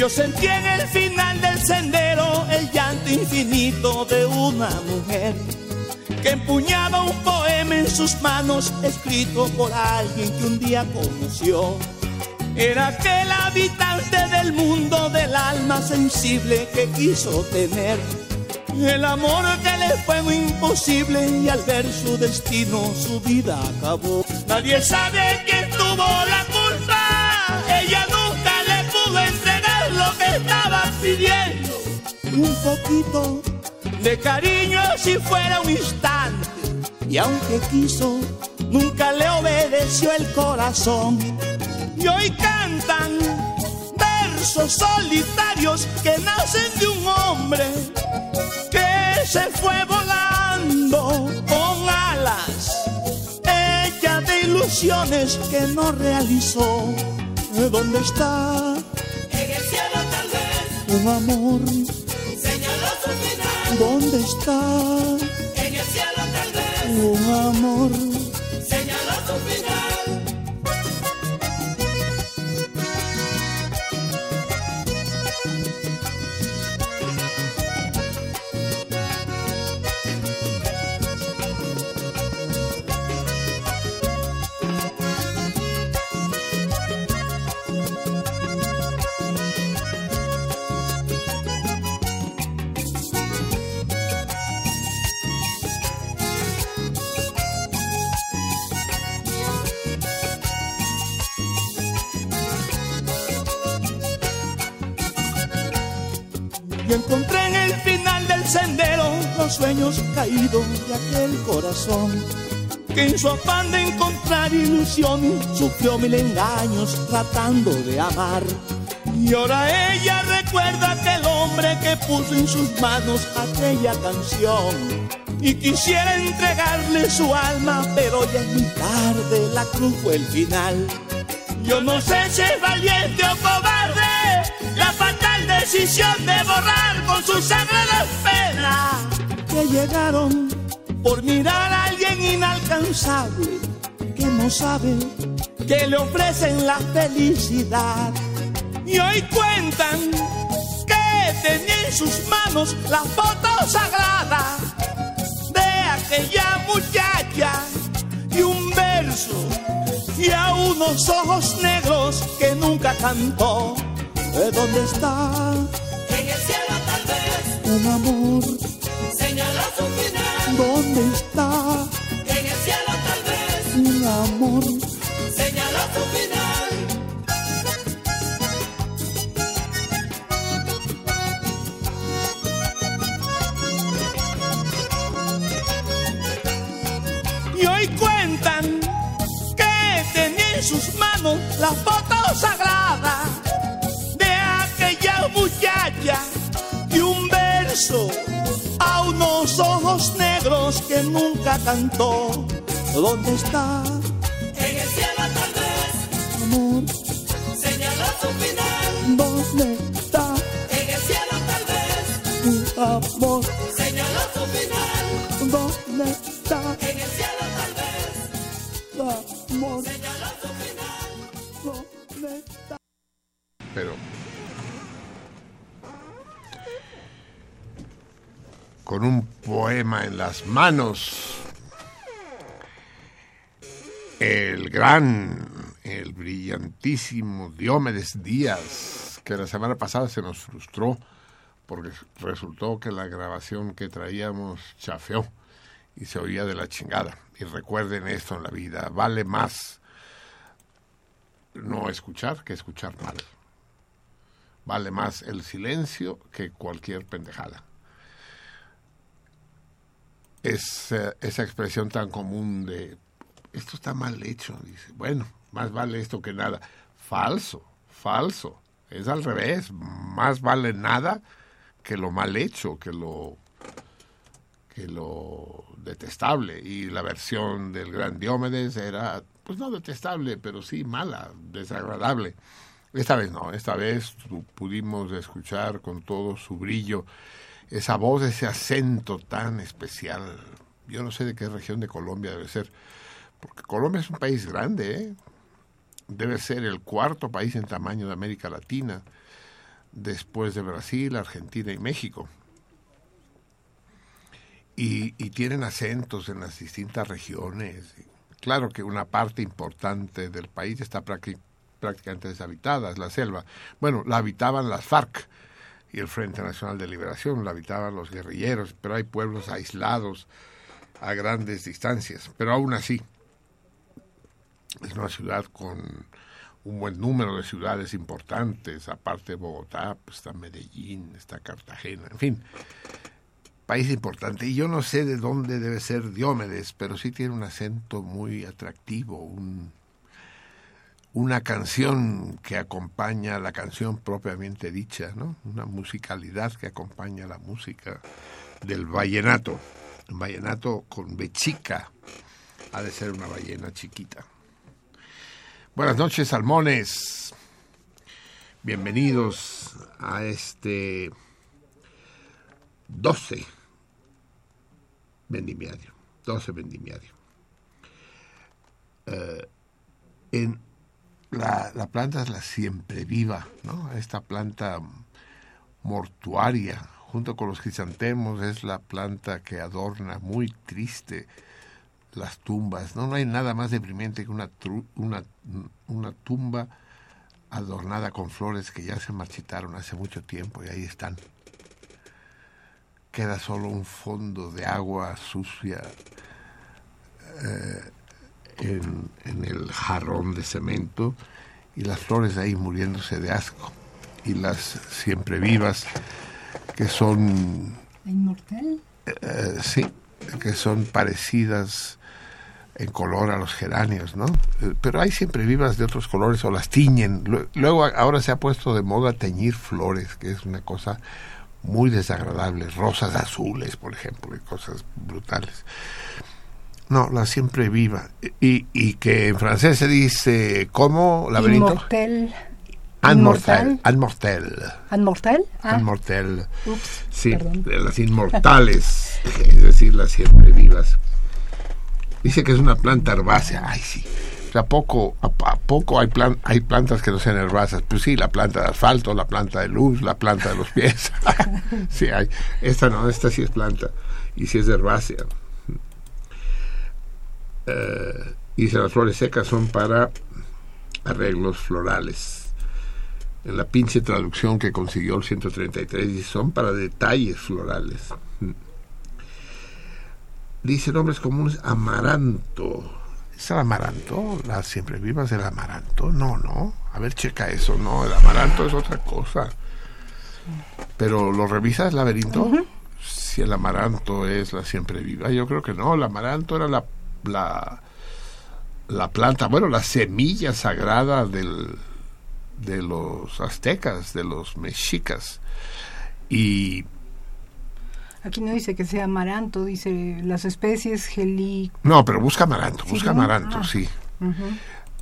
Yo sentí en el final del sendero el llanto infinito de una mujer que empuñaba un poema en sus manos escrito por alguien que un día conoció. Era aquel habitante del mundo del alma sensible que quiso tener el amor que le fue imposible y al ver su destino su vida acabó. Nadie sabe quién tuvo la pidiendo. Un poquito de cariño si fuera un instante y aunque quiso, nunca le obedeció el corazón. Y hoy cantan versos solitarios que nacen de un hombre que se fue volando con alas, ella de ilusiones que no realizó. ¿Dónde está? Un amor, señaló su final. ¿dónde está? En el cielo tal vez Un amor. Que en su afán de encontrar ilusión sufrió mil engaños tratando de amar. Y ahora ella recuerda aquel hombre que puso en sus manos aquella canción. Y quisiera entregarle su alma, pero ya es muy tarde, la cruz fue el final. Yo no sé si es valiente o cobarde la fatal decisión de borrar con su sangre las penas que llegaron por mirar a alguien inalcanzable que no sabe que le ofrecen la felicidad. Y hoy cuentan que tenía en sus manos la foto sagrada de aquella muchacha y un verso y a unos ojos negros que nunca cantó. ¿De dónde está En el cielo tal vez un amor? ¿Dónde está En el cielo tal vez un amor? Cantó. ¿Dónde está, En el cielo tal vez amor? señaló su final. ¿Dónde está, En el cielo tal vez mi amor? señaló su final. ¿Dónde está, En el cielo tal vez amor? señaló su final. ¿Dónde está? pero con un poema en las manos, el gran, el brillantísimo Diomedes Díaz, que la semana pasada se nos frustró porque resultó que la grabación que traíamos chafeó y se oía de la chingada. Y recuerden esto en la vida, vale más no escuchar que escuchar mal. Vale más el silencio que cualquier pendejada. Es eh, esa expresión tan común de esto está mal hecho, dice. Bueno, más vale esto que nada. Falso, falso. Es al revés. Más vale nada que lo mal hecho, que lo que lo detestable. Y la versión del gran Diomedes era, pues no detestable, pero sí mala, desagradable. Esta vez no, esta vez pudimos escuchar con todo su brillo esa voz, ese acento tan especial. Yo no sé de qué región de Colombia debe ser, porque Colombia es un país grande, ¿eh? debe ser el cuarto país en tamaño de América Latina, después de Brasil, Argentina y México. Y, y tienen acentos en las distintas regiones. Claro que una parte importante del país está prácti- prácticamente deshabitada, es la selva. Bueno, la habitaban las FARC y el Frente Nacional de Liberación, la habitaban los guerrilleros, pero hay pueblos aislados a grandes distancias. Pero aún así, es una ciudad con un buen número de ciudades importantes, aparte de Bogotá, pues está Medellín, está Cartagena, en fin, país importante. Y yo no sé de dónde debe ser Diomedes, pero sí tiene un acento muy atractivo, un, una canción que acompaña la canción propiamente dicha, ¿no? Una musicalidad que acompaña la música del vallenato. Un vallenato con bechica, ha de ser una ballena chiquita. Buenas noches, salmones. Bienvenidos a este 12 vendimiario. 12 vendimiario. Eh, en la, la planta es la siempre viva, ¿no? Esta planta mortuaria, junto con los crisantemos, es la planta que adorna muy triste las tumbas. No, no hay nada más deprimente que una, tru- una, una tumba adornada con flores que ya se marchitaron hace mucho tiempo y ahí están. Queda solo un fondo de agua sucia eh, en, en el jarrón de cemento y las flores ahí muriéndose de asco. Y las siempre vivas que son ¿La inmortal? eh, sí, que son parecidas en color a los geranios, ¿no? Eh, Pero hay siempre vivas de otros colores o las tiñen. Lue- Luego ahora se ha puesto de moda teñir flores, que es una cosa muy desagradable. Rosas azules, por ejemplo, y cosas brutales. No, la siempre viva. Y, y que en francés se dice, ¿cómo? ¿Laberinto? Inmortal. Anmortel. Inmortal. Anmortel. ¿Anmortal? Ah, Sí, perdón. las inmortales, es decir, las siempre vivas. Dice que es una planta herbácea. Ay, sí. Sea, poco, a, a poco hay, plan, hay plantas que no sean herbáceas. Pues sí, la planta de asfalto, la planta de luz, la planta de los pies. sí, hay. Esta no, esta sí es planta. Y sí es herbácea. Eh, dice, las flores secas son para arreglos florales. En la pinche traducción que consiguió el 133 dice, son para detalles florales. Dice nombres comunes, amaranto. ¿Es el amaranto? ¿La siempre vivas del amaranto? No, no. A ver, checa eso. No, el amaranto es otra cosa. Pero ¿lo revisas, laberinto? Si el amaranto es la siempre viva. Yo creo que no. El amaranto era la, la, la planta, bueno, la semilla sagrada del, de los aztecas, de los mexicas. Y Aquí no dice que sea amaranto, dice las especies geli... No, pero busca amaranto, Sí, busca ¿no? amaranto, Ah. sí.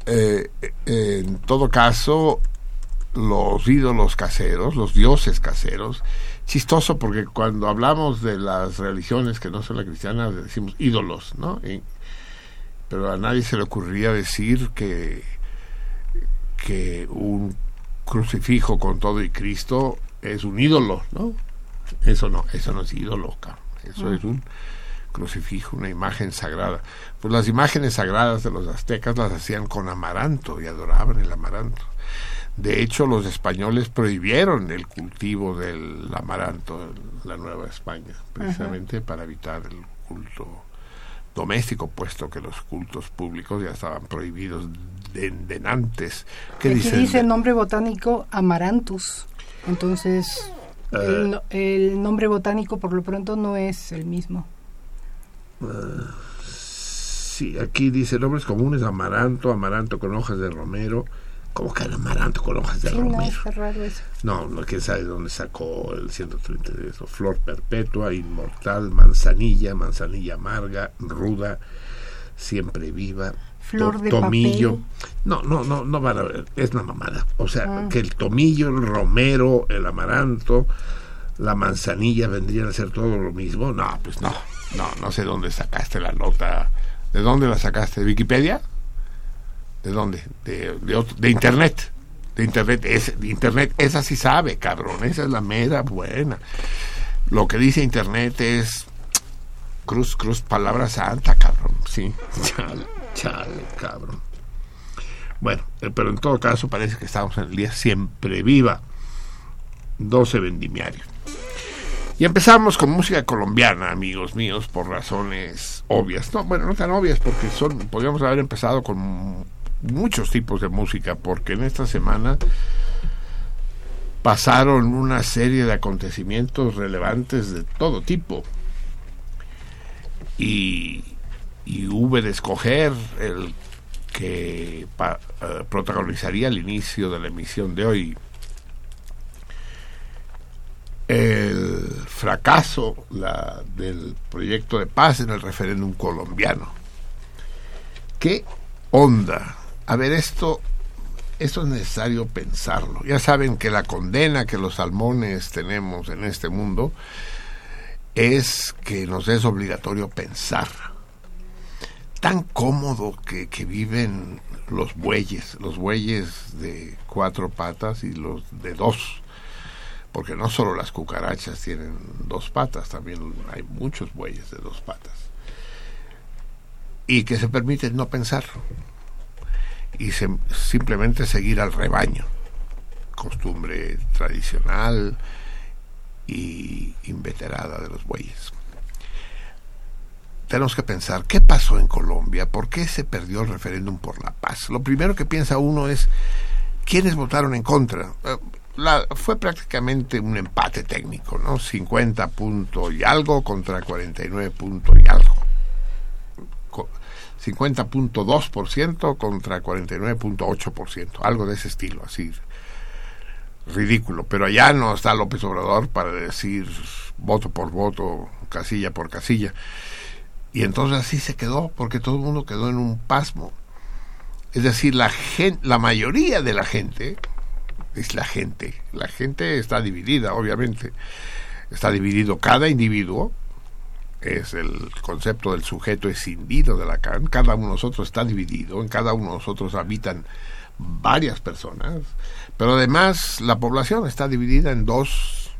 Eh, eh, en todo caso, los ídolos caseros, los dioses caseros, chistoso porque cuando hablamos de las religiones que no son la cristiana, decimos ídolos, ¿no? Y- pero a nadie se le ocurriría decir que, que un crucifijo con todo y Cristo es un ídolo, ¿no? Eso no, eso no es ídolo, cabrón. Eso es un crucifijo, una imagen sagrada. Pues las imágenes sagradas de los aztecas las hacían con amaranto y adoraban el amaranto. De hecho, los españoles prohibieron el cultivo del amaranto en la Nueva España, precisamente para evitar el culto doméstico, puesto que los cultos públicos ya estaban prohibidos de, de antes. ¿Qué dice? dice el- nombre botánico Amaranthus. Entonces. El, no- el nombre botánico por lo pronto no es el mismo. Sí, aquí dice nombres comunes, amaranto, amaranto con hojas de romero. ¿Cómo que el amaranto con hojas de Sí, no, romero? está raro eso. No, no, quién sabe dónde sacó el 133. Flor perpetua, inmortal, manzanilla, manzanilla amarga, ruda, siempre viva. Flor de tomillo. papel. No, no, no, no van a ver, es una mamada. O sea, Ah. que el tomillo, el romero, el amaranto, la manzanilla vendrían a ser todo lo mismo. No, pues no, no, no sé dónde sacaste la nota. ¿De dónde la sacaste? ¿De Wikipedia? ¿De dónde? De, de, otro- de internet. De internet. Es, de internet, esa sí sabe, cabrón. Esa es la mera buena. Lo que dice internet es cruz, cruz, palabra santa, cabrón. Sí. Chale, cabrón. Bueno, eh, pero en todo caso parece que estamos en el día siempre viva. 12 vendimiario. Y empezamos con música colombiana, amigos míos, por razones obvias. No, bueno, no tan obvias, porque son, podríamos haber empezado con mu- muchos tipos de música, porque en esta semana pasaron una serie de acontecimientos relevantes de todo tipo. Y, y hube de escoger el que eh, protagonizaría el inicio de la emisión de hoy el fracaso del proyecto de paz en el referéndum colombiano. ¿Qué onda? A ver, esto, esto es necesario pensarlo. Ya saben que la condena que los salmones tenemos en este mundo es que nos es obligatorio pensar. Tan cómodo que, viven los bueyes, los bueyes de cuatro patas y los de dos porque no solo las cucarachas tienen dos patas, también hay muchos bueyes de dos patas. Y que se permiten no pensar y simplemente seguir al rebaño, costumbre tradicional y inveterada de los bueyes. Tenemos que pensar, ¿qué pasó en Colombia? ¿Por qué se perdió el referéndum por la paz? Lo primero que piensa uno es, ¿quiénes votaron en contra? Eh, fue prácticamente un empate técnico, ¿no? 50 puntos y algo contra 49 puntos y algo. Co- 50.2% contra 49.8%, algo de ese estilo, así ridículo. Pero allá no está López Obrador para decir voto por voto, casilla por casilla. Y entonces así se quedó, porque todo el mundo quedó en un pasmo. Es decir, la, la mayoría de la gente, es la gente, la gente está dividida, obviamente. Está dividido cada individuo, es el concepto del sujeto escindido de Lacan. Cada uno de nosotros está dividido, en cada uno de nosotros habitan varias personas, pero además la población está dividida en dos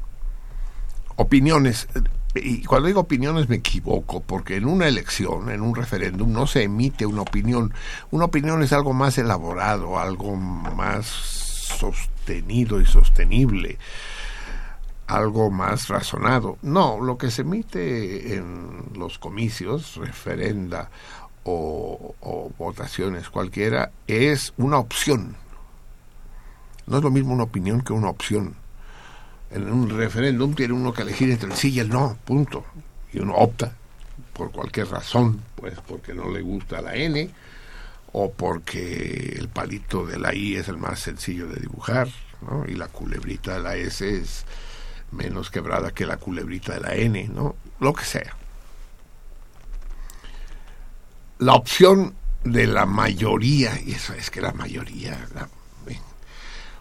opiniones. Y cuando digo opiniones me equivoco, porque en una elección, en un referéndum, no se emite una opinión. Una opinión es algo más elaborado, algo más sostenido y sostenible, algo más razonado. No, lo que se emite en los comicios, referenda o, votaciones cualquiera, es una opción. No es lo mismo una opinión que una opción. En un referéndum tiene uno que elegir entre el sí y el no, punto. Y uno opta por cualquier razón, pues porque no le gusta la N, o porque el palito de la I es el más sencillo de dibujar, ¿no? y la culebrita de la S es menos quebrada que la culebrita de la N, ¿no? Lo que sea. La opción de la mayoría, y eso es que la mayoría, la,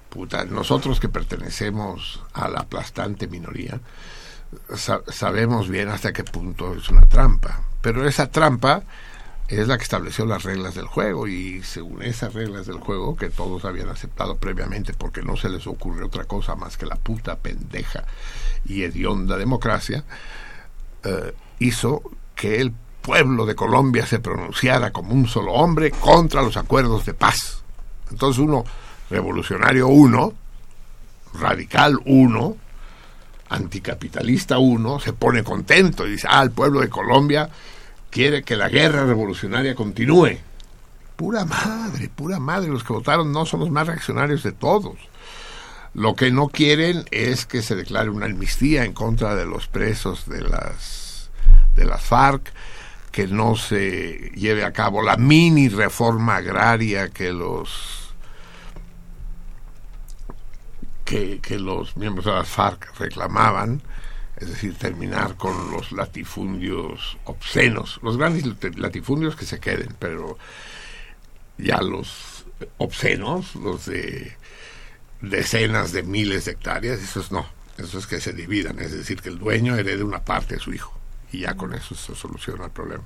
puta, nosotros que pertenecemos a la aplastante minoría, sa sabemos bien hasta qué punto es una trampa. Pero esa trampa es la que estableció las reglas del juego y según esas reglas del juego que todos habían aceptado previamente porque no se les ocurre otra cosa más que la puta pendeja y hedionda democracia, eh, hizo que el pueblo de Colombia se pronunciara como un solo hombre contra los acuerdos de paz. Entonces uno, revolucionario uno, radical uno, anticapitalista uno, se pone contento y dice, ah, el pueblo de Colombia quiere que la guerra revolucionaria continúe. Pura madre, pura madre, los que votaron no son los más reaccionarios de todos. Lo que no quieren es que se declare una amnistía en contra de los presos de las de las FARC, que no se lleve a cabo la mini reforma agraria que los que, los miembros de las FARC reclamaban, es decir, terminar con los latifundios obscenos, los grandes latifundios que se queden, pero ya los obscenos, los de decenas de miles de hectáreas, esos no, eso es que se dividan, es decir, que el dueño herede una parte de su hijo y ya con eso se soluciona el problema.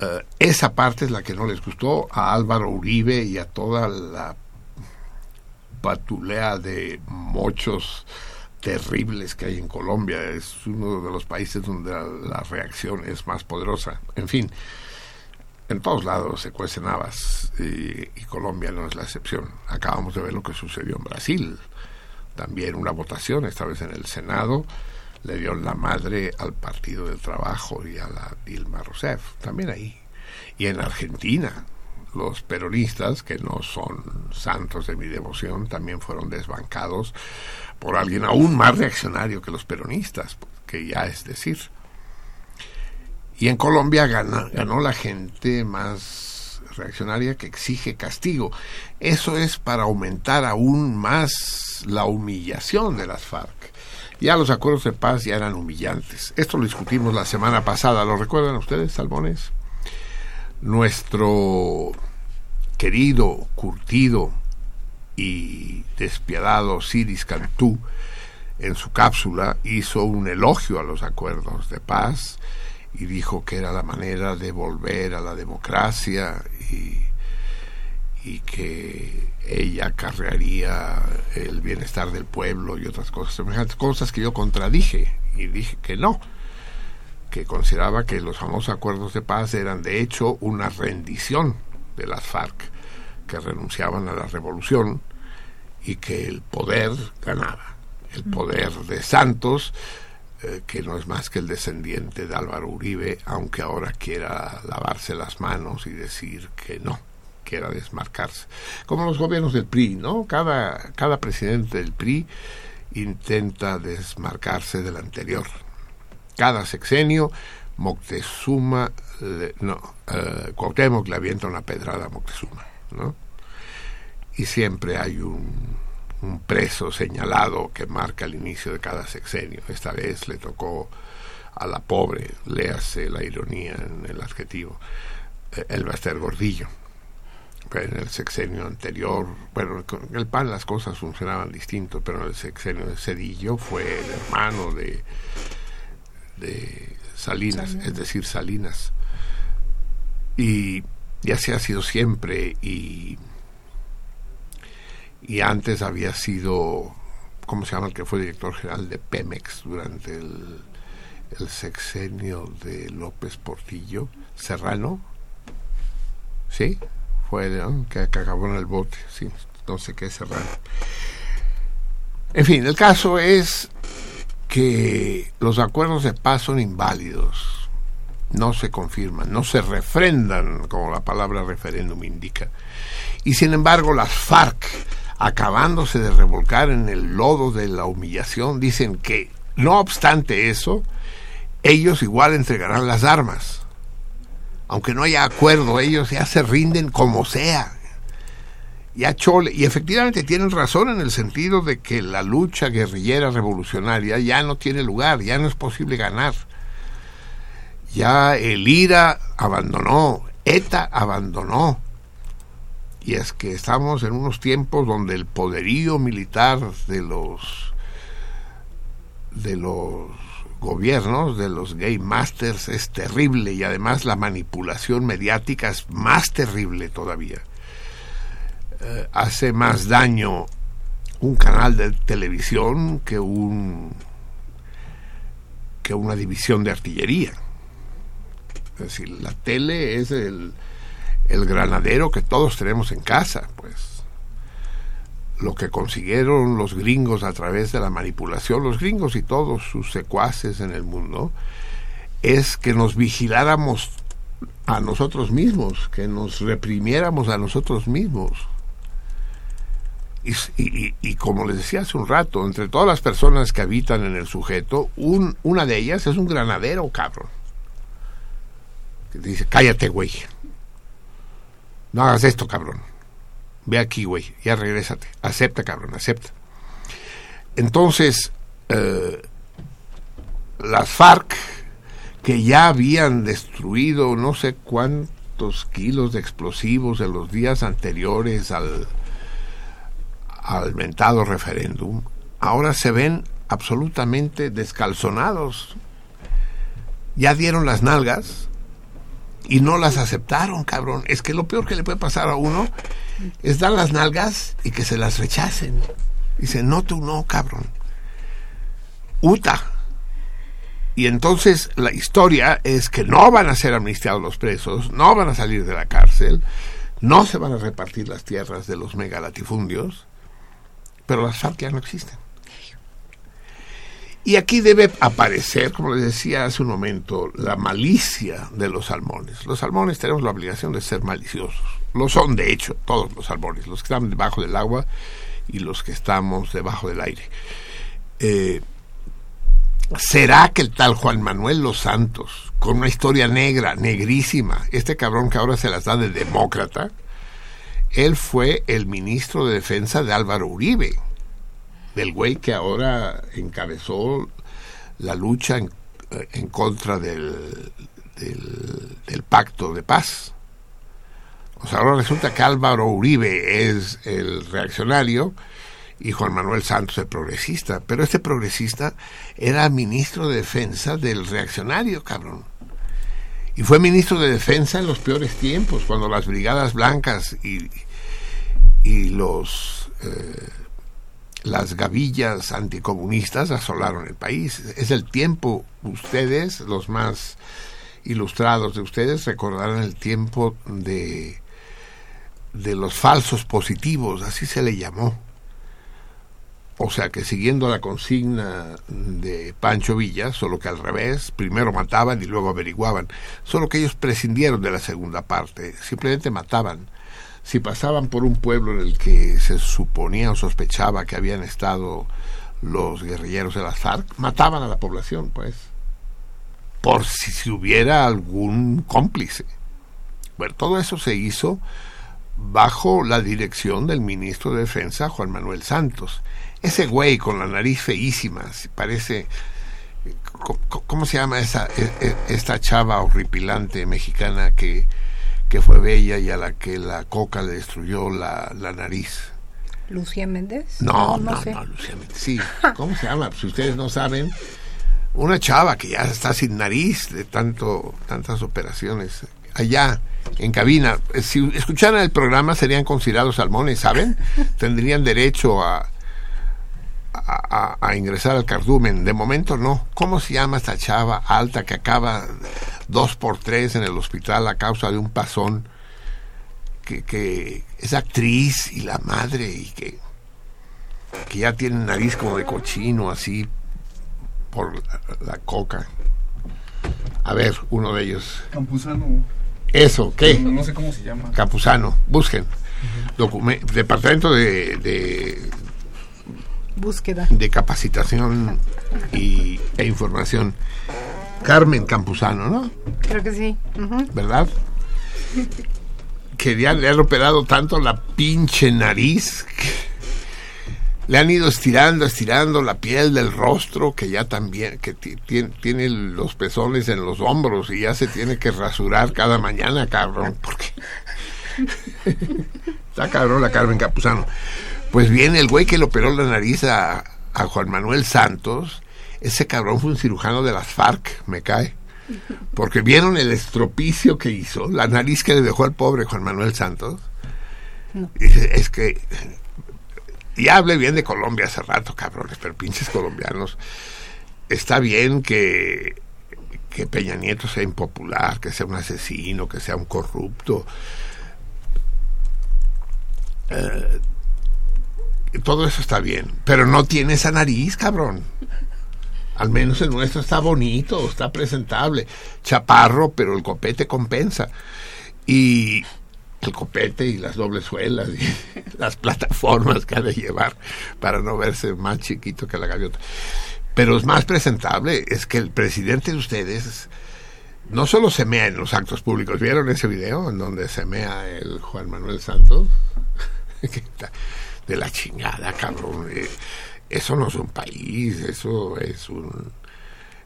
Uh, esa parte es la que no les gustó a Álvaro Uribe y a toda la patulea de mochos terribles que hay en Colombia. Es uno de los países donde la, reacción es más poderosa. En fin, en todos lados se cuecen habas y, y, Colombia no es la excepción. Acabamos de ver lo que sucedió en Brasil. También una votación, esta vez en el Senado, le dio la madre al Partido del Trabajo y a la Dilma Rousseff. También ahí. Y en Argentina, los peronistas, que no son santos de mi devoción, también fueron desbancados por alguien aún más reaccionario que los peronistas, que ya es decir. Y en Colombia gana, ganó la gente más reaccionaria que exige castigo. Eso es para aumentar aún más la humillación de las FARC. Ya los acuerdos de paz ya eran humillantes. Esto lo discutimos la semana pasada. ¿Lo recuerdan ustedes, Salmones? Nuestro querido, curtido y despiadado Siris Cantú, en su cápsula, hizo un elogio a los acuerdos de paz y dijo que era la manera de volver a la democracia y, y que ella acarrearía el bienestar del pueblo y otras cosas semejantes, cosas que yo contradije y dije que no, que consideraba que los famosos acuerdos de paz eran de hecho una rendición de las FARC, que renunciaban a la revolución y que el poder ganaba, el poder de Santos, eh, que no es más que el descendiente de Álvaro Uribe, aunque ahora quiera lavarse las manos y decir que no quiera desmarcarse. Como los gobiernos del PRI, ¿no? Cada, cada presidente del PRI intenta desmarcarse del anterior. Cada sexenio, Moctezuma, no, uh, Cuauhtémoc le avienta una pedrada a Moctezuma, ¿no? Y siempre hay un, preso señalado que marca el inicio de cada sexenio. Esta vez le tocó a la pobre, léase la ironía en el adjetivo, eh, el Baster Gordillo en el sexenio anterior, bueno, con el PAN las cosas funcionaban distinto, pero en el sexenio de Cedillo fue el hermano de, de Salinas, Salinas, es decir, Salinas. Y, y así ha sido siempre, y, y antes había sido, ¿cómo se llama el que fue director general de Pemex durante el, el sexenio de López Portillo? Serrano, ¿sí? fue ¿no? que, que, acabó en el bote, sí, no sé qué cerrar. En fin, el caso es que los acuerdos de paz son inválidos. no se confirman, no se refrendan, como la palabra referéndum indica. Y sin embargo, las FARC, acabándose de revolcar en el lodo de la humillación, dicen que, no obstante eso, ellos igual entregarán las armas. Aunque no haya acuerdo, ellos ya se rinden como sea. Ya chole. Y efectivamente tienen razón en el sentido de que la lucha guerrillera revolucionaria ya no tiene lugar, ya no es posible ganar ya el IRA abandonó, ETA abandonó. Y es que estamos en unos tiempos donde el poderío militar de los de los gobiernos, de los game masters es terrible y además la manipulación mediática es más terrible todavía. Eh, hace más daño un canal de televisión que un que una división de artillería. Es decir, la tele es el, el granadero que todos tenemos en casa, pues. Lo que consiguieron los gringos a través de la manipulación, los gringos y todos sus secuaces en el mundo, es que nos vigiláramos a nosotros mismos, que nos reprimiéramos a nosotros mismos. Y, como les decía hace un rato, entre todas las personas que habitan en el sujeto, un, una de ellas es un granadero, cabrón dice, cállate, güey. No hagas esto, cabrón. Ve aquí, güey. Ya regrésate. Acepta, cabrón, acepta. Entonces, eh, las FARC, que ya habían destruido no sé cuántos kilos de explosivos en los días anteriores al, al mentado referéndum, ahora se ven absolutamente descalzonados. Ya dieron las nalgas, y no las aceptaron, cabrón. Es que lo peor que le puede pasar a uno es dar las nalgas y que se las rechacen. Dice, no, tú no, cabrón. Uta. Y entonces la historia es que no van a ser amnistiados los presos, no van a salir de la cárcel, no se van a repartir las tierras de los megalatifundios, pero las FARC ya no existen. Y aquí debe aparecer, como les decía hace un momento, la malicia de los salmones. Los salmones tenemos la obligación de ser maliciosos. Lo son, de hecho, todos los salmones, los que están debajo del agua y los que estamos debajo del aire. Eh, ¿Será que el tal Juan Manuel Los Santos, con una historia negra, negrísima, este cabrón que ahora se las da de demócrata, él fue el ministro de Defensa de Álvaro Uribe, del güey que ahora encabezó la lucha en, en contra del, del, pacto de paz. O sea, ahora resulta que Álvaro Uribe es el reaccionario y Juan Manuel Santos el progresista. Pero este progresista era ministro de defensa del reaccionario, cabrón. Y fue ministro de defensa en los peores tiempos, cuando las brigadas blancas y, y los... Eh, las gavillas anticomunistas asolaron el país. Es el tiempo, ustedes, los más ilustrados de ustedes, recordarán el tiempo de, de los falsos positivos, así se le llamó. O sea que siguiendo la consigna de Pancho Villa, solo que al revés, primero mataban y luego averiguaban, solo que ellos prescindieron de la segunda parte, simplemente mataban si pasaban por un pueblo en el que se suponía o sospechaba que habían estado los guerrilleros de las FARC, mataban a la población, pues, por si, hubiera algún cómplice. Bueno, todo eso se hizo bajo la dirección del ministro de Defensa, Juan Manuel Santos. Ese güey con la nariz feísima, parece... ¿Cómo se llama esa, e, e, esta chava horripilante mexicana que que fue bella y a la que la coca le destruyó la, la nariz. ¿Lucía Méndez? No, no, no, Lucía Méndez. Sí, ¿cómo se llama? Si ustedes no saben, una chava que ya está sin nariz de tanto tantas operaciones. Allá, en cabina, si escucharan el programa serían considerados salmones, ¿saben? Tendrían derecho a, a, ingresar al cardumen. De momento no. ¿Cómo se llama esta chava alta que acaba dos por tres en el hospital a causa de un pasón? Que, que es actriz y la madre y que, que ya tiene nariz como de cochino así por la, coca. A ver, uno de ellos. Campuzano. Eso, ¿qué? No, no sé cómo se llama. Campuzano, busquen. Docume- Departamento de, de, Búsqueda. de Capacitación y, e Información. Carmen Campuzano, ¿no? Creo que sí. ¿Verdad? Que ya le han operado tanto la pinche nariz. que le han ido estirando, estirando la piel del rostro, que ya también, que ti- tiene, tiene los pezones en los hombros y ya se tiene que rasurar cada mañana, cabrón. Porque está cabrón la Carmen Capuzano. Pues bien, el güey que le operó la nariz a, a Juan Manuel Santos, ese cabrón fue un cirujano de las FARC, me cae. Porque vieron el estropicio que hizo, la nariz que le dejó al pobre Juan Manuel Santos. Dice, es que ya hablé bien de Colombia hace rato, cabrones, pero pinches colombianos. Está bien que, que Peña Nieto sea impopular, que sea un asesino, que sea un corrupto. Eh, todo eso está bien, pero no tiene esa nariz, cabrón. Al menos el nuestro está bonito, está presentable. Chaparro, pero el copete compensa. Y el copete y las dobles suelas y las plataformas que ha de llevar para no verse más chiquito que la gaviota. Pero es más presentable, es que el presidente de ustedes no solo se mea en los actos públicos, ¿vieron ese video en donde se mea el Juan Manuel Santos? De la chingada, cabrón. Eh, Eso no es un país, eso es un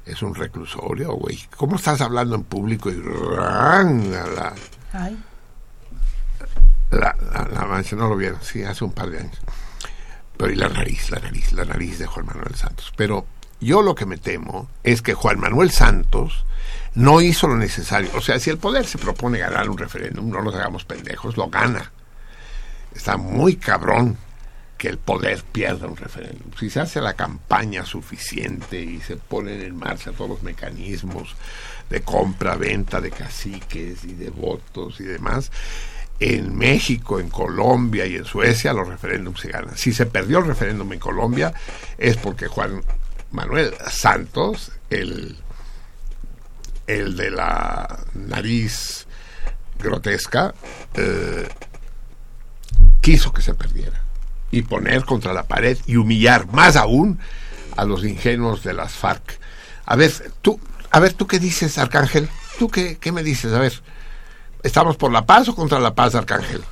es un reclusorio, güey. ¿Cómo estás hablando en público y ran, a la, Ay. la, la, la mancha, no lo vieron, sí, hace un par de años. Pero y la nariz, la nariz, la nariz de Juan Manuel Santos. Pero yo lo que me temo es que Juan Manuel Santos no hizo lo necesario. O sea, si el poder se propone ganar un referéndum, no nos hagamos pendejos, lo gana. Está muy cabrón que el poder pierda un referéndum. Si se hace la campaña suficiente y se ponen en marcha todos los mecanismos de compra, venta de caciques y de votos y demás, en México, en Colombia y en Suecia los referéndums se ganan. Si se perdió el referéndum en Colombia es porque Juan Manuel Santos, el, el de la nariz grotesca, eh, quiso que se perdiera y poner contra la pared y humillar más aún a los ingenuos de las FARC. A ver, tú, a ver, tú qué dices, Arcángel? ¿Tú qué, qué me dices? A ver, ¿estamos por la paz o contra la paz, Arcángel?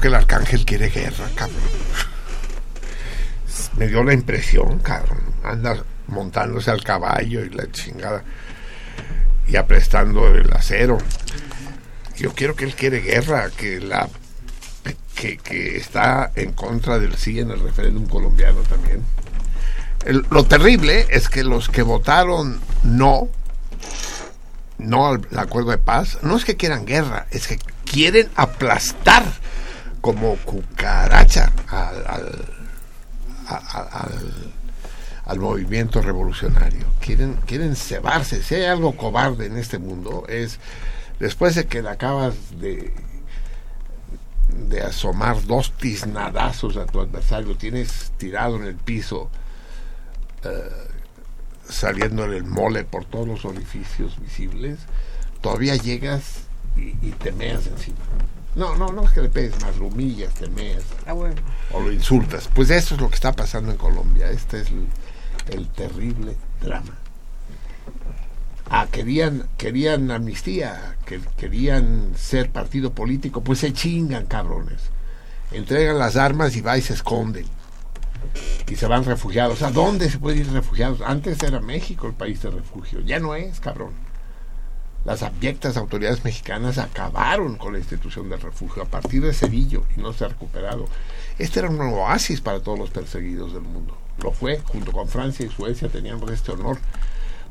Que el Arcángel quiere guerra, cabrón. Me dio la impresión, cabrón. Anda montándose al caballo y la chingada. Y aprestando el acero. Yo quiero que él quiere guerra, que la que, está en contra del sí en el referéndum colombiano también. Lo terrible es que los que votaron no, no al acuerdo de paz, no es que quieran guerra, es que quieren aplastar como cucaracha al, al- al, movimiento revolucionario. Quieren, quieren cebarse. Si hay algo cobarde en este mundo es después de que le acabas de de asomar dos tiznadazos a tu adversario, tienes tirado en el piso, eh, saliendo el mole por todos los orificios visibles, todavía llegas y, y te meas encima. No, no, no es que le pegues más, lo humillas, te meas Ah, bueno. o lo insultas. Pues eso es lo que está pasando en Colombia. Este es el, el terrible drama. Ah, querían, querían amnistía, que, querían ser partido político, pues se chingan, cabrones. Entregan las armas y va y se esconden. Y se van refugiados. ¿A dónde se pueden ir refugiados? Antes era México el país de refugio. Ya no es, cabrón. Las abyectas autoridades mexicanas acabaron con la institución del refugio a partir de Sevillo y no se ha recuperado. Este era un oasis para todos los perseguidos del mundo. Lo fue, junto con Francia y Suecia teníamos este honor.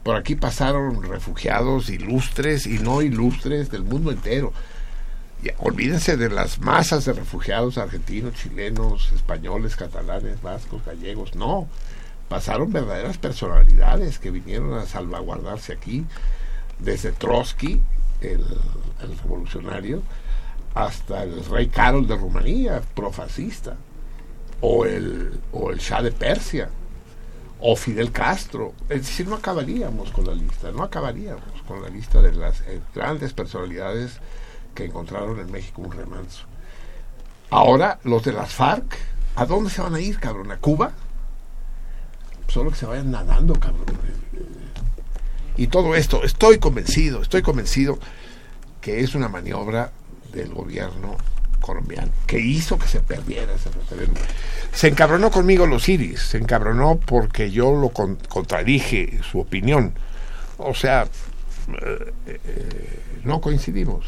Por aquí pasaron refugiados ilustres y no ilustres del mundo entero. Y olvídense de las masas de refugiados argentinos, chilenos, españoles, catalanes, vascos, gallegos. No, pasaron verdaderas personalidades que vinieron a salvaguardarse aquí, desde Trotsky, el, revolucionario, hasta el rey Carol de Rumanía, profascista, o el, o el Shah de Persia, o Fidel Castro. Es decir, no acabaríamos con la lista, no acabaríamos con la lista de las eh, grandes personalidades que encontraron en México un remanso. Ahora, los de las FARC, ¿a dónde se van a ir, cabrón? ¿A Cuba? Solo que se vayan nadando, cabrón. Y todo esto, estoy convencido, estoy convencido que es una maniobra del gobierno colombiano que hizo que se perdiera ese referéndum. Se encabronó conmigo los iris, se encabronó porque yo lo con- contradije su opinión. O sea, eh, eh, no coincidimos.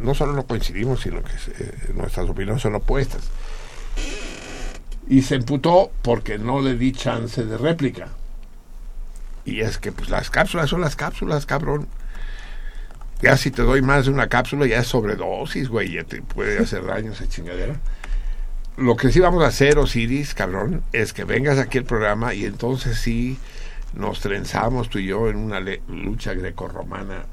No solo no coincidimos, sino que eh, nuestras opiniones son opuestas. Y se emputó porque no le di chance de réplica. Y es que pues las cápsulas son las cápsulas, cabrón. Ya si te doy más de una cápsula ya es sobredosis, güey, ya te puede hacer daño esa chingadera. Lo que sí vamos a hacer, Osiris, cabrón, es que vengas aquí al programa y entonces sí nos trenzamos tú y yo en una lucha grecorromana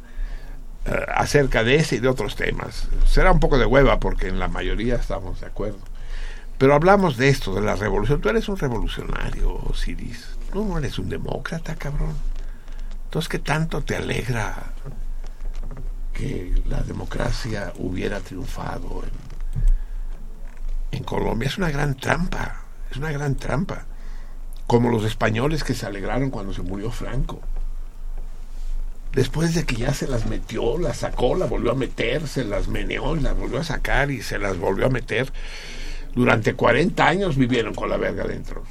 eh, acerca de ese y de otros temas. Será un poco de hueva porque en la mayoría estamos de acuerdo. Pero hablamos de esto, de la revolución. Tú eres un revolucionario, Osiris. No eres un demócrata, cabrón. Entonces, ¿qué tanto te alegra que la democracia hubiera triunfado en, Colombia? Es una gran trampa, es una gran trampa. Como los españoles que se alegraron cuando se murió Franco. Después de que ya se las metió, las sacó, las volvió a meter, se las meneó, las volvió a sacar y se las volvió a meter. Durante 40 años vivieron con la verga dentro.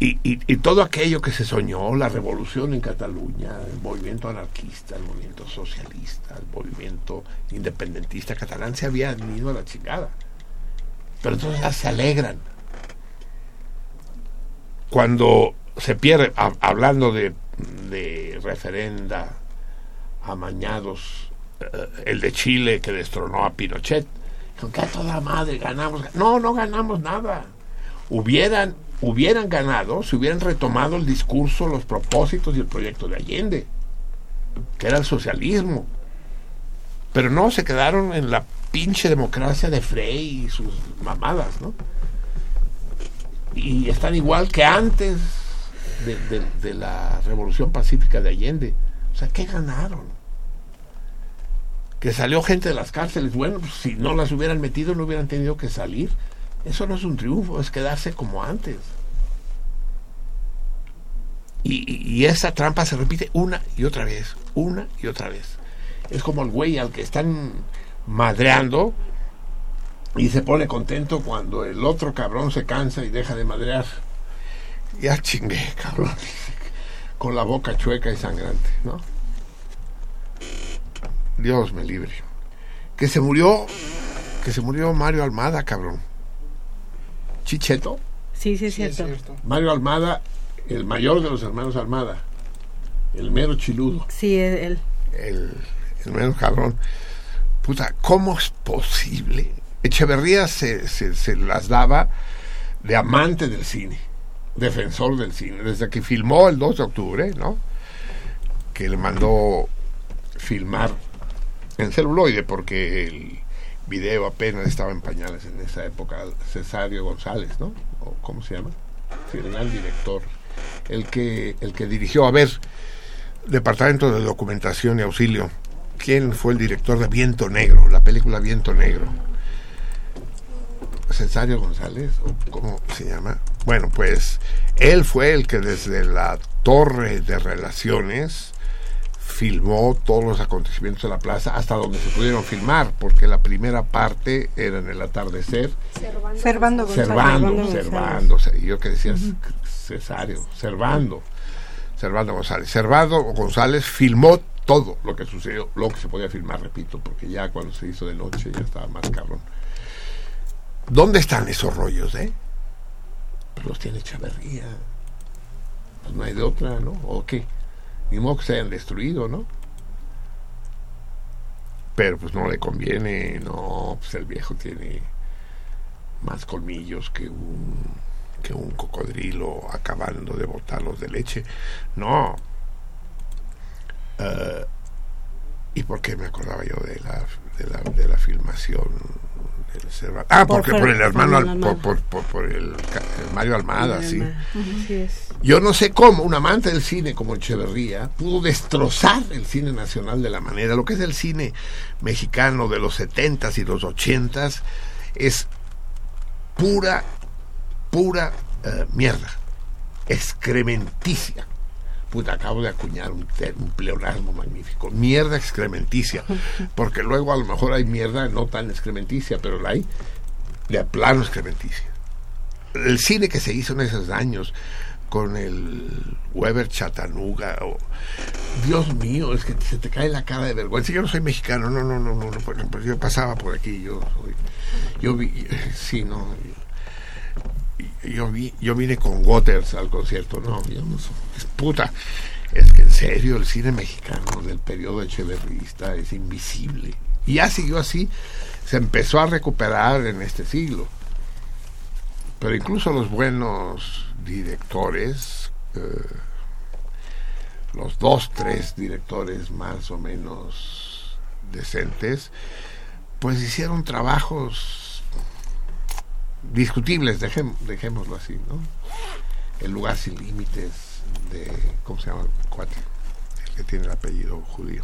Y, y, todo aquello que se soñó, la revolución en Cataluña, el movimiento anarquista, el movimiento socialista, el movimiento independentista catalán, se habían ido a la chingada. Pero entonces ya se alegran. Cuando se pierde, ha- hablando de, de referenda amañados, eh, el de Chile que destronó a Pinochet, con que a toda madre ganamos. No, no ganamos nada. Hubieran, hubieran ganado si hubieran retomado el discurso, los propósitos y el proyecto de Allende, que era el socialismo. Pero no, se quedaron en la pinche democracia de Frey y sus mamadas, ¿no? Y están igual que antes de, de- la revolución pacífica de Allende. O sea, ¿qué ganaron? que salió gente de las cárceles. Bueno, pues, si no las hubieran metido, no hubieran tenido que salir. Eso no es un triunfo, es quedarse como antes. Y, y- esa trampa se repite una y otra vez, una y otra vez. Es como el güey al que están madreando y se pone contento cuando el otro cabrón se cansa y deja de madrear. Ya chingué, cabrón. Con la boca chueca y sangrante, ¿no? Dios me libre. Que se murió, que se murió Mario Almada, cabrón. Chicheto. Sí, sí, es Sí, es cierto. cierto. Mario Almada, el mayor de los hermanos Almada. El mero chiludo. Sí, él. El, el mero cabrón. Puta, ¿cómo es posible? Echeverría se, se, se las daba de amante del cine, defensor del cine, desde que filmó el 2 de octubre, ¿no? Que le mandó filmar en celuloide porque el video apenas estaba en pañales en esa época, Cesario González, ¿no? O, ¿Cómo se llama? Sí, el director, el que, el que dirigió, a ver, Departamento de Documentación y Auxilio, ¿quién fue el director de Viento Negro, la película Viento Negro? Cesario González, o ¿cómo se llama? Bueno, pues él fue el que desde la torre de relaciones filmó todos los acontecimientos de la plaza hasta donde se pudieron filmar, porque la primera parte era en el atardecer, Servando González. Servando, González. Servando, o sea, y yo que decía Cesario, Servando, Servando González. Servando González filmó todo lo que sucedió, lo que se podía filmar, repito, porque ya cuando se hizo de noche ya estaba más cabrón. ¿Dónde están esos rollos, eh? Pues los tiene Echeverría. Pues no hay de otra, ¿no? ¿O qué? Ni modo que se hayan destruido, ¿no? Pero pues no le conviene, no, pues el viejo tiene más colmillos que un que un cocodrilo acabando de botarlos de leche. No. Eh, ¿Y por qué me acordaba yo de la, de la, de la filmación Cervantes? Ah, Por porque por el hermano, por, Almada. por, por- el, Mario Almada, sí. Yo no sé cómo un amante del cine como Echeverría pudo destrozar el cine nacional de la manera. Lo que es el cine mexicano de los 70s y los 80s es pura, pura eh, mierda. Excrementicia. Puta, acabo de acuñar un, pleonasmo magnífico. Mierda excrementicia. Porque luego a lo mejor hay mierda no tan excrementicia, pero la hay de plano excrementicia el cine que se hizo en esos años con el Weber Chattanooga o Dios mío, es que se te cae la cara de vergüenza. Yo no soy mexicano, no, no, no, no, yo pasaba por aquí, yo soy, yo vi, sí, no, yo, vi, yo vine con Waters al concierto, no, soy, es puta, es que en serio el cine mexicano del periodo echeverrista es invisible. Y ya siguió así, se empezó a recuperar en este siglo. Pero incluso los buenos directores, eh, los dos, tres directores más o menos decentes, pues hicieron trabajos discutibles, dejém- dejémoslo así, ¿no? El lugar sin límites de, ¿cómo se llama cuate? El que tiene el apellido judío.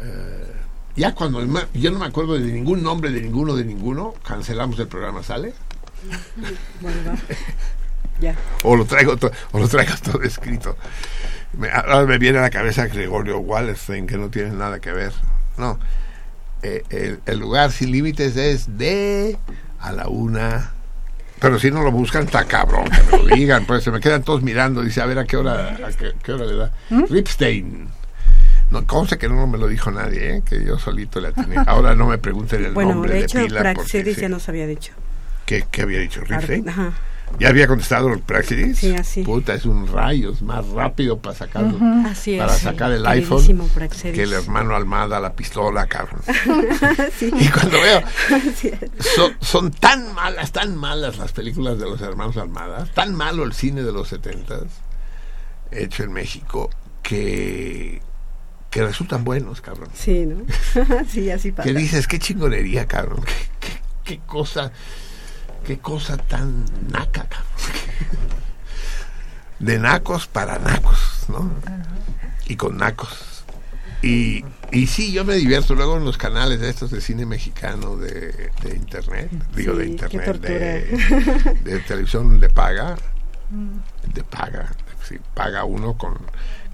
Eh, ya cuando, yo no me acuerdo de ningún nombre de ninguno de ninguno, cancelamos el programa, ¿sale? Bueno, va. Ya. o lo traigo to- o lo traigo todo escrito me, ahora me viene a la cabeza Gregorio Wallerstein que no tiene nada que ver no Eh, el, el lugar sin límites es de a la una pero si no lo buscan está cabrón que me lo digan pues se me quedan todos mirando dice a ver a qué hora a qué, qué hora le da Ripstein no conste que no me lo dijo nadie ¿eh? que yo solito le atiné ahora no me pregunten el Bueno, nombre de de, hecho, pila porque Praxedis sí. ya nos había dicho. ¿Qué, qué había dicho Ripstein? Ajá. ¿Ya había contestado el Praxedis? Sí, así. Puta, es un rayo, es más rápido para sacarlo. Así es. Para sí. sacar el iPhone que el hermano Almada la pistola, cabrón. Sí. Y cuando veo, son, son tan malas, tan malas las películas de los hermanos Almada, tan malo el cine de los setentas, hecho en México, que, que resultan buenos, cabrón. Sí, ¿no? sí, así pasa. Que dices, qué chingonería, cabrón. Qué, qué- qué cosa, qué cosa tan naca, cabrón. De nacos para nacos, ¿no? Y con nacos. Y, y sí, yo me divierto luego en los canales de estos de cine mexicano de, de internet, digo de Sí, internet, de, de televisión de paga, de paga, sí, paga uno con,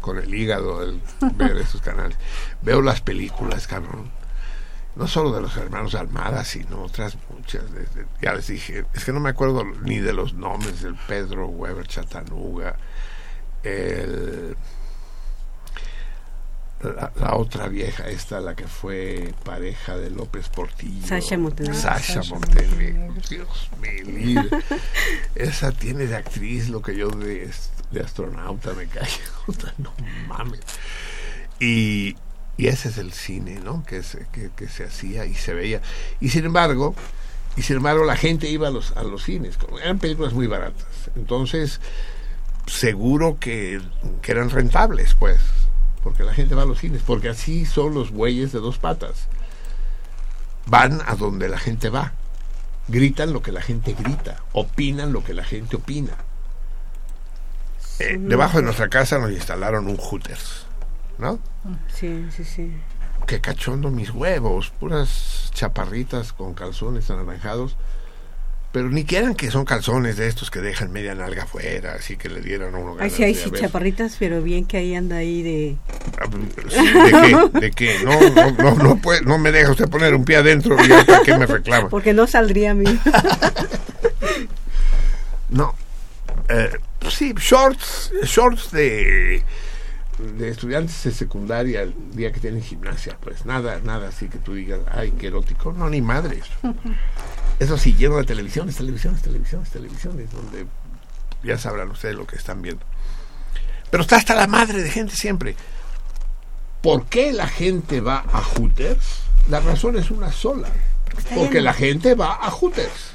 con el hígado el ver esos canales. Veo las películas, cabrón no solo de los hermanos Almada, sino otras muchas. desde- ya les dije, es que no me acuerdo ni de los nombres del Pedro Weber Chattanooga, el, la, la otra vieja, esta, la que fue pareja de López Portillo. Sasha Montenegro. Sasha Sasha Montenegro. Montenegro. Dios mío. Esa tiene de actriz lo que yo de, de astronauta me cae. no mames. Y, y ese es el cine, ¿no? Que se, que, que se hacía y se veía. Y sin embargo, Y sin embargo la gente iba a los, a los cines, eran películas muy baratas. Entonces, seguro que, que eran rentables, pues, porque la gente va a los cines, porque así son los bueyes de dos patas. Van a donde la gente va, gritan lo que la gente grita, opinan lo que la gente opina. Eh, debajo de nuestra casa nos instalaron un Hooters, ¿no? Sí, sí, sí. Qué cachondo mis huevos, puras chaparritas con calzones anaranjados. Pero ni quieran que son calzones de estos que dejan media nalga afuera, así que le dieran a uno Ay, sí, hay sí chaparritas, pero bien que ahí anda ahí de... ¿De qué? ¿De qué? No, no, no, no, puede- no me deja usted poner un pie adentro y hasta que me reclama. Porque no saldría a mí. No. Eh, sí, shorts, shorts de, de estudiantes de secundaria el día que tienen gimnasia, pues nada, nada así que tú digas, ay, qué erótico. No, ni madres. Eso sí, lleno de televisiones, televisiones, televisiones, televisiones, donde ya sabrán ustedes lo que están viendo. Pero está hasta la madre de gente siempre. ¿Por qué la gente va a Hooters? La razón es una sola. Porque la gente va a Hooters.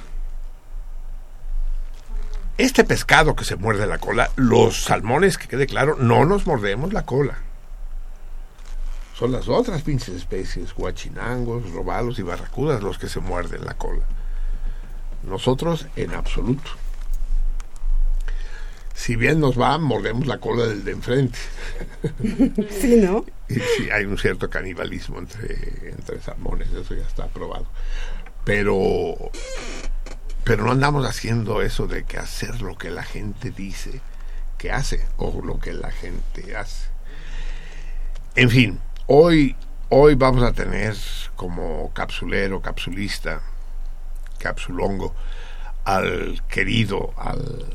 Este pescado que se muerde la cola, los salmones, que quede claro, no nos mordemos la cola. Son las otras pinches especies, guachinangos, robalos y barracudas los que se muerden la cola. Nosotros en absoluto. Si bien nos va, mordemos la cola del de enfrente. Sí, ¿no? Y sí, hay un cierto canibalismo entre, entre salmones, eso ya está probado. Pero, pero no andamos haciendo eso de que hacer lo que la gente dice que hace o lo que la gente hace. En fin, hoy, hoy vamos a tener como capsulero, capsulista, capsulongo, al querido, al,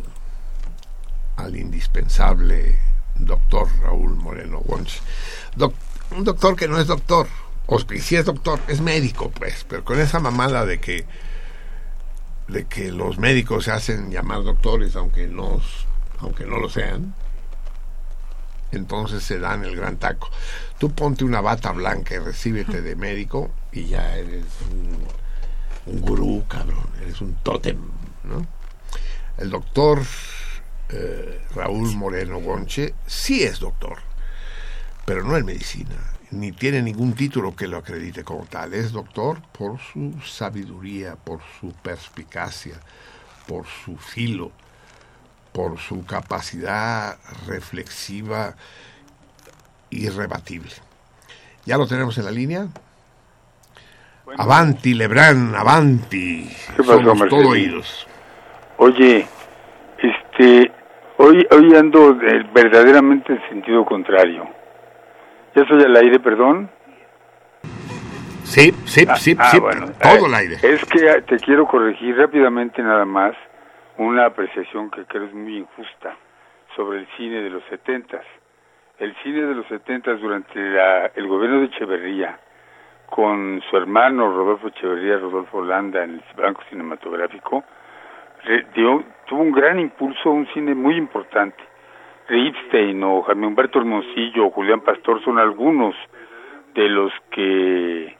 al indispensable doctor Raúl Moreno. Doc- un doctor que no es doctor, o sí es doctor, es médico, pues, pero con esa mamada de que de que los médicos se hacen llamar doctores aunque no aunque no lo sean entonces se dan el gran taco tú ponte una bata blanca y recíbete de médico y ya eres un, un gurú cabrón eres un tótem ¿no? el doctor eh, Raúl Moreno Gonche sí es doctor, pero no en medicina, ni tiene ningún título que lo acredite como tal. Es doctor por su sabiduría, por su perspicacia, por su filo, por su capacidad reflexiva irrebatible. ¿Ya lo tenemos en la línea? Avanti, Lebrán, avanti. ¿Qué pasó, Somos todo oídos. Oye, este, hoy, hoy ando verdaderamente en sentido contrario. ¿Ya estoy al aire, perdón? Sí, sí, sí, Ah, sí, bueno, todo eh, el aire. Es que te quiero corregir rápidamente nada más una apreciación que creo es muy injusta sobre el cine de los setentas. El cine de los setentas durante la- el gobierno de Echeverría, con su hermano Rodolfo Echeverría, Rodolfo Landa en el Banco Cinematográfico, dio, tuvo un gran impulso, un cine muy importante. Ripstein o Jaime Humberto Hermosillo o Julián Pastor son algunos de los que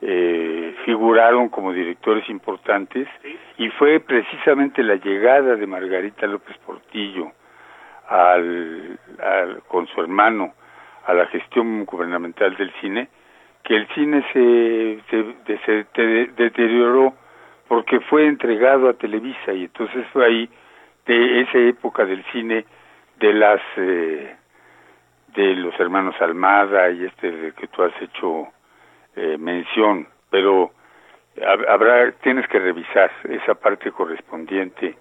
eh, figuraron como directores importantes y fue precisamente la llegada de Margarita López Portillo al, al- con su hermano a la gestión gubernamental del cine que el cine se, se, de- se te- deterioró porque fue entregado a Televisa y entonces fue ahí de esa época del cine de las eh, de los hermanos Almada y este del que tú has hecho eh, mención, pero hab- habrá tienes que revisar esa parte correspondiente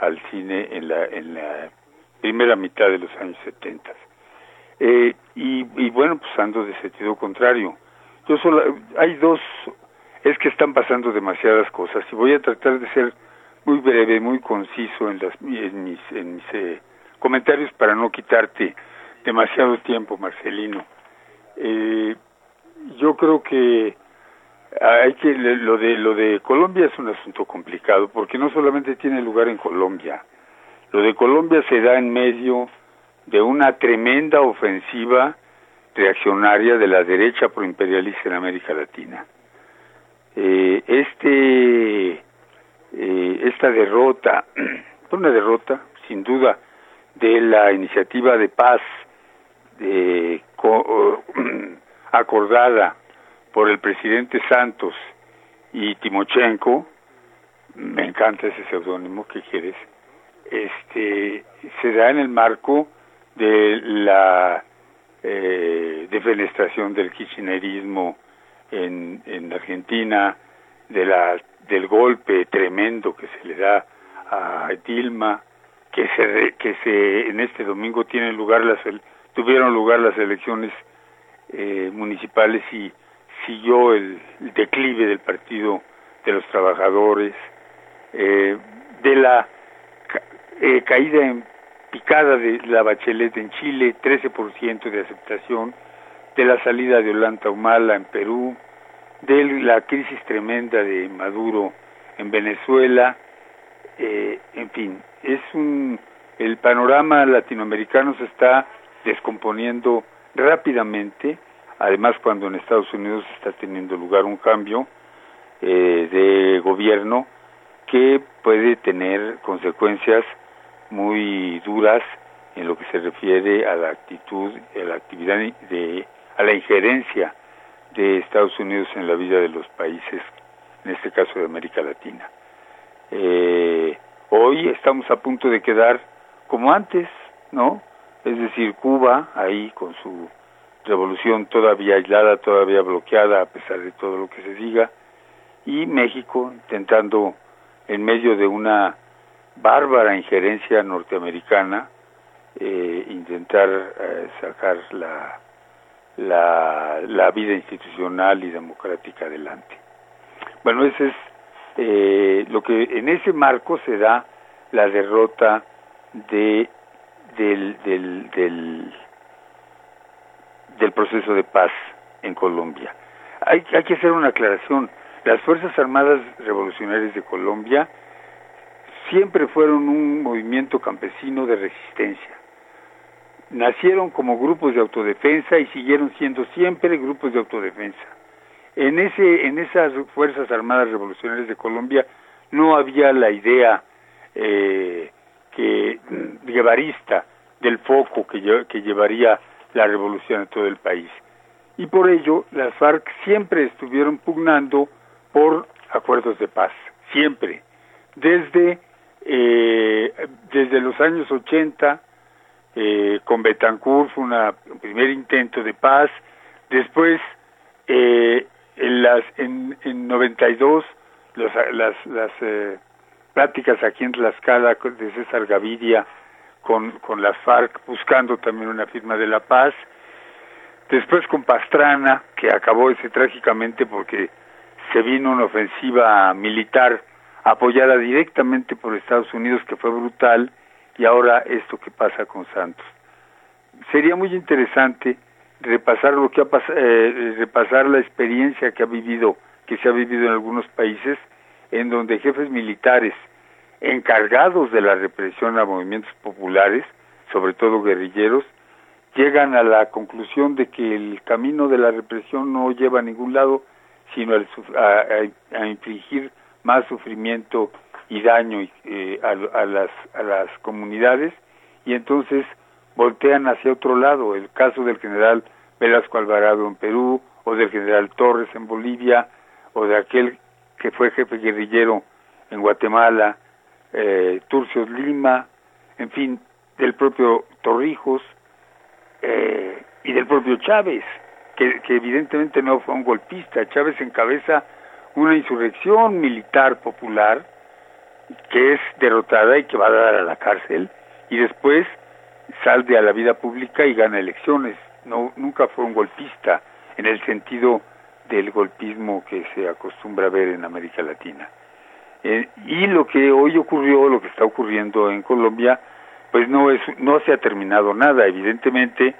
al cine en la en la primera mitad de los años 70. Eh, y, y bueno, pues ando de sentido contrario. Yo solo, hay dos, es que están pasando demasiadas cosas y voy a tratar de ser muy breve, muy conciso en, las, en mis, en mis eh, comentarios para no quitarte demasiado tiempo, Marcelino. Eh, yo creo que hay que lo de lo de Colombia es un asunto complicado porque no solamente tiene lugar en Colombia. Lo de Colombia se da en medio de una tremenda ofensiva reaccionaria de la derecha proimperialista en América Latina. eh, este eh, esta derrota, una derrota sin duda de la iniciativa de paz eh, co- acordada por el presidente Santos y Timochenko, me encanta ese seudónimo, ¿qué quieres? Este, se da en el marco de la eh, defenestración del kirchnerismo en, en Argentina, de la, del golpe tremendo que se le da a Dilma, que se, que se en este domingo tienen lugar las tuvieron lugar las elecciones eh, municipales y siguió el, declive del partido de los trabajadores, eh, de la eh, caída en picada de la Bachelet en Chile, 13% de aceptación, de la salida de Ollanta Humala en Perú, de la crisis tremenda de Maduro en Venezuela, eh, en fin, es un el panorama latinoamericano se está descomponiendo rápidamente, además cuando en Estados Unidos está teniendo lugar un cambio eh, de gobierno que puede tener consecuencias muy duras en lo que se refiere a la actitud, a la actividad de, a la injerencia de Estados Unidos en la vida de los países, en este caso de América Latina. Eh, hoy estamos a punto de quedar como antes, ¿no? Es decir, Cuba ahí con su revolución todavía aislada, todavía bloqueada a pesar de todo lo que se diga, y México intentando en medio de una bárbara injerencia norteamericana eh, intentar eh, sacar la, la, la vida institucional y democrática adelante. Bueno, ese es eh, lo que en ese marco se da la derrota de del, del, del, del proceso de paz en Colombia. Hay, hay que hacer una aclaración. Las Fuerzas Armadas Revolucionarias de Colombia siempre fueron un movimiento campesino de resistencia. Nacieron como grupos de autodefensa y siguieron siendo siempre grupos de autodefensa. En ese en esas Fuerzas Armadas Revolucionarias de Colombia no había la idea eh, que guevarista del foco que, que llevaría la revolución a todo el país. Y por ello las FARC siempre estuvieron pugnando por acuerdos de paz, siempre. Desde, eh, desde los años 80, eh, con Betancourt fue una, un primer intento de paz, después eh, en, las, en, en 92 los, las, las eh, pláticas aquí en Tlaxcala de César Gaviria con, con las FARC buscando también una firma de la paz, después con Pastrana, que acabó ese trágicamente porque se vino una ofensiva militar apoyada directamente por Estados Unidos que fue brutal y ahora esto que pasa con Santos. Sería muy interesante repasar lo que ha eh, repasar la experiencia que ha vivido que se ha vivido en algunos países en donde jefes militares encargados de la represión a movimientos populares, sobre todo guerrilleros, llegan a la conclusión de que el camino de la represión no lleva a ningún lado, sino a, a- a infligir más sufrimiento y daño eh, a, a las, a las comunidades. Y entonces voltean hacia otro lado. El caso del general Velasco Alvarado en Perú o del general Torres en Bolivia o de aquel que fue jefe guerrillero en Guatemala, eh, Turcios Lima, en fin, del propio Torrijos eh, y del propio Chávez, que, que evidentemente no fue un golpista. Chávez encabeza una insurrección militar popular que es derrotada y que va a dar a la cárcel y después sale a la vida pública y gana elecciones. No, nunca fue un golpista en el sentido del golpismo que se acostumbra a ver en América Latina. Eh, y lo que hoy ocurrió, lo que está ocurriendo en Colombia, pues no es, no se ha terminado nada. Evidentemente,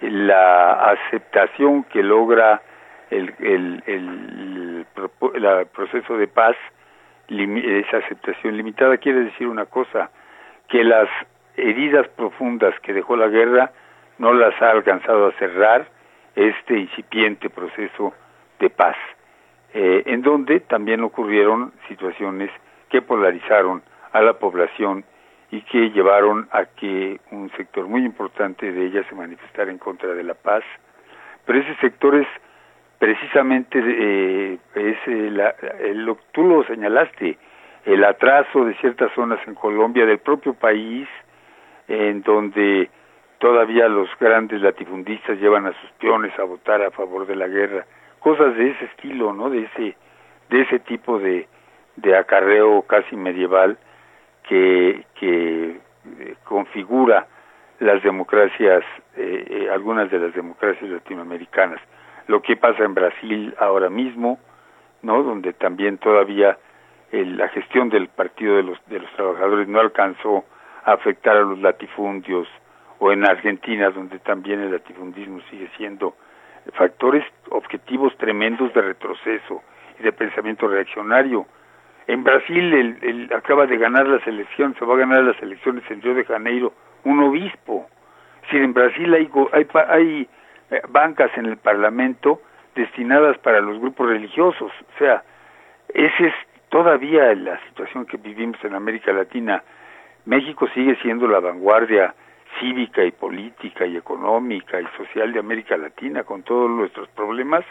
la aceptación que logra el, el, el, el proceso de paz, esa aceptación limitada, quiere decir una cosa, que las heridas profundas que dejó la guerra no las ha alcanzado a cerrar este incipiente proceso de paz. eh, en donde también ocurrieron situaciones que polarizaron a la población y que llevaron a que un sector muy importante de ella se manifestara en contra de la paz. Pero ese sector es precisamente, eh, es eh, la- el- tú lo señalaste, el atraso de ciertas zonas en Colombia, del propio país, en donde todavía los grandes latifundistas llevan a sus peones a votar a favor de la guerra, cosas de ese estilo, ¿no? De ese, de ese tipo de, de acarreo casi medieval que, que eh, configura las democracias, eh, eh, algunas de las democracias latinoamericanas. Lo que pasa en Brasil ahora mismo, ¿no? Donde también todavía la gestión del Partido de los, de los Trabajadores no alcanzó afectar a los latifundios, o en Argentina, donde también el latifundismo sigue siendo factores objetivos tremendos de retroceso y de pensamiento reaccionario. En Brasil el, el- acaba de ganar las elecciones, se va a ganar las elecciones en Río de Janeiro, un obispo. Si en Brasil hay, hay, hay eh, bancas en el Parlamento destinadas para los grupos religiosos, o sea, esa es todavía la situación que vivimos en América Latina. México sigue siendo la vanguardia cívica y política y económica y social de América Latina con todos nuestros problemas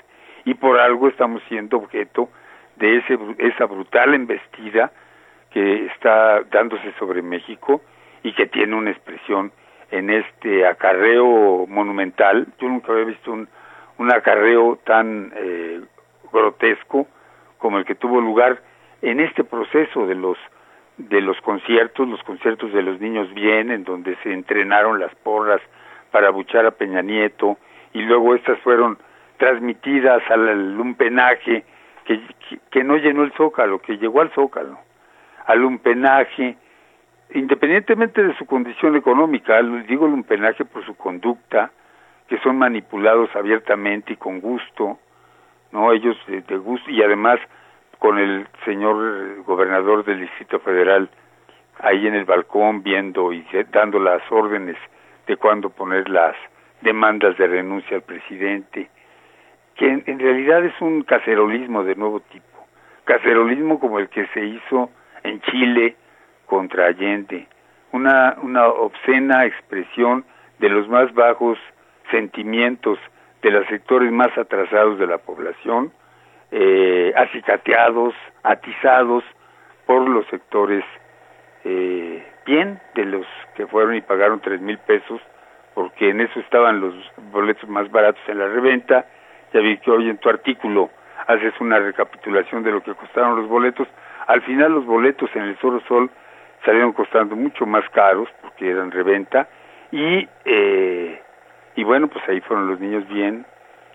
y por algo estamos siendo objeto de ese, esa brutal embestida que está dándose sobre México y que tiene una expresión en este acarreo monumental. Yo nunca había visto un, un acarreo tan eh, grotesco como el que tuvo lugar en este proceso de los de los conciertos, los conciertos de los niños bien, en donde se entrenaron las porras para buchar a Peña Nieto, y luego estas fueron transmitidas al lumpenaje que, que, no llenó el zócalo, que llegó al zócalo, al lumpenaje, independientemente de su condición económica, digo lumpenaje por su conducta, que son manipulados abiertamente y con gusto, no ellos de, de gusto y además con el señor eh, gobernador del Distrito Federal ahí en el balcón viendo y dando las órdenes de cuándo poner las demandas de renuncia al presidente, que en, en realidad es un cacerolismo de nuevo tipo, cacerolismo como el que se hizo en Chile contra Allende, una, una obscena expresión de los más bajos sentimientos de los sectores más atrasados de la población, eh, acicateados, atizados por los sectores eh, bien de los que fueron y pagaron tres mil pesos porque en eso estaban los boletos más baratos en la reventa. Ya vi que hoy en tu artículo haces una recapitulación de lo que costaron los boletos. Al final los boletos en el Soro Sol salieron costando mucho más caros porque eran reventa y eh, y bueno pues ahí fueron los niños bien.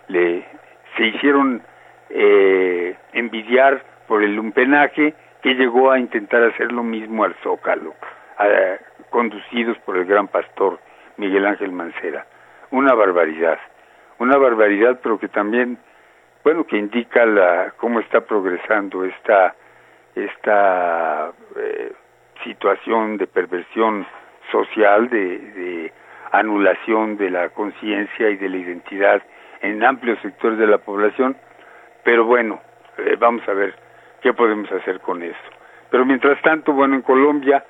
Le se hicieron eh, envidiar por el lumpenaje que llegó a intentar hacer lo mismo al Zócalo, a- conducidos por el gran pastor Miguel Ángel Mancera. Una barbaridad, una barbaridad, pero que también, bueno, que indica la cómo está progresando esta esta eh, situación de perversión social, de, de anulación de la conciencia y de la identidad en amplios sectores de la población, pero bueno, eh, vamos a ver qué podemos hacer con eso. Pero mientras tanto, bueno, en Colombia,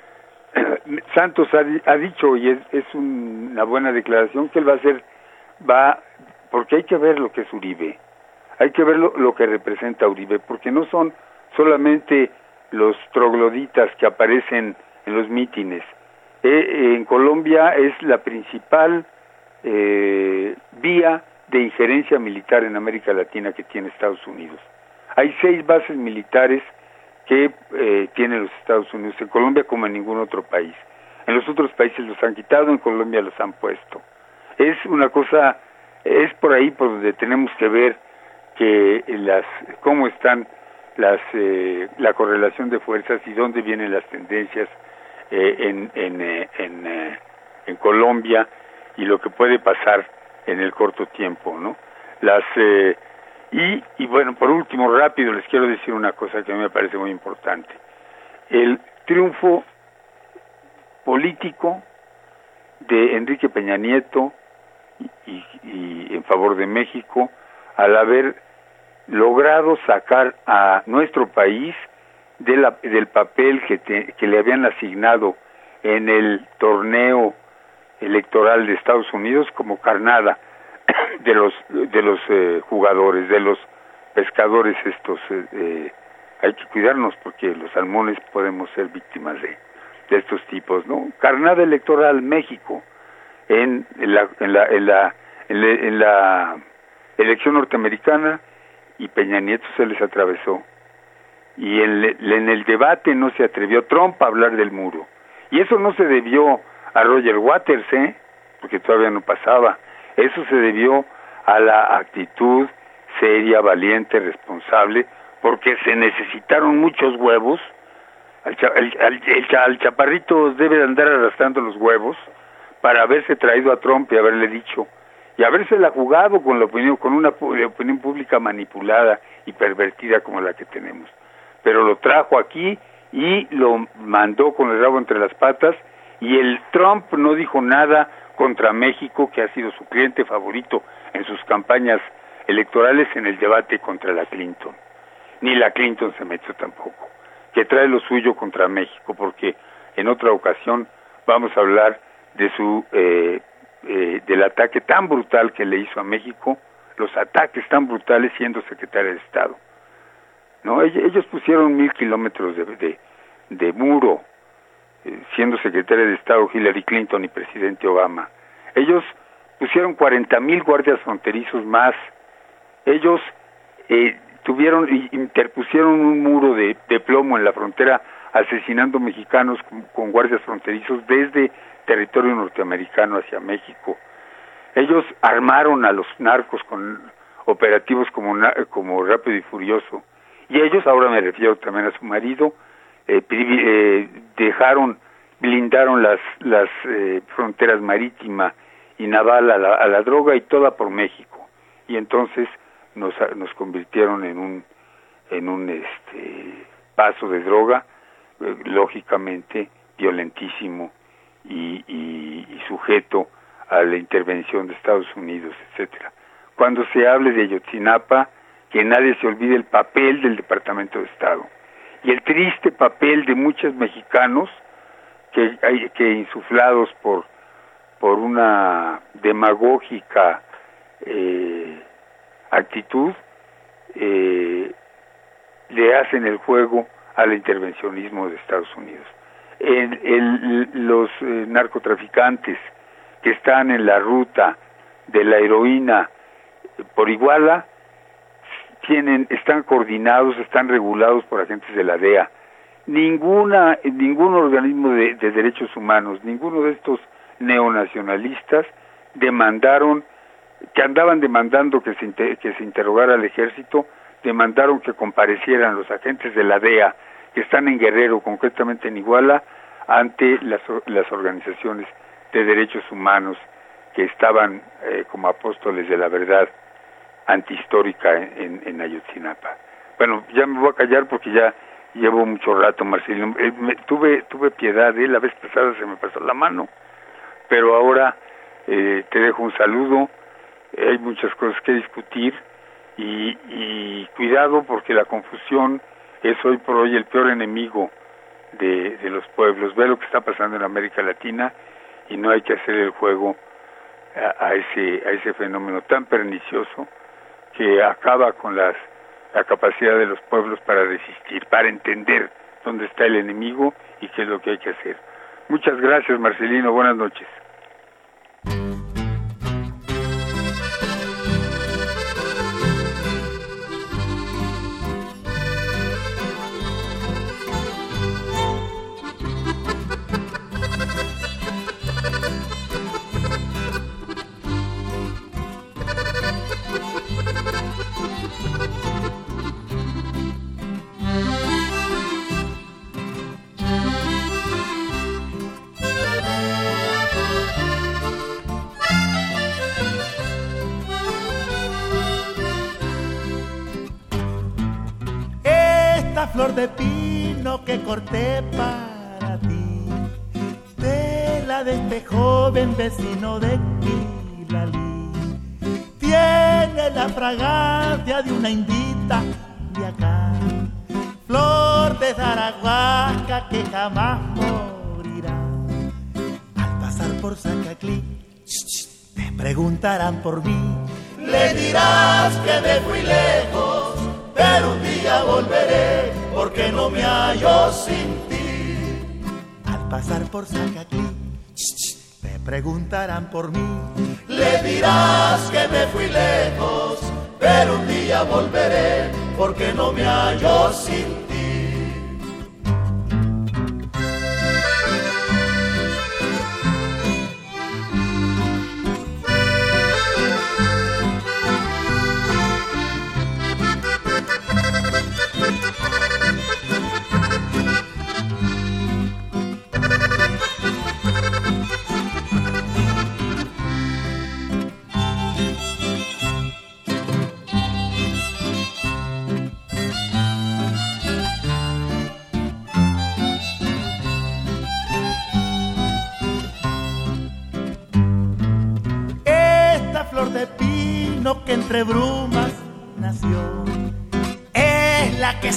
Santos ha, ha dicho, y es, es un- una buena declaración, que él va a hacer, va, porque hay que ver lo que es Uribe, hay que ver lo, lo que representa Uribe, porque no son solamente los trogloditas que aparecen en los mítines. Eh, en Colombia es la principal eh, vía de injerencia militar en América Latina que tiene Estados Unidos. Hay seis bases militares que eh, tienen los Estados Unidos en Colombia como en ningún otro país. En los otros países los han quitado, en Colombia los han puesto. Es una cosa, es por ahí por donde tenemos que ver que las cómo están las eh, la correlación de fuerzas y dónde vienen las tendencias eh, en en, eh, eh, en Colombia y lo que puede pasar en el corto tiempo, ¿no? Las eh, y, y bueno, por último, rápido, les quiero decir una cosa que a mí me parece muy importante. El triunfo político de Enrique Peña Nieto y, y- y en favor de México al haber logrado sacar a nuestro país de la- del papel que, te- que le habían asignado en el torneo electoral de Estados Unidos como carnada de los de los eh, jugadores, de los pescadores estos. eh, eh, hay que cuidarnos porque los salmones podemos ser víctimas de, de estos tipos, ¿no? Carnada electoral México en la en la en la, en la, en la elección norteamericana y Peña Nieto se les atravesó y en, en el debate no se atrevió Trump a hablar del muro y eso no se debió a Roger Waters, ¿eh? porque todavía no pasaba. Eso se debió a la actitud seria, valiente, responsable, porque se necesitaron muchos huevos. Al, el, al- el chaparrito debe de andar arrastrando los huevos para haberse traído a Trump y haberle dicho y habérsela jugado con la opinión, con una opinión pública manipulada y pervertida como la que tenemos. Pero lo trajo aquí y lo mandó con el rabo entre las patas y el Trump no dijo nada contra México, que ha sido su cliente favorito en sus campañas electorales en el debate contra la Clinton. Ni la Clinton se metió tampoco, que trae lo suyo contra México, porque en otra ocasión vamos a hablar de su eh, eh, del ataque tan brutal que le hizo a México, los ataques tan brutales siendo secretario de Estado. No, Ell- ellos pusieron mil kilómetros de, de, muro, siendo secretaria de Estado Hillary Clinton y presidente Obama. Ellos pusieron 40 mil guardias fronterizos más. Ellos eh, tuvieron interpusieron un muro de, plomo en la frontera asesinando mexicanos con, con guardias fronterizos desde territorio norteamericano hacia México. Ellos armaron a los narcos con operativos como, como Rápido y Furioso. Y ellos, ahora me refiero también a su marido, eh, eh, dejaron, blindaron las, las eh, fronteras marítima y naval a la, a la droga y toda por México. Y entonces nos, nos convirtieron en un, en un este, paso de droga, eh, lógicamente violentísimo y, y- y sujeto a la intervención de Estados Unidos, etcétera. Cuando se hable de Ayotzinapa, que nadie se olvide el papel del Departamento de Estado y el triste papel de muchos mexicanos que, que insuflados por por una demagógica eh, actitud eh, le hacen el juego al intervencionismo de Estados Unidos. El- el- los eh, narcotraficantes que están en la ruta de la heroína por Iguala tienen, están coordinados, están regulados por agentes de la DEA. Ninguna, ningún organismo de, de derechos humanos, ninguno de estos neonacionalistas demandaron, que andaban demandando que se, inte- que se interrogara al ejército, demandaron que comparecieran los agentes de la DEA que están en Guerrero, concretamente en Iguala, ante las, las organizaciones de derechos humanos que estaban eh, como apóstoles de la verdad antihistórica en, en, Ayotzinapa. Bueno, ya me voy a callar porque ya llevo mucho rato, Marcelino. Eh, me- tuve, tuve piedad, ¿eh? la vez pasada se me pasó la mano, pero ahora eh, te dejo un saludo. Hay muchas cosas que discutir y, y cuidado porque la confusión es hoy por hoy el peor enemigo de, de los pueblos. Ve lo que está pasando en América Latina y no hay que hacer el juego a ese a ese fenómeno tan pernicioso que acaba con las la capacidad de los pueblos para resistir, para entender dónde está el enemigo y qué es lo que hay que hacer. Muchas gracias, Marcelino. Buenas noches. Corté para ti, de la de este joven vecino de Quilalí, tiene la fragancia de una indita de acá. Flor de Zaragoza que jamás morirá. Al pasar por Zacaclí, te preguntarán por mí. Le dirás que me fui lejos, pero un día volveré porque no me hallo sin ti. Al pasar por Zacaclí, te preguntarán por mí. Le dirás que me fui lejos, pero un día volveré porque no me hallo sin ti.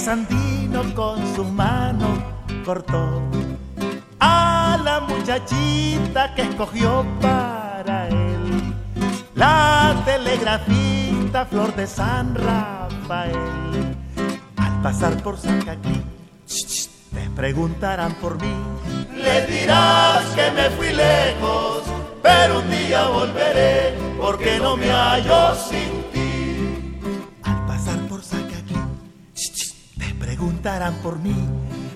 Que Sandino con su mano cortó a la muchachita que escogió para él la telegrafista flor de San Rafael. Al pasar por Zacaclí, te preguntarán por mí. Le dirás que me fui lejos, pero un día volveré porque no me hallo sin preguntarán por mí.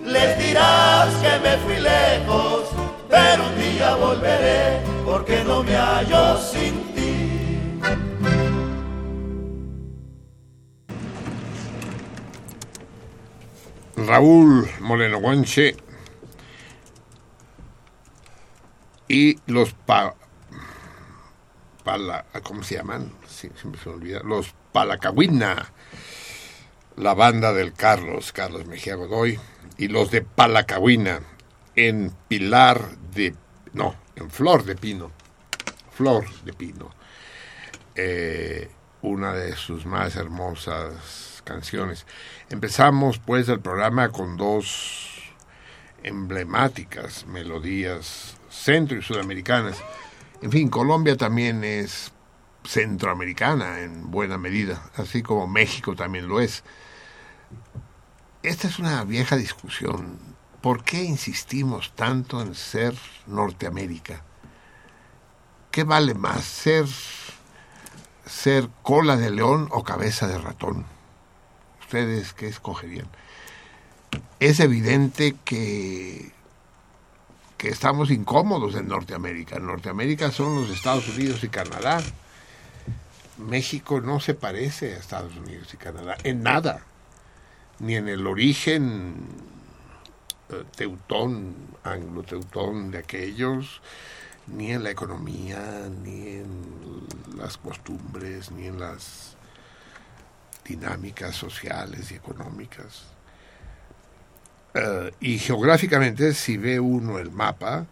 Les dirás que me fui lejos, pero un día volveré porque no me hallo sin ti. Raúl Moreno Guanche y los pa, pala, ¿cómo se llaman? Sí, se olvida. Los Palacahuina, la banda del Carlos, Carlos Mejía Godoy, y los de Palacahuina en Pilar de, no, en Flor de Pino, Flor de Pino, eh, una de sus más hermosas canciones. Empezamos pues el programa con dos emblemáticas melodías centro y sudamericanas. En fin, Colombia también es centroamericana en buena medida, así como México también lo es. Esta es una vieja discusión. ¿Por qué insistimos tanto en ser Norteamérica? ¿Qué vale más, ser, cola de león o cabeza de ratón? ¿Ustedes qué escogerían? Es evidente que que estamos incómodos en Norteamérica. En Norteamérica son los Estados Unidos y Canadá. México no se parece a Estados Unidos y Canadá en nada, ni en el origen eh, teutón, anglo-teutón de aquellos, ni en la economía, ni en las costumbres, ni en las dinámicas sociales y económicas. Eh, y geográficamente, si ve uno el mapa,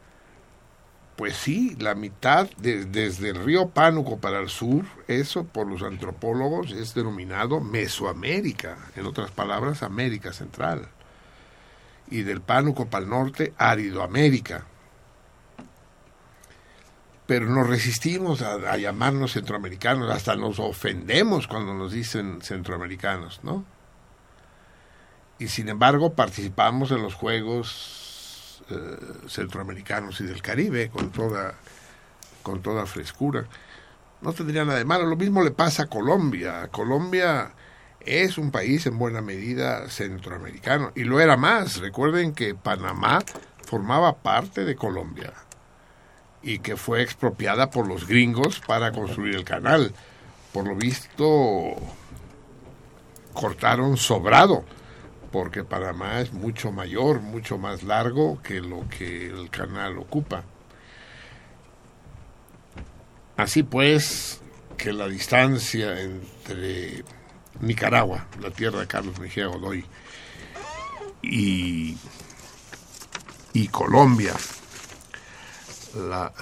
pues sí, la mitad de- desde el río Pánuco para el sur, eso por los antropólogos es denominado Mesoamérica, en otras palabras, América Central. Y del Pánuco para el norte, Áridoamérica. Pero nos resistimos a, a llamarnos centroamericanos, hasta nos ofendemos cuando nos dicen centroamericanos, ¿no? y sin embargo participamos en los Juegos eh, Centroamericanos y del Caribe con toda, con toda frescura. No tendría nada de malo. Lo mismo le pasa a Colombia. Colombia es un país en buena medida centroamericano y lo era más. Recuerden que Panamá formaba parte de Colombia y que fue expropiada por los gringos para construir el canal. Por lo visto, cortaron sobrado porque Panamá es mucho mayor, mucho más largo que lo que el canal ocupa. Así pues, que la distancia entre Nicaragua, la tierra de Carlos Mejía Godoy, y, y Colombia, la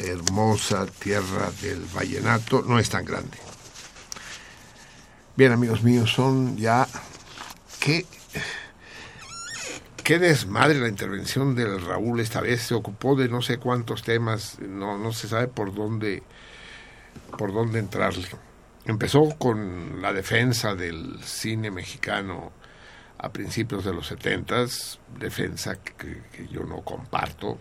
hermosa tierra del vallenato, no es tan grande. Bien, amigos míos, son ya... ¿Qué, qué desmadre la intervención del Raúl esta vez. Se ocupó de no sé cuántos temas, no, no se sabe por dónde, por dónde entrarle. Empezó con la defensa del cine mexicano a principios de los setentas, defensa que, yo no comparto.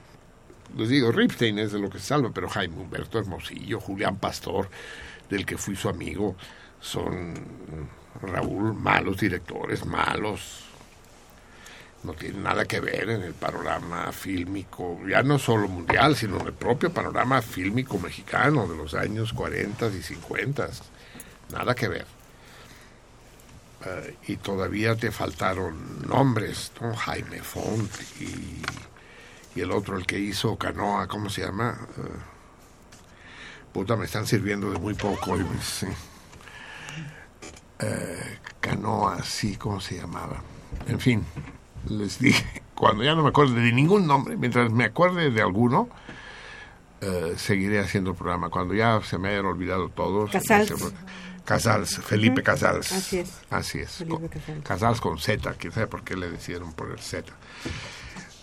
Les digo, Ripstein es de lo que se salva, pero Jaime Humberto Hermosillo, Julián Pastor, del que fui su amigo, son Raúl malos directores, malos. No tienen nada que ver en el panorama fílmico, ya no solo mundial, sino en el propio panorama fílmico mexicano de los años 40 y 50. Nada que ver. Eh, y todavía te faltaron nombres, ¿no? Jaime Font y, el otro, el que hizo Canoa, ¿cómo se llama? Eh, puta, me están sirviendo de muy poco. Eh, Canoa, sí, ¿cómo se llamaba? En fin, les dije, cuando ya no me acuerdo de ningún nombre, mientras me acuerde de alguno, eh, seguiré haciendo el programa. Cuando ya se me hayan olvidado todos. Casals. Casals, Felipe. Casals. Así es. Así es. Felipe Con- Casals. Casals con Z, quién sabe por qué le decidieron poner Z.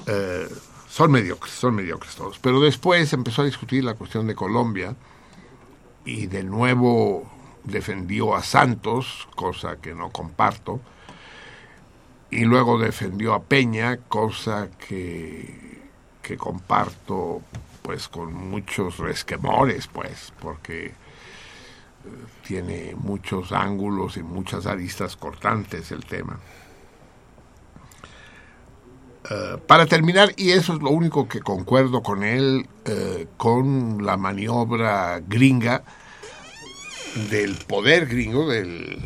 Eh, son mediocres, son mediocres todos. Pero después empezó a discutir la cuestión de Colombia y de nuevo defendió a Santos, cosa que no comparto, y luego defendió a Peña, cosa que, que comparto pues con muchos resquemores, pues, porque eh, tiene muchos ángulos y muchas aristas cortantes el tema. Eh, para terminar, y eso es lo único que concuerdo con él, eh, con la maniobra gringa del poder gringo del,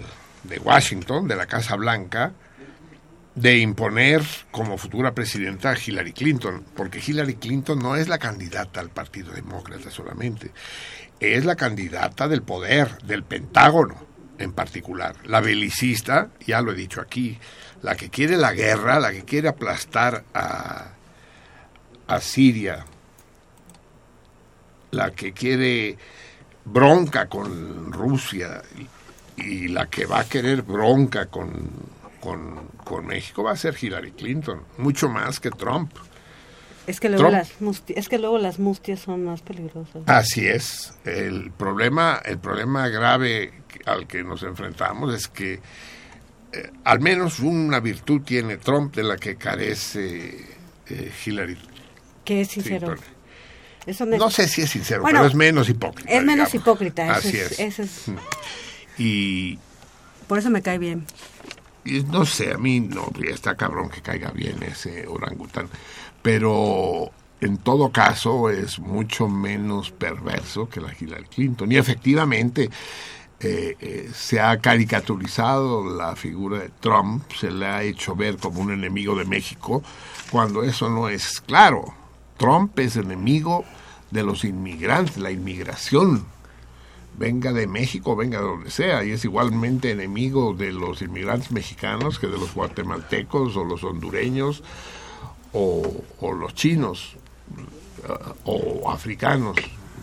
de Washington, de la Casa Blanca, de imponer como futura presidenta a Hillary Clinton, porque Hillary Clinton no es la candidata al Partido Demócrata solamente, es la candidata del poder, del Pentágono en particular, la belicista, ya lo he dicho aquí, la que quiere la guerra, la que quiere aplastar a, a Siria, la que quiere bronca con Rusia y, la que va a querer bronca con, con, con México va a ser Hillary Clinton, mucho más que Trump. Es que luego Trump. las musti- es que luego las mustias son más peligrosas. Así es. El problema, el problema grave al que nos enfrentamos es que eh, al menos una virtud tiene Trump de la que carece eh, Hillary. Que es sincero. Clinton. Eso No sé si es sincero, Bueno, pero es menos hipócrita. Es menos digamos. hipócrita. Eso Así es, es. eso es- Y, por eso me cae bien. No sé, a mí no, está cabrón que caiga bien ese orangután. Pero en todo caso es mucho menos perverso que la Hillary Clinton. Y efectivamente eh, eh, se ha caricaturizado la figura de Trump, se le ha hecho ver como un enemigo de México, cuando eso no es claro. Trump es enemigo de los inmigrantes, la inmigración venga de México, venga de donde sea, y es igualmente enemigo de los inmigrantes mexicanos que de los guatemaltecos o los hondureños o, los chinos eh, o africanos.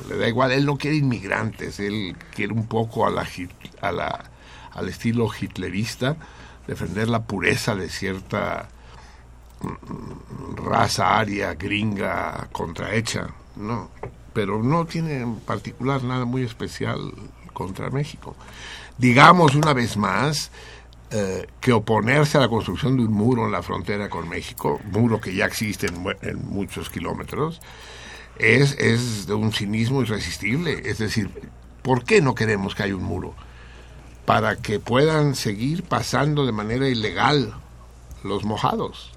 Le da igual, él no quiere inmigrantes, él quiere un poco a la, a la, al estilo hitlerista, defender la pureza de cierta mm, raza aria, gringa, contrahecha, no, pero no tiene en particular nada muy especial contra México. Digamos una vez más eh, que oponerse a la construcción de un muro en la frontera con México, muro que ya existe en, en muchos kilómetros, es, es de un cinismo irresistible. Es decir, ¿por qué no queremos que haya un muro? Para que puedan seguir pasando de manera ilegal los mojados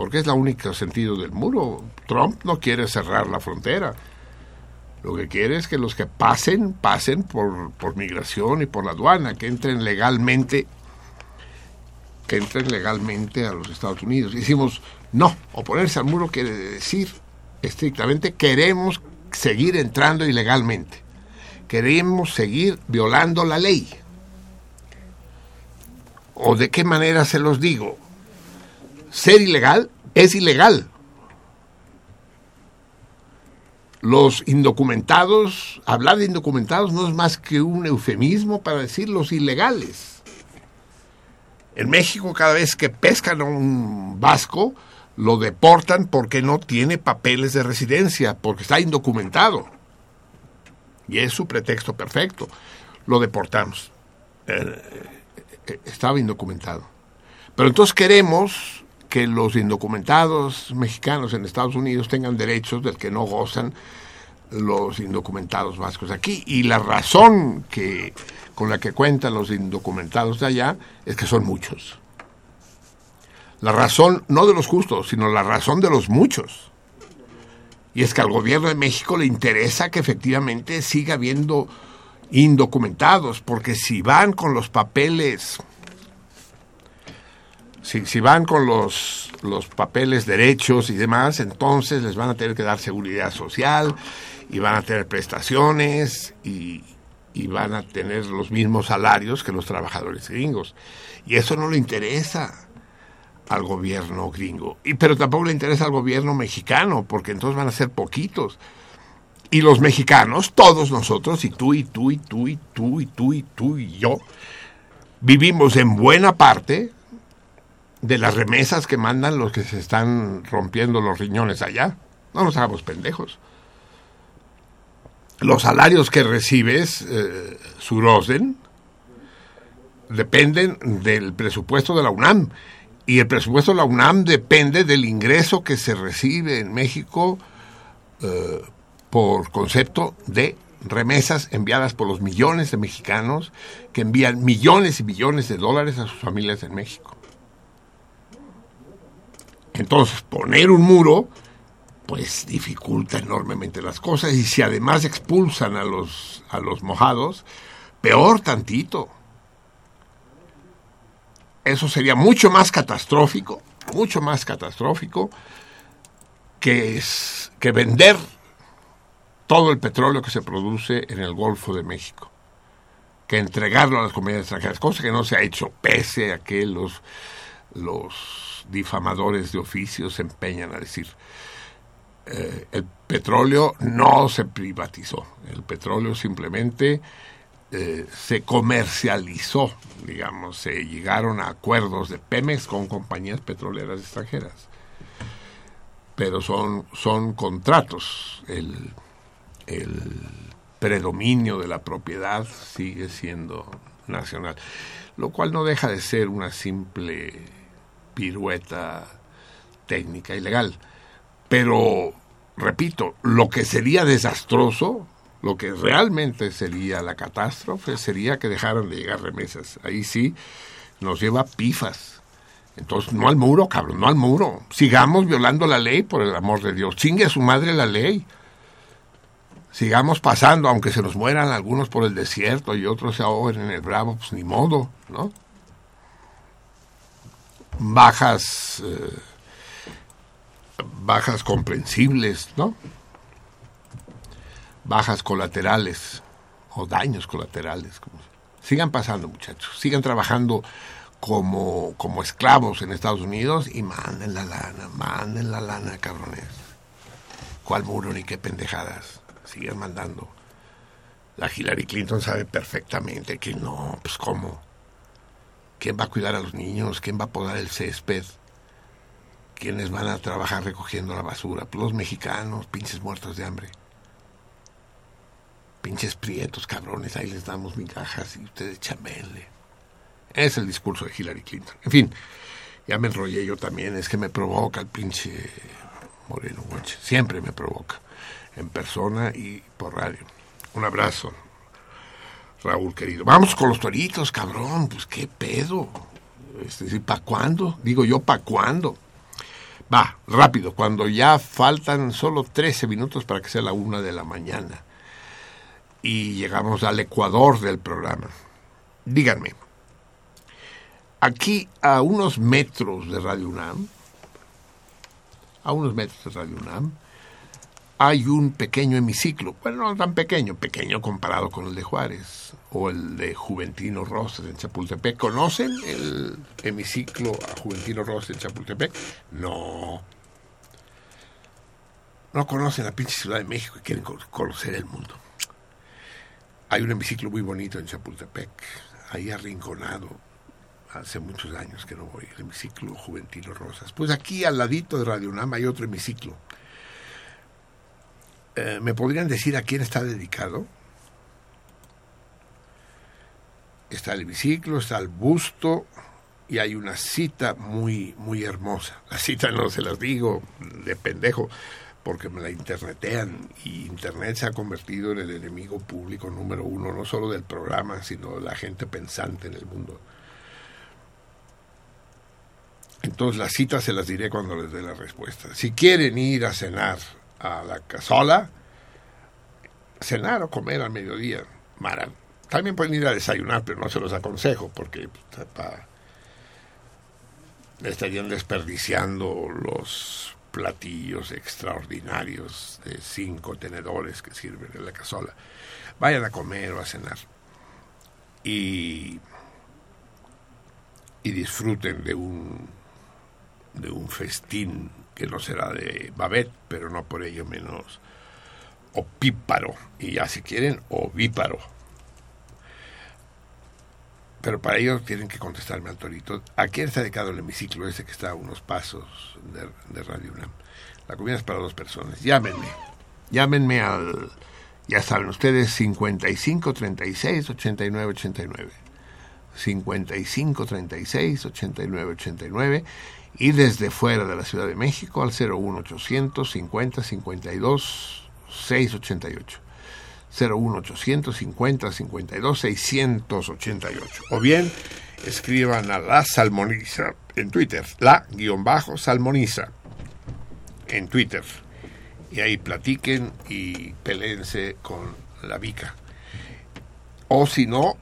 porque es el único sentido del muro. Trump no quiere cerrar la frontera. Lo que quiere es que los que pasen, pasen por, por migración y por la aduana, que entren legalmente, que entren legalmente a los Estados Unidos. Decimos, no, oponerse al muro quiere decir estrictamente queremos seguir entrando ilegalmente. Queremos seguir violando la ley. ¿O de qué manera se los digo? Ser ilegal es ilegal. Los indocumentados, hablar de indocumentados no es más que un eufemismo para decir los ilegales. En México cada vez que pescan a un vasco, lo deportan porque no tiene papeles de residencia, porque está indocumentado. Y es su pretexto perfecto. Lo deportamos. Eh, eh, estaba indocumentado. Pero entonces queremos que los indocumentados mexicanos en Estados Unidos tengan derechos del que no gozan los indocumentados vascos aquí. Y la razón que, con la que cuentan los indocumentados de allá es que son muchos. La razón no de los justos, sino la razón de los muchos. Y es que al gobierno de México le interesa que efectivamente siga habiendo indocumentados, porque si van con los papeles, si, si van con los, los papeles derechos y demás, entonces les van a tener que dar seguridad social y van a tener prestaciones y, y van a tener los mismos salarios que los trabajadores gringos. Y eso no le interesa al gobierno gringo. Y, pero tampoco le interesa al gobierno mexicano, porque entonces van a ser poquitos. Y los mexicanos, todos nosotros, y tú, y tú, y tú, y tú, y tú, y tú, y yo, vivimos en buena parte de las remesas que mandan los que se están rompiendo los riñones allá. No nos hagamos pendejos. Los salarios que recibes, eh, Surosen, dependen del presupuesto de la UNAM. Y el presupuesto de la UNAM depende del ingreso que se recibe en México eh, por concepto de remesas enviadas por los millones de mexicanos que envían millones y millones de dólares a sus familias en México. Entonces, poner un muro, pues dificulta enormemente las cosas y si además expulsan a los, a los mojados, peor tantito. Eso sería mucho más catastrófico, mucho más catastrófico que, es, que vender todo el petróleo que se produce en el Golfo de México, que entregarlo a las comunidades extranjeras, cosa que no se ha hecho pese a que los, los difamadores de oficio se empeñan a decir. Eh, el petróleo no se privatizó, el petróleo simplemente eh, se comercializó, digamos, se llegaron a acuerdos de Pemex con compañías petroleras extranjeras. Pero son, son contratos. El, el predominio de la propiedad sigue siendo nacional, lo cual no deja de ser una simple pirueta técnica y legal. Pero, repito, lo que sería desastroso lo que realmente sería la catástrofe sería que dejaran de llegar remesas. Ahí sí nos lleva pifas. Entonces, no al muro, cabrón, no al muro. Sigamos violando la ley, por el amor de Dios. Chingue a su madre la ley. Sigamos pasando, aunque se nos mueran algunos por el desierto y otros se ahoguen en el bravo, pues ni modo, ¿no? Bajas, eh, bajas comprensibles, ¿no? bajas colaterales o daños colaterales. Sigan pasando, muchachos. Sigan trabajando como, como esclavos en Estados Unidos y manden la lana, manden la lana, cabrones. ¿Cuál muro ni qué pendejadas? Sigan mandando. La Hillary Clinton sabe perfectamente que no, pues cómo. ¿Quién va a cuidar a los niños? ¿Quién va a podar el césped? ¿Quiénes van a trabajar recogiendo la basura? Pues los mexicanos, pinches muertos de hambre pinches prietos, cabrones, ahí les damos migajas y ustedes chamele. Es el discurso de Hillary Clinton. En fin, ya me enrollé yo también, es que me provoca el pinche Moreno. Siempre me provoca, en persona y por radio. Un abrazo, Raúl querido. Vamos con los toritos, cabrón, pues qué pedo. Es decir, ¿para cuándo? Digo yo, ¿para cuándo? Va, rápido, cuando ya faltan solo 13 minutos para que sea la una de la mañana y llegamos al ecuador del programa. Díganme, aquí a unos metros de Radio UNAM, a unos metros de Radio UNAM, hay un pequeño hemiciclo, bueno, no tan pequeño, pequeño comparado con el de Juárez o el de Juventino Rosas en Chapultepec. ¿Conocen el hemiciclo Juventino Rosas en Chapultepec? No. no conocen la pinche Ciudad de México y quieren co- conocer el mundo. Hay un hemiciclo muy bonito en Chapultepec, ahí arrinconado. Hace muchos años que no voy, el hemiciclo Juventino Rosas. Pues aquí al ladito de Radio UNAM hay otro hemiciclo. Eh, ¿Me podrían decir a quién está dedicado? Está el hemiciclo, está el busto y hay una cita muy, muy hermosa. La cita no se las digo de pendejo porque me la internetean y Internet se ha convertido en el enemigo público número uno, no solo del programa, sino de la gente pensante en el mundo. Entonces las citas se las diré cuando les dé la respuesta. Si quieren ir a cenar a la casola, cenar o comer al mediodía, maran. También pueden ir a desayunar, pero no se los aconsejo porque estarían desperdiciando los platillos extraordinarios de cinco tenedores que sirven en la casola. Vayan a comer o a cenar. Y, y disfruten de un, de un festín que no será de babet, pero no por ello menos opíparo. Y ya si quieren, ovíparo. Pero para ello tienen que contestarme al torito. ¿A quién está dedicado el hemiciclo ese que está a unos pasos de, de Radio UNAM? La comida es para dos personas. Llámenme. Llámenme al, ya saben ustedes, 55 36 89 89. 55 36 89 89. Y desde fuera de la Ciudad de México al 01800 50 52 688. 01800 50 52 688. O bien escriban a la salmoniza en Twitter, la guion bajo salmoniza en Twitter. Y ahí platiquen y peleense con la vica. O si no,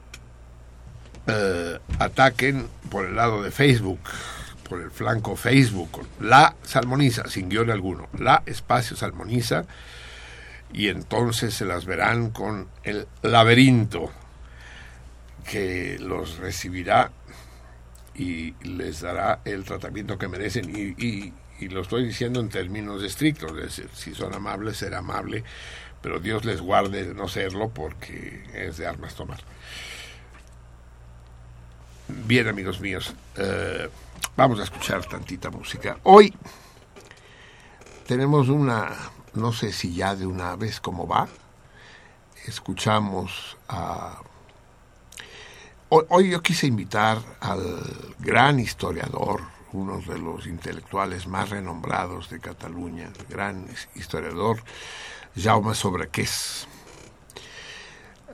eh, ataquen por el lado de Facebook, por el flanco Facebook, la salmoniza, sin guion alguno, la espacio salmoniza y entonces se las verán con el laberinto que los recibirá y les dará el tratamiento que merecen y, lo estoy diciendo en términos estrictos, es decir, si son amables, ser amable, pero Dios les guarde de no serlo porque es de armas tomar. Bien, amigos míos, eh, vamos a escuchar tantita música. Hoy tenemos una, no sé si ya de una vez cómo va, escuchamos a... Hoy, yo quise invitar al gran historiador, uno de los intelectuales más renombrados de Cataluña, el gran historiador Jaume Sobrequés.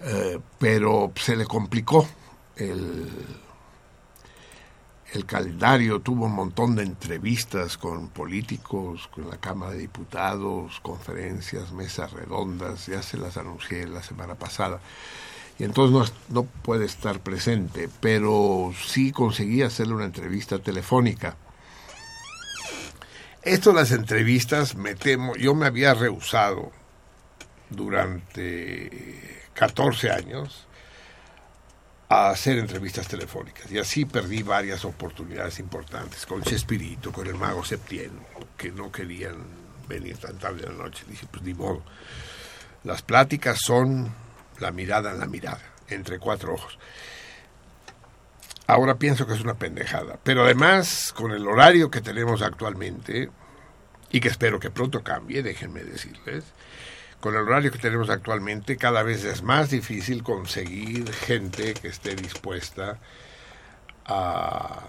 Eh, pero se le complicó el, el calendario tuvo un montón de entrevistas con políticos, con la Cámara de Diputados, conferencias, mesas redondas, ya se las anuncié la semana pasada. Y entonces no, no puede estar presente, pero sí conseguí hacerle una entrevista telefónica. Esto las entrevistas, me temo, yo me había rehusado durante 14 años a hacer entrevistas telefónicas y así perdí varias oportunidades importantes con Chespirito, con el mago Septién, que no querían venir tan tarde de la noche. Dije, pues ni modo. Las pláticas son la mirada en la mirada, entre cuatro ojos. Ahora pienso que es una pendejada, pero además con el horario que tenemos actualmente y que espero que pronto cambie, déjenme decirles, con el horario que tenemos actualmente, cada vez es más difícil conseguir gente que esté dispuesta a,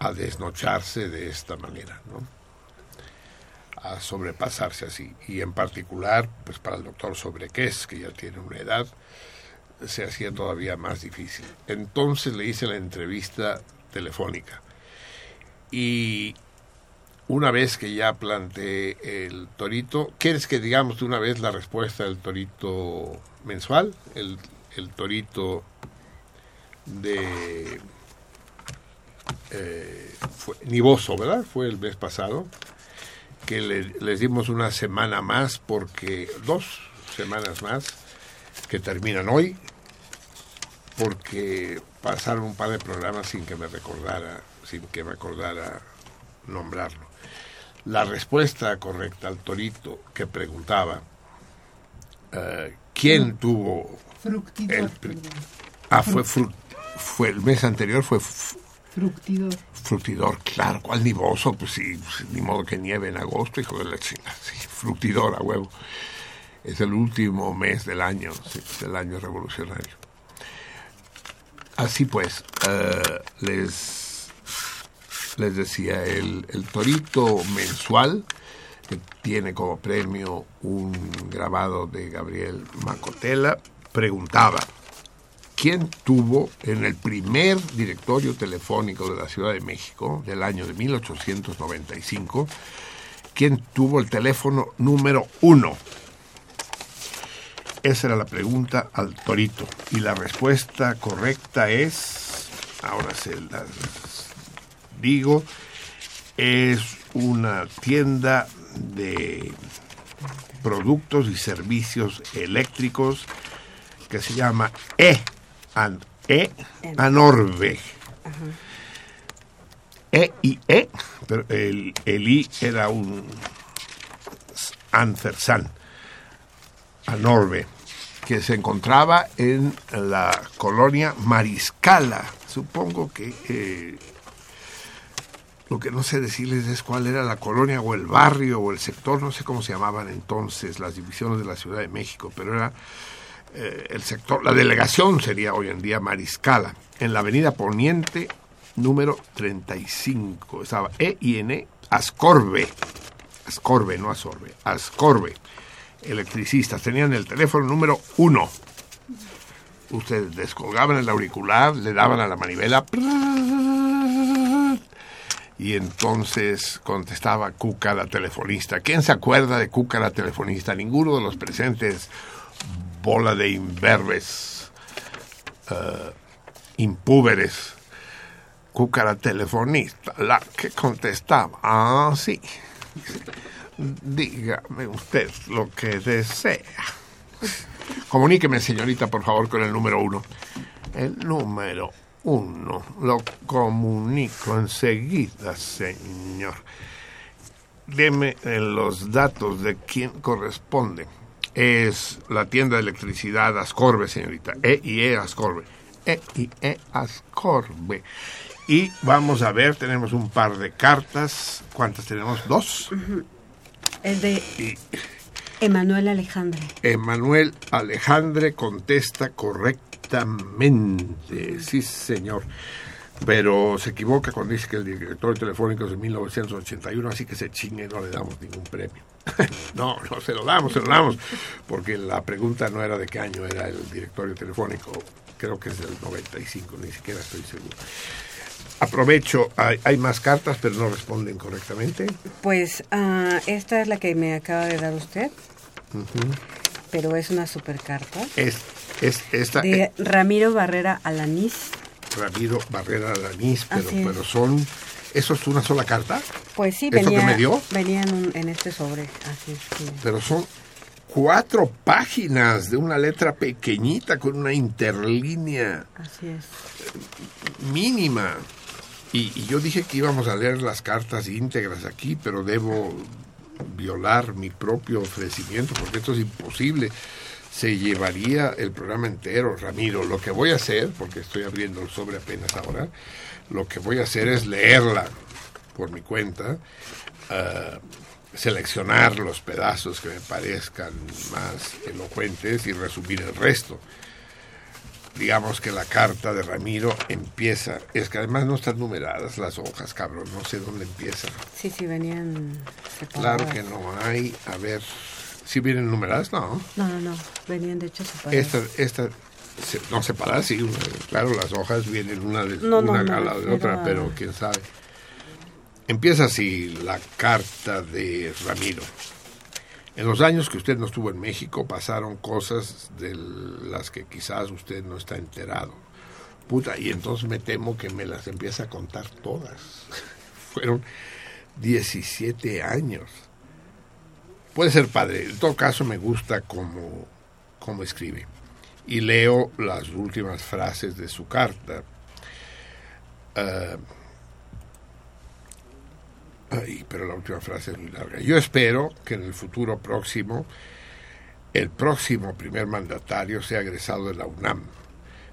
a desnocharse de esta manera, ¿no? a sobrepasarse así. Y en particular, pues para el doctor Sobrequés, que ya tiene una edad, se hacía todavía más difícil. Entonces le hice la entrevista telefónica. Y una vez que ya planteé el torito, ¿quieres que digamos de una vez la respuesta del torito mensual? El, el torito de eh, Niboso, ¿verdad? Fue el mes pasado, que le- les dimos una semana más, porque dos semanas más, que terminan hoy, porque pasaron un par de programas sin que me recordara, sin que me acordara nombrarlo. La respuesta correcta al torito que preguntaba eh, quién tuvo Fructidor. el ah fue el mes anterior fue f- Fructidor. Fructidor, claro, ¿cuál nivoso? Pues sí, pues, ni modo que nieve en agosto, hijo de la chingada. Sí, fructidor, a huevo. Es el último mes del año, sí, del año revolucionario. Así pues, eh, les, les decía, el, torito mensual, que tiene como premio un grabado de Gabriel Macotela, preguntaba, ¿Quién tuvo en el primer directorio telefónico de la Ciudad de México del año de 1895? ¿Quién tuvo el teléfono número uno? Esa era la pregunta al torito. Y la respuesta correcta es, ahora se las digo, es una tienda de productos y servicios eléctricos que se llama E. An, e Anorbe. E y E, pero el, el I era un Anfersan. Anorbe, que se encontraba en la colonia Mariscala. Supongo que eh, lo que no sé decirles es cuál era la colonia o el barrio o el sector, no sé cómo se llamaban entonces las divisiones de la Ciudad de México, pero era eh, el sector, la delegación sería hoy en día Mariscala, en la avenida Poniente número 35. Estaba E y N, Ascorbe, Ascorbe, no Asorbe, Ascorbe, electricistas, tenían el teléfono número uno. Ustedes descolgaban el auricular, le daban a la manivela y entonces contestaba Cuca la telefonista. ¿Quién se acuerda de Cuca la telefonista? Ninguno de los presentes bola de imberbes, eh, impúberes. Cúcara telefonista, la que contestaba. Ah, sí. Dígame usted lo que desea. Comuníqueme, señorita, por favor, con el número uno. El número uno. Lo comunico enseguida, señor. Deme eh, los datos de quién corresponde. Es la tienda de electricidad Ascorbe, señorita. E y E Ascorbe. E y E Ascorbe. Y vamos a ver, tenemos un par de cartas. ¿Cuántas tenemos? Dos. Es de Y Emanuel Alejandre. Emanuel Alejandre contesta correctamente. Sí, señor. Pero se equivoca cuando dice que el director telefónico es de 1981, así que se chingue, no le damos ningún premio. no, no se lo damos, se lo damos, porque la pregunta no era de qué año era el directorio telefónico, creo que es del 95, ni siquiera estoy seguro. Aprovecho, hay, hay más cartas, pero no responden correctamente. Pues ah, esta es la que me acaba de dar usted, pero es una super carta. Es, es esta, De eh, Ramiro Barrera Alanís. Ramiro Barrera Lanís, pero, pero son, ¿eso es una sola carta? Pues sí, ¿Esto que venía, me dio? venía en, un- en este sobre. Así es que- Pero son cuatro páginas de una letra pequeñita con una interlínea Así es. mínima. Y, y yo dije que íbamos a leer las cartas íntegras aquí, pero debo violar mi propio ofrecimiento porque esto es imposible. Se llevaría el programa entero, Ramiro. Lo que voy a hacer, porque estoy abriendo el sobre apenas ahora, lo que voy a hacer es leerla por mi cuenta, ah, seleccionar los pedazos que me parezcan más elocuentes y resumir el resto digamos que la carta de Ramiro empieza, es que además no están numeradas las hojas, cabrón, no sé dónde empieza. Sí, sí, venían Claro separadas. que no hay, a ver, si vienen numeradas, no. No, no, no. Venían de hecho separadas. Esta, esta, se- no separadas, sí, una- claro, las hojas vienen una, de, No, una no, a la de otra, pero quién sabe. Empieza así la carta de Ramiro. En los años que usted no estuvo en México pasaron cosas de las que quizás usted no está enterado. Puta, y entonces me temo que me las empieza a contar todas. Fueron 17 años. Puede ser padre. En todo caso me gusta cómo, cómo escribe. Y leo las últimas frases de su carta. Ah, Ay, pero la última frase es muy larga. Yo espero que en el futuro próximo el próximo primer mandatario sea egresado de la UNAM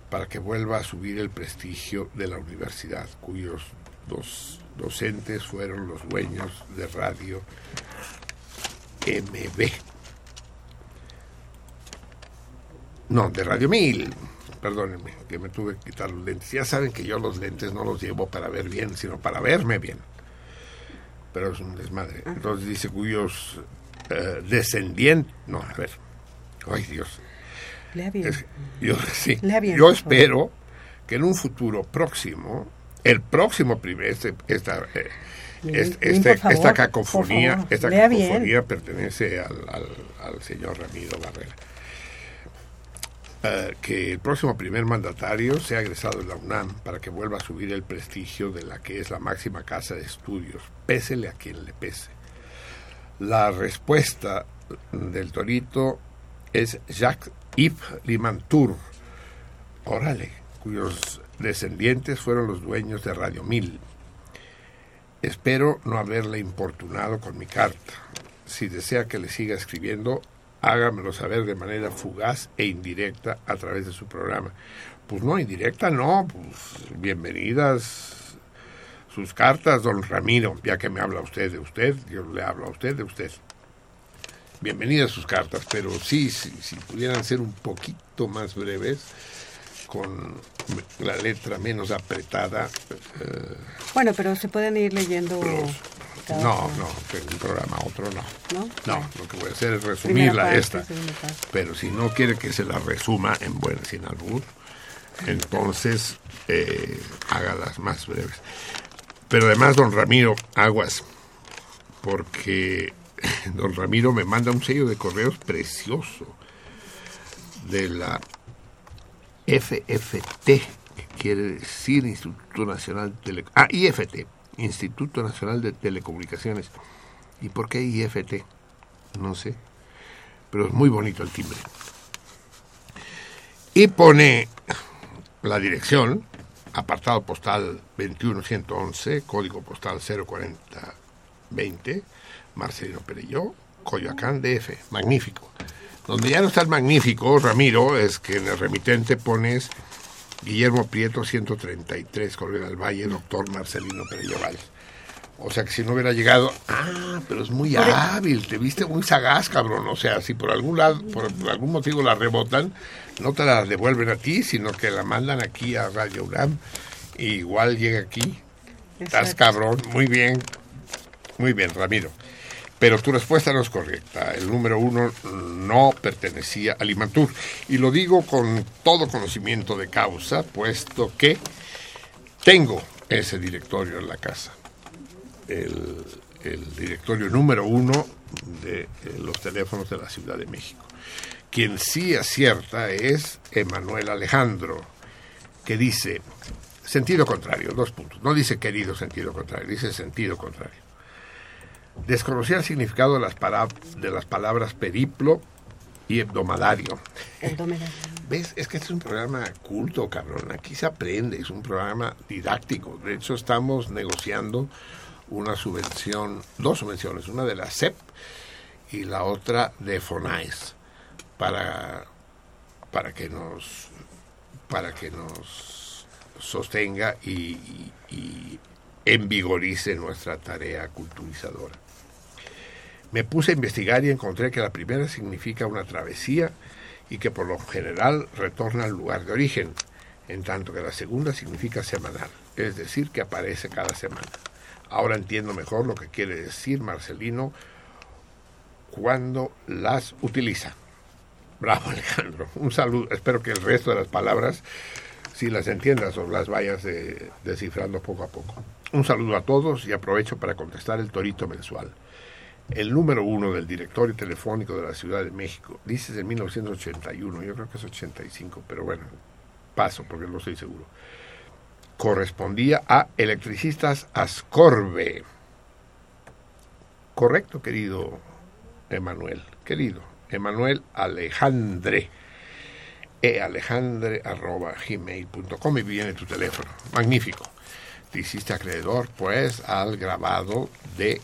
para que vuelva a subir el prestigio de la universidad, cuyos dos docentes fueron los dueños de Radio MB. No, de Radio 1000. Perdónenme, que me tuve que quitar los lentes. Ya saben que yo los lentes no los llevo para ver bien, sino para verme bien. Pero es un desmadre. Entonces dice cuyos eh, descendientes... No, a ver. Ay, Dios. Lea bien. Es- yo, sí, Lea bien, yo espero que en un futuro próximo, el próximo primer, este, esta, eh, este- este- favor, esta cacofonía, esta cacofonía pertenece al, al- al señor Ramiro Barrera. Eh, que el próximo primer mandatario sea egresado de la UNAM para que vuelva a subir el prestigio de la que es la máxima casa de estudios, pésele a quien le pese. La respuesta del Torito es Jacques-Yves Limantour, órale, cuyos descendientes fueron los dueños de Radio 1000. Espero no haberle importunado con mi carta. Si desea que le siga escribiendo, hágamelo saber de manera fugaz e indirecta a través de su programa. Pues no, indirecta no, pues bienvenidas sus cartas, don Ramiro, ya que me habla usted de usted, yo le hablo a usted de usted. Bienvenidas sus cartas, pero sí, sí, si pudieran ser un poquito más breves, con la letra menos apretada. eh, Bueno, pero se pueden ir leyendo. Cada- no, no, un programa otro no. ¿No? No, lo que voy a hacer es resumirla parte, esta. Pero si no quiere que se la resuma en buen sin albur, entonces eh, hágalas más breves. Pero además, don Ramiro, aguas, porque don Ramiro me manda un sello de correos precioso de la FFT, que quiere decir Instituto Nacional de Tele... Ah, IFT, Instituto Nacional de Telecomunicaciones. ¿Y por qué IFT? No sé. Pero es muy bonito el timbre. Y pone la dirección, apartado postal 21111, código postal 04020, Marcelino Perelló, Coyoacán, DF. Magnífico. Donde ya no está el magnífico, Ramiro, es que en el remitente pones Guillermo Prieto 133, Correa del Valle, doctor Marcelino Perelló Valls. O sea que si no hubiera llegado, ah, pero es muy hábil, te viste muy sagaz, cabrón. O sea, si por algún lado, por, por algún motivo la rebotan, no te la devuelven a ti, sino que la mandan aquí a Radio UNAM y igual llega aquí. Estás Exacto. cabrón, muy bien, muy bien, Ramiro. Pero tu respuesta no es correcta. El número uno no pertenecía a Limantur. Y lo digo con todo conocimiento de causa, puesto que tengo ese directorio en la casa. El, el directorio número uno de eh, los teléfonos de la Ciudad de México. Quien sí acierta es Emanuel Alejandro, que dice sentido contrario, dos puntos. No dice querido sentido contrario, dice sentido contrario. Desconocía el significado de las, para- de las palabras periplo y hebdomadario. ¿Ves? Es que este es un programa culto, cabrón. Aquí se aprende, es un programa didáctico. De hecho, estamos negociando una subvención, dos subvenciones, una de la CEP y la otra de FONAES, para, para que nos para que nos sostenga y, y- y envigorice nuestra tarea culturizadora. Me puse a investigar y encontré que la primera significa una travesía y que por lo general retorna al lugar de origen, en tanto que la segunda significa semanal, es decir, que aparece cada semana. Ahora entiendo mejor lo que quiere decir Marcelino cuando las utiliza. Bravo Alejandro, un saludo, espero que el resto de las palabras si las entiendas o las vayas eh, descifrando poco a poco. Un saludo a todos y aprovecho para contestar el torito mensual. El número uno del directorio telefónico de la Ciudad de México, dice de 1981, yo creo que es 85, pero bueno, paso porque no estoy seguro. Correspondía a Electricistas Ascorbe. Correcto, querido Emanuel, querido Emanuel Alejandre e alejandre arroba y viene tu teléfono. Magnífico. te hiciste acreedor, pues, al grabado de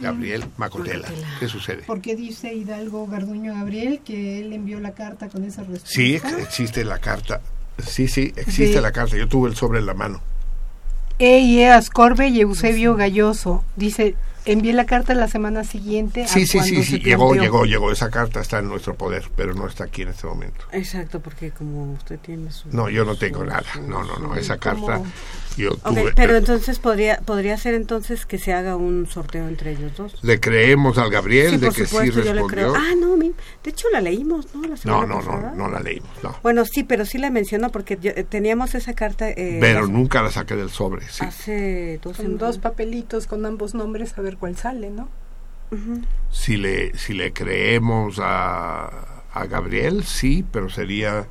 Gabriel Macotela. Macotela. ¿Qué sucede? Porque dice Hidalgo Garduño Gabriel que él envió la carta con esa respuesta. Sí, ex- existe la carta. Sí, sí, existe De- la carta. Yo tuve el sobre en la mano. E. y E. Ascorbe y Eusebio Galloso. Dice, envié la carta la semana siguiente. a Sí, sí, sí, sí. se Llegó, llegó, llegó. Esa carta está en nuestro poder, pero no está aquí en este momento. Exacto, porque como usted tiene su... No, yo no tengo su- nada. su- No, no, no. su- Esa carta ¿Cómo? Yo Ok, tuve. pero entonces podría podría ser entonces que se haga un sorteo entre ellos dos. Le creemos al Gabriel Sí, de por que sí supuesto, yo le respondió. creo. Ah, no, mi- de hecho la leímos, ¿no? La no, no, pasada. no, no la leímos. No. Bueno, sí, pero sí la mencionó porque yo- eh, teníamos esa carta eh, Pero las- nunca la saqué del sobre. Sí. hace dos Con dos papelitos con ambos nombres a ver cuál sale, ¿no? Si le, si le creemos a, a Gabriel, sí, pero sería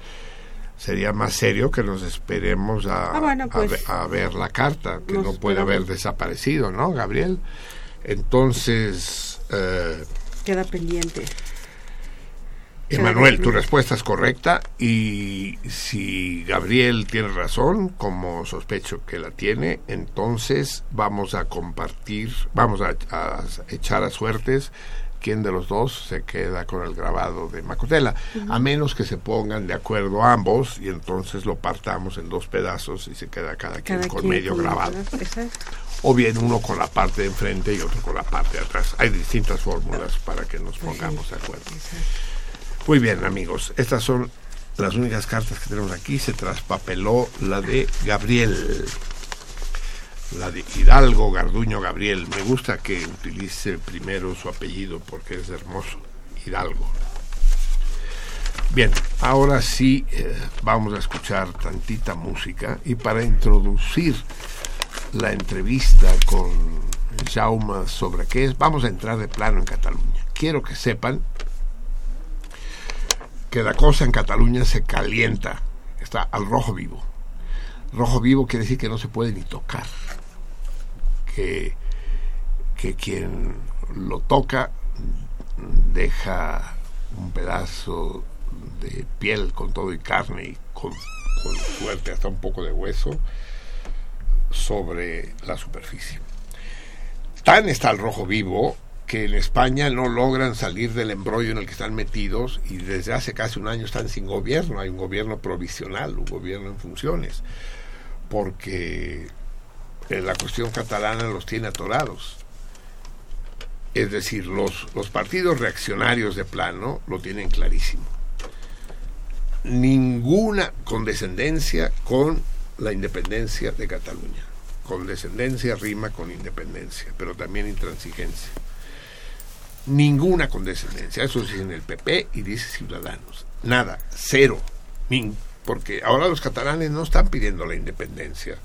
sería más serio que nos esperemos a, Ah, bueno, pues, a, ver la carta, que no puede esperamos. haber desaparecido, ¿no, Gabriel? Entonces, eh, Queda pendiente. Emanuel, tu respuesta es correcta y si Gabriel tiene razón, como sospecho que la tiene, entonces vamos a compartir, vamos a, a echar a suertes quién de los dos se queda con el grabado de Macotela, a menos que se pongan de acuerdo ambos y entonces lo partamos en dos pedazos y se queda cada quien con quien medio con grabado. Exacto. O bien uno con la parte de enfrente y otro con la parte de atrás. Hay distintas fórmulas para que nos pongamos de acuerdo. Muy bien, amigos. Estas son las únicas cartas que tenemos aquí. Se traspapeló la de Gabriel. La de Hidalgo Garduño Gabriel. Me gusta que utilice primero su apellido porque es hermoso. Hidalgo. Bien, ahora sí eh, vamos a escuchar tantita música y para introducir la entrevista con Jaume sobre qué es, vamos a entrar de plano en Cataluña. Quiero que sepan que la cosa en Cataluña se calienta, está al rojo vivo. Rojo vivo quiere decir que no se puede ni tocar, que, que quien lo toca deja un pedazo de piel con todo y carne y con, con suerte hasta un poco de hueso sobre la superficie. Tan está el rojo vivo que en España no logran salir del embrollo en el que están metidos y desde hace casi un año están sin gobierno. Hay un gobierno provisional, un gobierno en funciones, porque la cuestión catalana los tiene atorados. Es decir, los, los partidos reaccionarios de plano lo tienen clarísimo. Ninguna condescendencia con la independencia de Cataluña. Condescendencia rima con independencia, pero también intransigencia. Ninguna condescendencia. Eso dice en el PP y dice Ciudadanos. Nada, cero. Porque ahora los catalanes no están pidiendo la independencia.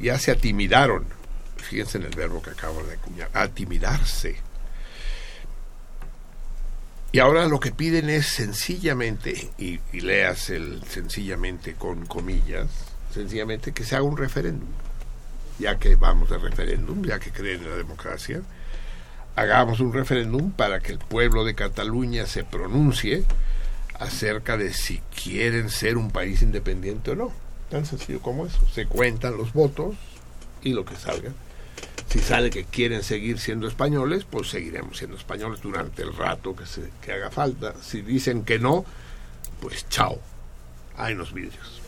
Ya se atimidaron. Fíjense en el verbo que acabo de acuñar. Atimidarse. Y ahora lo que piden es sencillamente, y, y leas el sencillamente con comillas, sencillamente que se haga un referéndum. Ya que vamos de referéndum, ya que creen en la democracia, hagamos un referéndum para que el pueblo de Cataluña se pronuncie acerca de si quieren ser un país independiente o no. Tan sencillo como eso. Se cuentan los votos y lo que salga. Si sale que quieren seguir siendo españoles, pues seguiremos siendo españoles durante el rato que, se, que haga falta. Si dicen que no, pues chao. Hay los vidrios.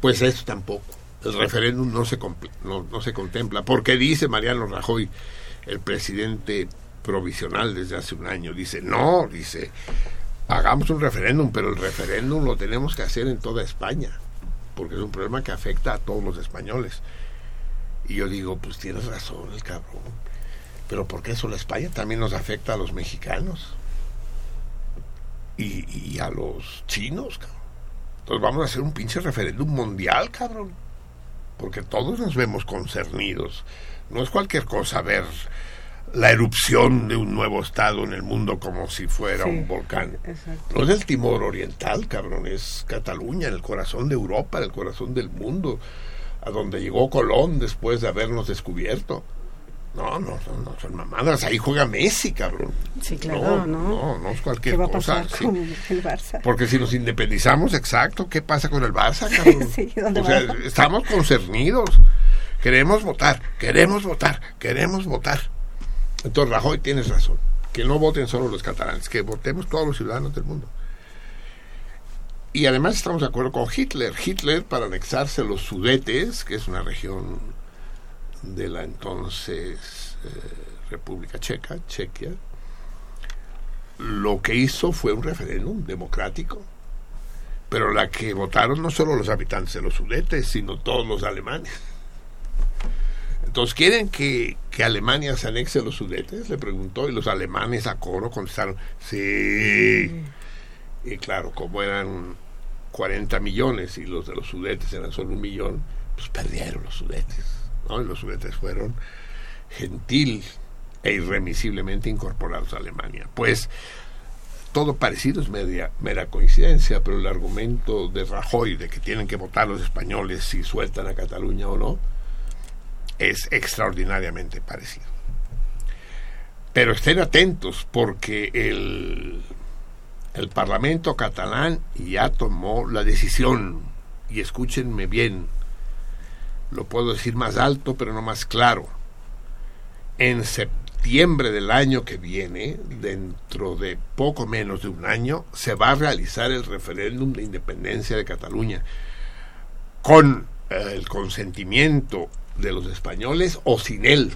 Pues eso tampoco. El referéndum no se, no, no se contempla. Porque dice Mariano Rajoy, el presidente provisional desde hace un año, dice, no, dice, hagamos un referéndum, pero el referéndum lo tenemos que hacer en toda España, porque es un problema que afecta a todos los españoles. Y yo digo, pues tienes razón el cabrón, pero ¿por qué solo España? También nos afecta a los mexicanos y, y a los chinos, cabrón. Entonces vamos a hacer un pinche referéndum mundial, cabrón, porque todos nos vemos concernidos. No es cualquier cosa ver la erupción de un nuevo estado en el mundo como si fuera Sí, un volcán. Exacto. No es el Timor Oriental, cabrón, es Cataluña, el corazón de Europa, el corazón del mundo, a donde llegó Colón después de habernos descubierto. No, no, no, no son mamadas. Ahí juega Messi, cabrón. Sí, claro, ¿no? No, no es cualquier ¿Qué va a cosa. pasar sí. con el Barça? Porque si nos independizamos, exacto, ¿qué pasa con el Barça, cabrón? Sí, ¿dónde o sea, estamos concernidos. Queremos votar, queremos votar, queremos votar. Entonces, Rajoy, tienes razón. Que no voten solo los catalanes, que votemos todos los ciudadanos del mundo. Y además estamos de acuerdo con Hitler. Hitler, para anexarse los Sudetes, que es una región de la entonces eh, República Checa, Chequia, lo que hizo fue un referéndum democrático, pero la que votaron no solo los habitantes de los Sudetes, sino todos los alemanes. Entonces, ¿quieren que, que Alemania se anexe a los Sudetes? Le preguntó, y los alemanes a coro contestaron, sí. Y claro, como eran 40 millones y los de los Sudetes eran solo un millón, pues perdieron los Sudetes. ¿no? Y los Sudetes fueron gentil e irremisiblemente incorporados a Alemania. Pues todo parecido es media, mera coincidencia, pero el argumento de Rajoy de que tienen que votar los españoles si sueltan a Cataluña o no, es extraordinariamente parecido. Pero estén atentos porque el, el Parlamento catalán ya tomó la decisión, y escúchenme bien, lo puedo decir más alto pero no más claro. En septiembre del año que viene, dentro de poco menos de un año, se va a realizar el referéndum de independencia de Cataluña con eh, el consentimiento de los españoles o sin él,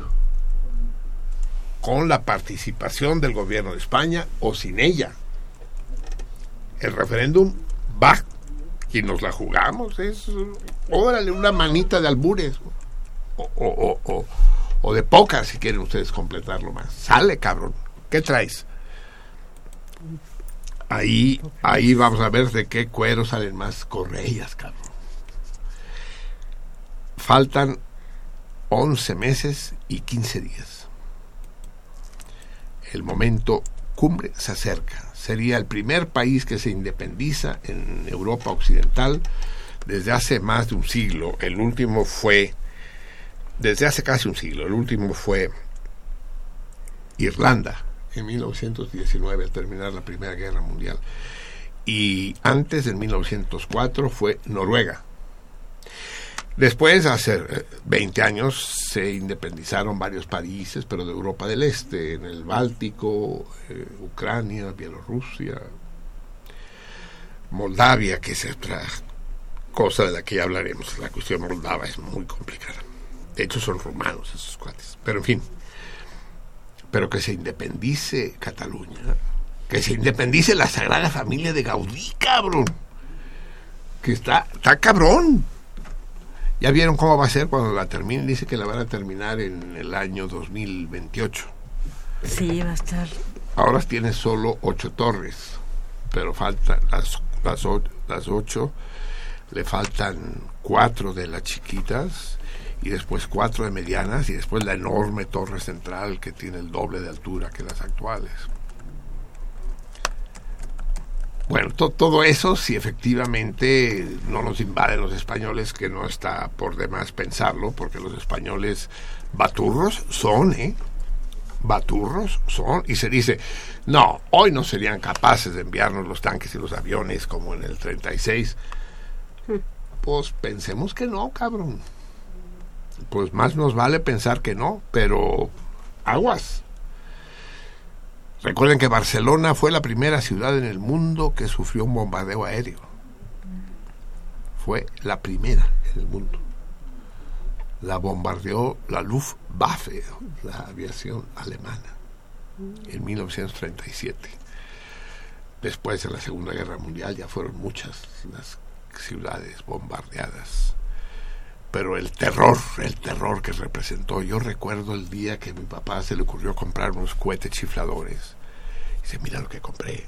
con la participación del gobierno de España o sin ella. El referéndum va y nos la jugamos, es órale una manita de albures o, o, o, o, de pócar si quieren ustedes completarlo más. Sale, cabrón. ¿Qué traes? Ahí, ahí vamos a ver de qué cuero salen más correas, cabrón. Faltan 11 meses y 15 días. El momento cumbre se acerca. Sería el primer país que se independiza en Europa Occidental desde hace más de un siglo. El último fue, desde hace casi un siglo, el último fue Irlanda en 1919 al terminar la Primera Guerra Mundial. Y antes, en 1904, fue Noruega. Después, hace eh, 20 años, se independizaron varios países, pero de Europa del Este, en el Báltico, eh, Ucrania, Bielorrusia, Moldavia, que es otra cosa de la que ya hablaremos. La cuestión moldava es muy complicada. De hecho, son romanos esos cuates. Pero en fin, pero que se independice Cataluña, que se independice la Sagrada Familia de Gaudí, cabrón. Que está, está cabrón. Ya vieron cómo va a ser cuando la terminen. Dice que la van a terminar en el año 2028. Sí, va a estar. Ahora tiene solo ocho torres, pero faltan las, las, las ocho, le faltan cuatro de las chiquitas y después cuatro de medianas y después la enorme torre central que tiene el doble de altura que las actuales. Bueno, to- todo eso, si efectivamente no nos invaden los españoles, que no está por demás pensarlo, porque los españoles baturros son, ¿eh? Baturros son. Y se dice, no, hoy no serían capaces de enviarnos los tanques y los aviones como en el 36. Pues pensemos que no, cabrón. Pues más nos vale pensar que no, pero aguas. Recuerden que Barcelona fue la primera ciudad en el mundo que sufrió un bombardeo aéreo. Fue la primera en el mundo. La bombardeó la Luftwaffe, la aviación alemana, en 1937. Después de la Segunda Guerra Mundial ya fueron muchas las ciudades bombardeadas. Pero el terror, el terror que representó, yo recuerdo el día que a mi papá se le ocurrió comprar unos cohetes chifladores. Dice, mira lo que compré.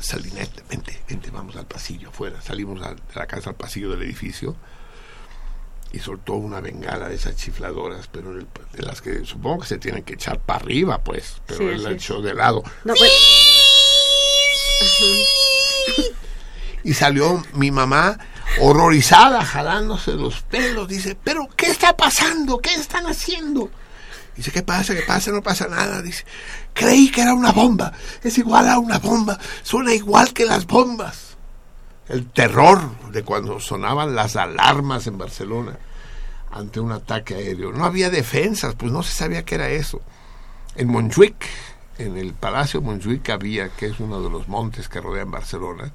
Salinete, vente, vente, vamos al pasillo afuera. Salimos a- de la casa al pasillo del edificio y soltó una bengala de esas chifladoras, pero el- de las que supongo que se tienen que echar para arriba, pues, pero Sí, él la echó de lado. No, pues, Y salió mi mamá horrorizada, jalándose los pelos. Dice, pero ¿qué está pasando? ¿Qué están haciendo? Dice, ¿qué pasa? ¿Qué pasa? No pasa nada. Dice, creí que era una bomba. Es igual a una bomba. Suena igual que las bombas. El terror de cuando sonaban las alarmas en Barcelona ante un ataque aéreo. No había defensas, pues no se sabía qué era eso. En Montjuic, en el Palacio Montjuic había, que es uno de los montes que rodean Barcelona,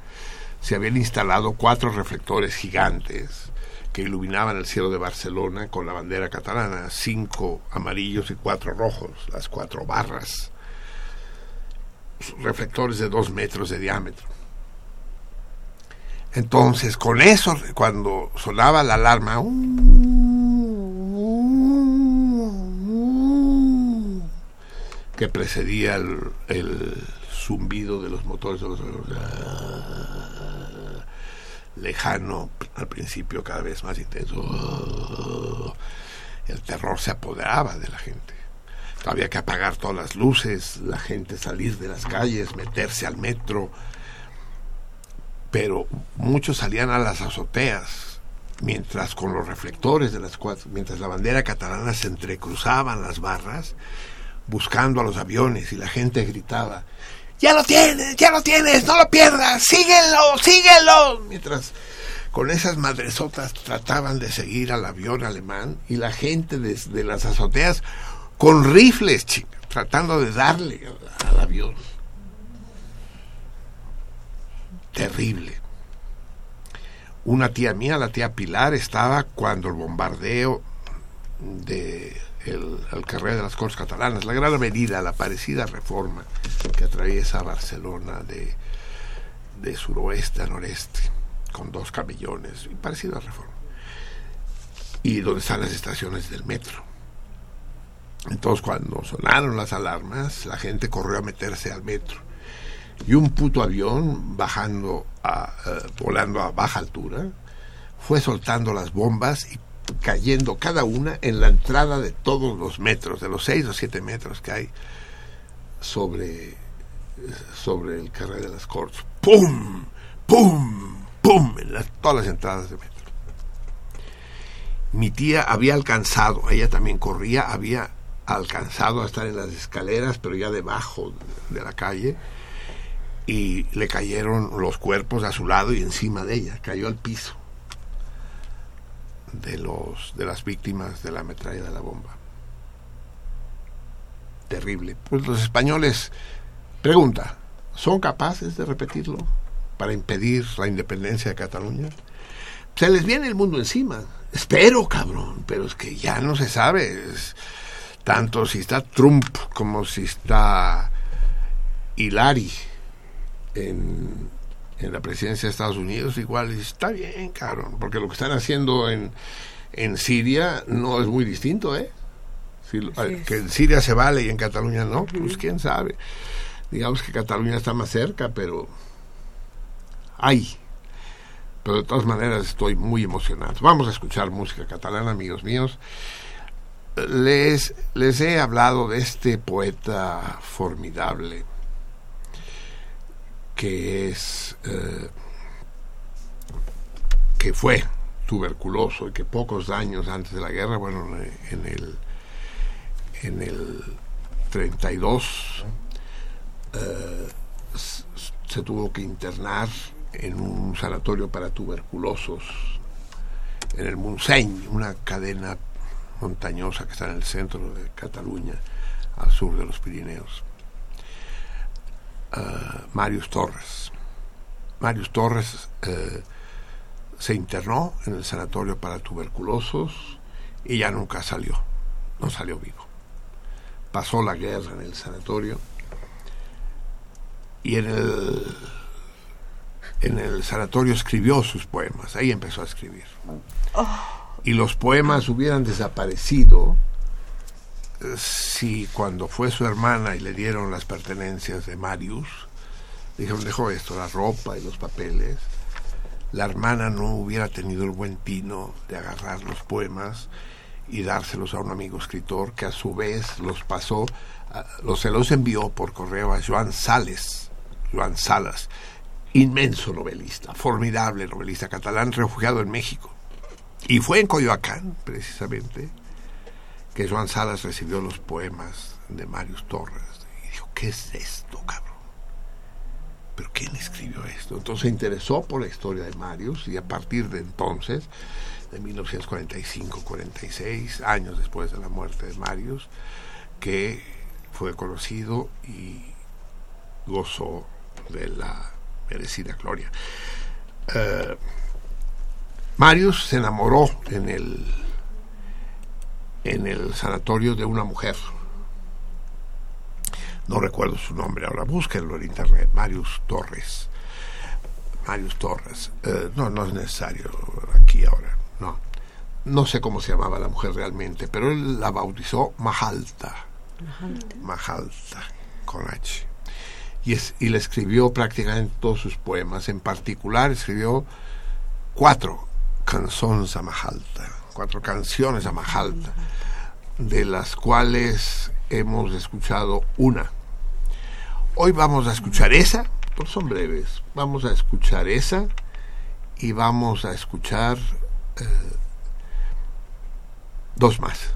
se habían instalado cuatro reflectores gigantes que iluminaban el cielo de Barcelona con la bandera catalana, cinco amarillos y cuatro rojos, las cuatro barras, reflectores de dos metros de diámetro. Entonces, con eso, cuando sonaba la alarma, que precedía el, el zumbido de los motores de los lejano al principio cada vez más intenso. El terror se apoderaba de la gente. Había que apagar todas las luces la gente salir de las calles meterse al metro. Pero muchos salían a las azoteas mientras con los reflectores de las cuatro mientras la bandera catalana se entrecruzaban las barras buscando a los aviones y la gente gritaba ya lo tienes, ya lo tienes, no lo pierdas, síguelo, síguelo. Mientras con esas madresotas trataban de seguir al avión alemán y la gente desde las azoteas con rifles, tratando de darle al avión. Terrible. Una tía mía, la tía Pilar, estaba cuando el bombardeo de el, el de las Corts Catalanas, la gran avenida, la parecida reforma que atraviesa Barcelona de, de suroeste a noreste, con dos camellones, y parecido a reforma. Y donde están las estaciones del metro. Entonces cuando sonaron las alarmas, la gente corrió a meterse al metro. Y un puto avión bajando, a, eh, volando a baja altura, fue soltando las bombas y cayendo cada una en la entrada de todos los metros, de los seis o siete metros que hay sobre, sobre el carril de las Cortes. ¡Pum! ¡Pum! ¡Pum! En las- todas las entradas de metro. Mi tía había alcanzado, ella también corría, había alcanzado a estar en las escaleras, pero ya debajo de la calle, y le cayeron los cuerpos a su lado y encima de ella, cayó al piso de los de las víctimas de la metralla de la bomba. Terrible. Pues los españoles, pregunta, ¿son capaces de repetirlo para impedir la independencia de Cataluña? Se les viene el mundo encima. Espero, cabrón, pero es que ya no se sabe. Tanto si está Trump como si está Hillary en, en la presidencia de Estados Unidos, igual está bien, cabrón, porque lo que están haciendo en, en Siria no es muy distinto, ¿eh? Si que en Siria se vale y en Cataluña no, pues quién sabe. Digamos que Cataluña está más cerca, pero hay. Pero de todas maneras estoy muy emocionado. Vamos a escuchar música catalana, amigos míos. Les, les he hablado de este poeta formidable que es eh, que fue tuberculoso y que pocos años antes de la guerra, bueno, en el en el 32 eh, se tuvo que internar en un sanatorio para tuberculosos en el Montseny, una cadena montañosa que está en el centro de Cataluña, al sur de los Pirineos. Ah, Marius Torres. Marius Torres eh, se internó en el sanatorio para tuberculosos y ya nunca salió, no salió vivo. Pasó la guerra en el sanatorio y en el en el sanatorio escribió sus poemas, ahí empezó a escribir. Y los poemas hubieran desaparecido si cuando fue su hermana y le dieron las pertenencias de Marius, dijeron, dejó esto, la ropa y los papeles, la hermana no hubiera tenido el buen tino de agarrar los poemas y dárselos a un amigo escritor que a su vez los pasó, los, se los envió por correo a Joan Sales, Joan Salas, inmenso novelista, formidable novelista catalán, refugiado en México. Y fue en Coyoacán, precisamente, que Joan Salas recibió los poemas de Marius Torres y dijo, ¿qué es esto, cabrón? ¿Pero quién escribió esto? Entonces se interesó por la historia de Marius y a partir de entonces, de 1945-46, años después de la muerte de Marius, que fue conocido y gozó de la merecida gloria. Eh, Marius se enamoró en el en el sanatorio de una mujer. No recuerdo su nombre ahora, búsquenlo en internet, Marius Torres. Marius Torres. Eh, no, no es necesario aquí ahora, no. No sé cómo se llamaba la mujer realmente, pero él la bautizó Mahalta. Mahalta, con H. Y, es, y le escribió prácticamente todos sus poemas. En particular escribió cuatro canciones a Mahalta, cuatro canciones a Mahalta, de las cuales hemos escuchado una. Hoy vamos a escuchar esa, porque son breves. Vamos a escuchar esa y vamos a escuchar eh, dos más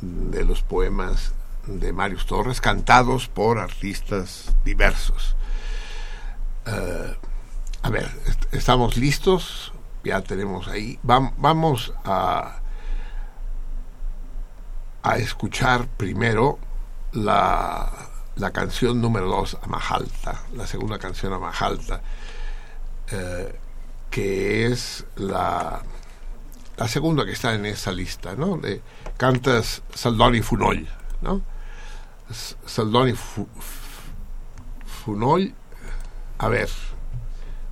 de los poemas de Marius Torres, cantados por artistas diversos. Eh, a ver, est- estamos listos, ya tenemos ahí. Vam- vamos a, a escuchar primero la, la canción número dos, Amahalta, la segunda canción Amahalta, eh, que es la, la segunda que está en esa lista, ¿no? De, cantas Saldoni Funoll, ¿no? Saldoni Fu- F- Funoll, a ver,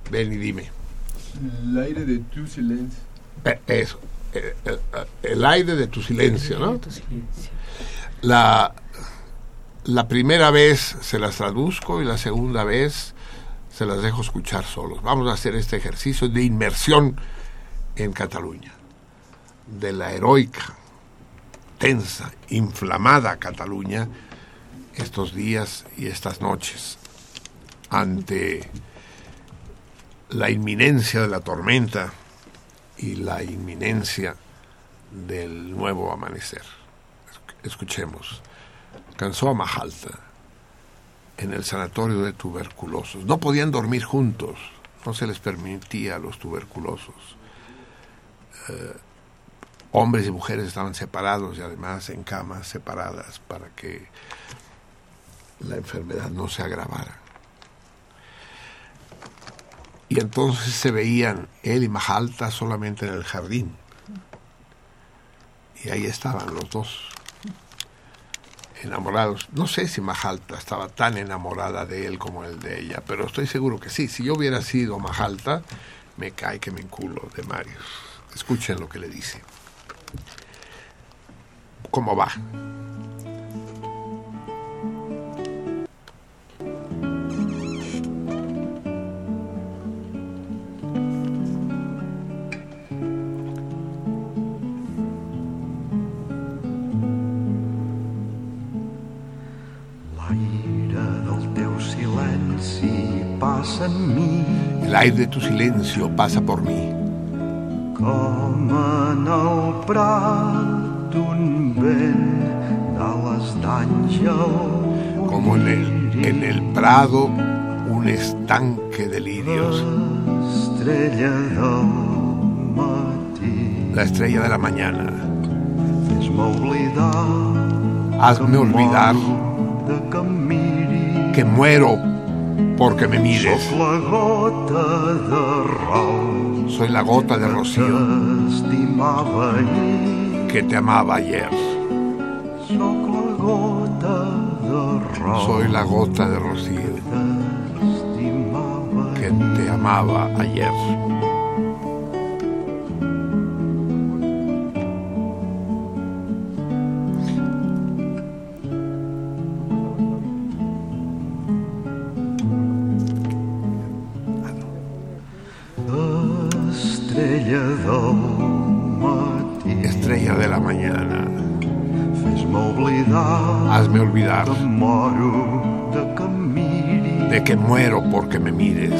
ven y dime. El aire de tu silencio. Eh, Eso, el aire de tu silencio, ¿no? La, la primera vez se las traduzco y la segunda vez se las dejo escuchar solos. Vamos a hacer este ejercicio de inmersión en Cataluña, de la heroica, tensa, inflamada Cataluña estos días y estas noches ante la inminencia de la tormenta y la inminencia del nuevo amanecer. Escuchemos. Cansó a Majalta en el sanatorio de tuberculosos. No podían dormir juntos, no se les permitía a los tuberculosos. Eh, hombres y mujeres estaban separados y además en camas separadas para que la enfermedad no se agravara. Y entonces se veían él y Majalta solamente en el jardín. Y ahí estaban los dos, enamorados. No sé si Majalta estaba tan enamorada de él como él de ella, pero estoy seguro que sí. Si yo hubiera sido Majalta, me cae que me enculo de Marius. Escuchen lo que le dice. ¿Cómo va? En El aire de tu silencio pasa por mí. com en el prat un vent d'ales d'àngel Como en el, en el prado un estanque de lirios. estrella del matí La estrella de la mañana. fes-me oblidar Hazme olvidar que muero porque me mires. Soc la gota de Soy la gota de rocío que te amaba ayer. Soy la gota de rocío que te amaba ayer. Estrella de la mañana, hazme olvidar. de que em de que muero porque me mires.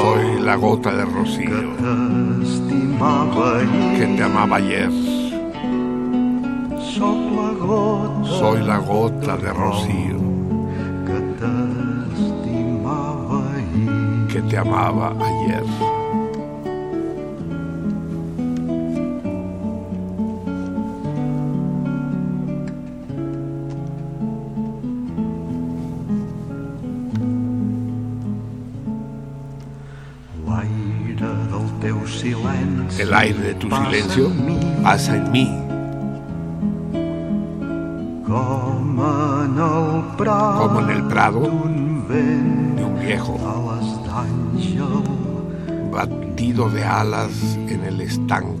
Soy la gota de rocío. que te amaba ayer. Soy la gota de rocío te amaba ayer. El aire de tu silencio pasa en mí como en el prado de un viejo batido de alas en el estanque.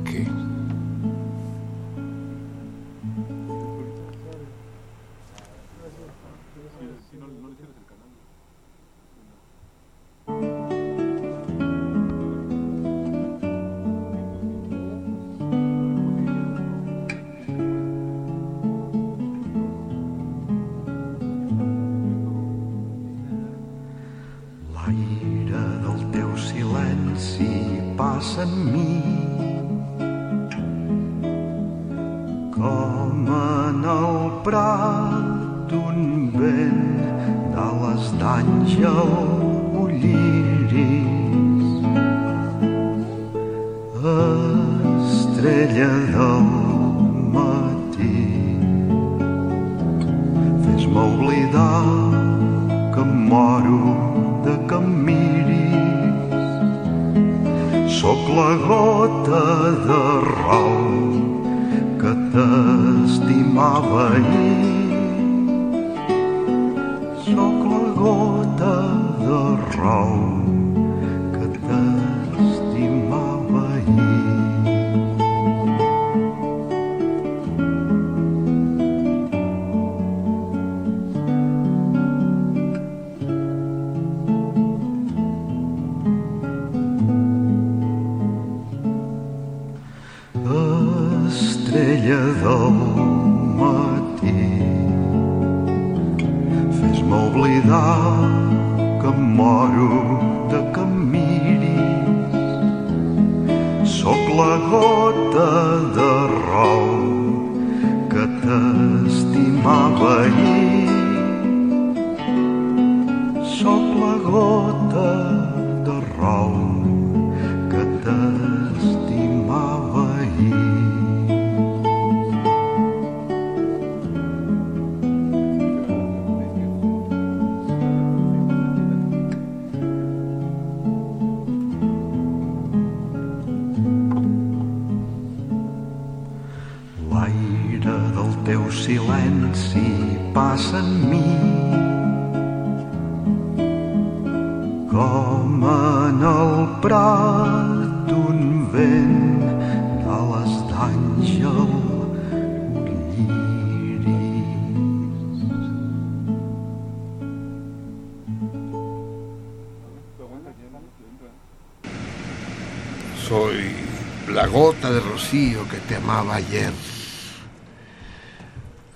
Amaba ayer.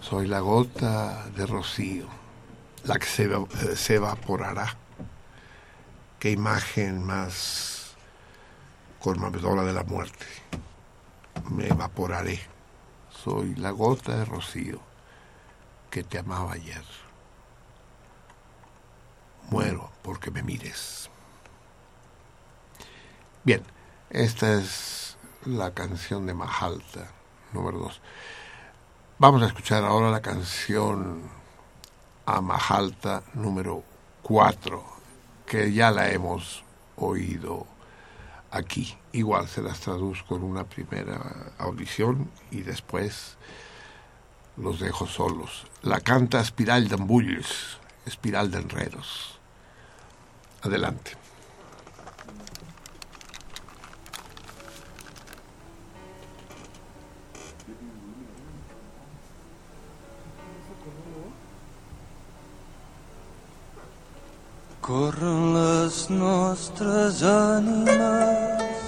Soy la gota de rocío, la que se, eva- se evaporará. Qué imagen más conmovedora de la muerte. Me evaporaré. Soy la gota de rocío que te amaba ayer. Muero porque me mires. Bien, esta es la canción de Mahalta, número dos. Vamos a escuchar ahora la canción a Mahalta número cuatro, que ya la hemos oído aquí. Igual se las traduzco en una primera audición y después los dejo solos. La canta Espiral de Embulls, Espiral de Enredos. Adelante. Corren les nostres ànimes.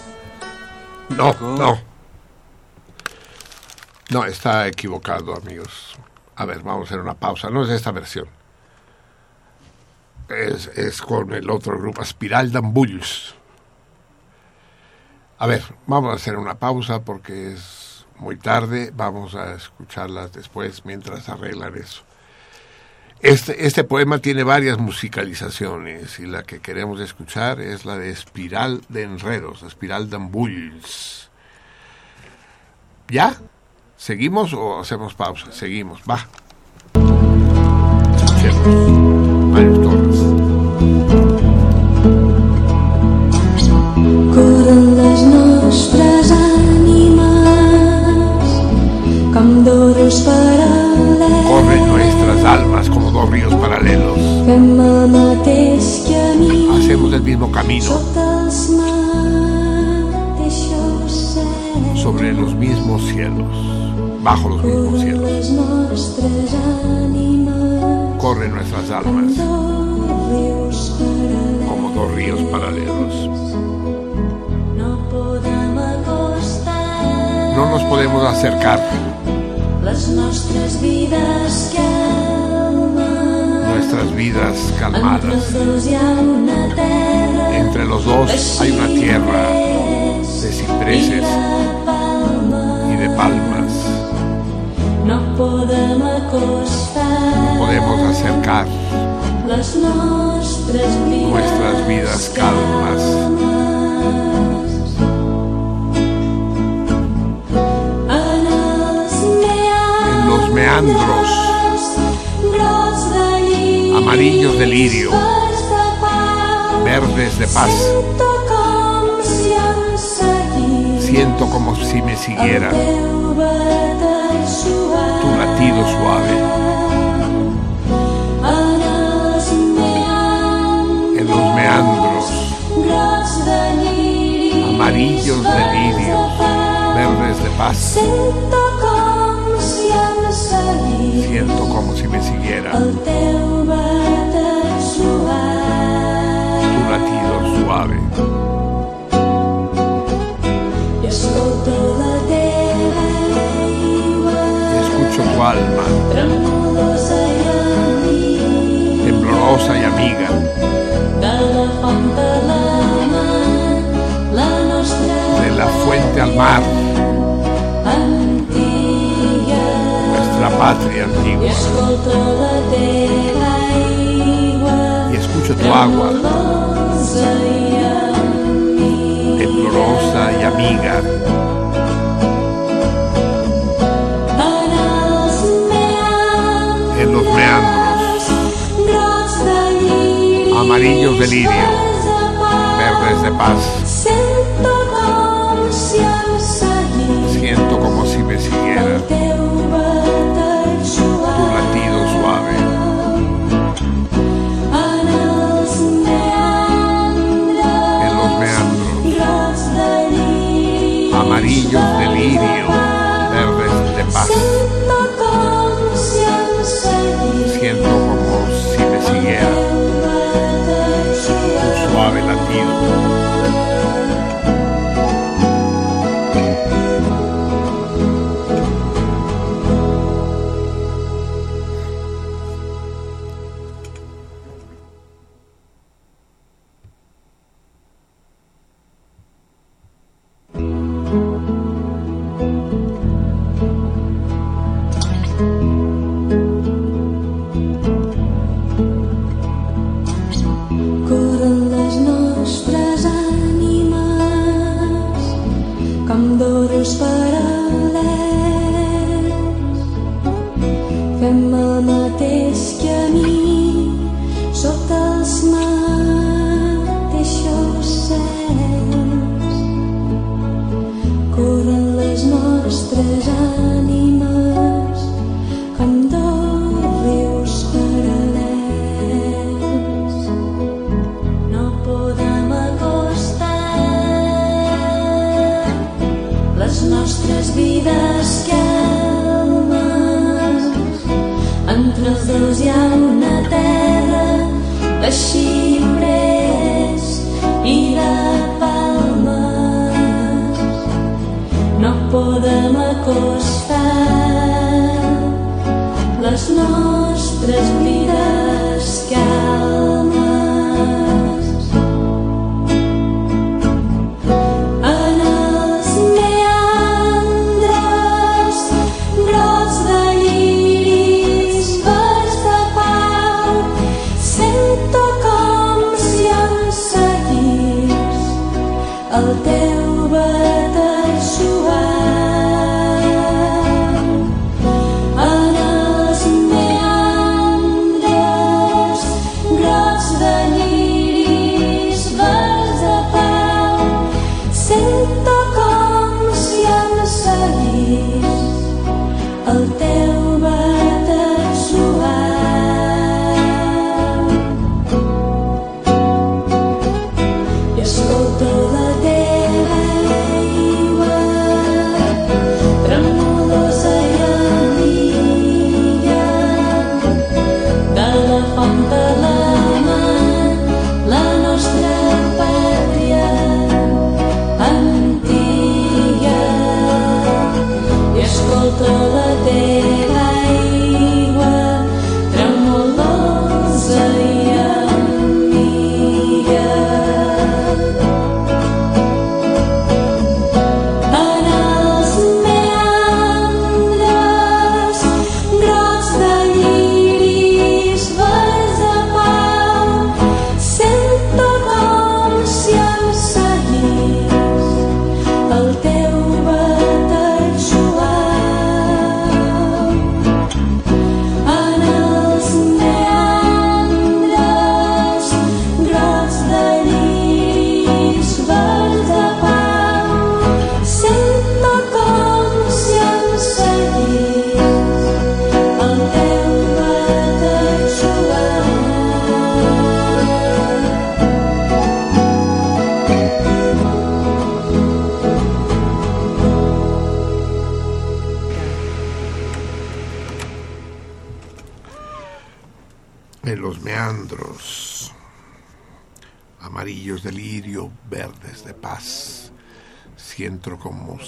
No, no. No, está equivocado, amigos. A ver, vamos a hacer una pausa. No es esta versión. Es, es con el otro grupo, Espiral d'Embulls. A ver, vamos a hacer una pausa porque es muy tarde. Vamos a escucharlas después mientras arreglan eso. Este, este poema tiene varias musicalizaciones y la que queremos escuchar es la de Espiral de Enredos, Espiral de Embulls. ¿Ya? ¿Seguimos o hacemos pausa? Seguimos, va. Camino sobre los mismos cielos, bajo los mismos cielos. Corren nuestras almas como dos ríos paralelos. No nos podemos acercar. les nostres vides calmes. Nuestras vidas calmadas. Entre los dos hay una tierra de cipreses y de palmas. No Podemos acercar nuestras vidas calmas meandros amarillos de lirio, verdes de paz. Siento como si me siguiera. tu latido suave. En los meandros. amarillos de lirio, verdes de paz. Siento como si me siguiera tu latido suave. Escucho tu alma, temblorosa y amiga, de la fuente al mar, nuestra patria antigua. Y escucho tu agua, temblorosa y amiga, en los meandros. Amarillos de lirio, verdes de paz. Siento como si me siguiera amarillos de lirio,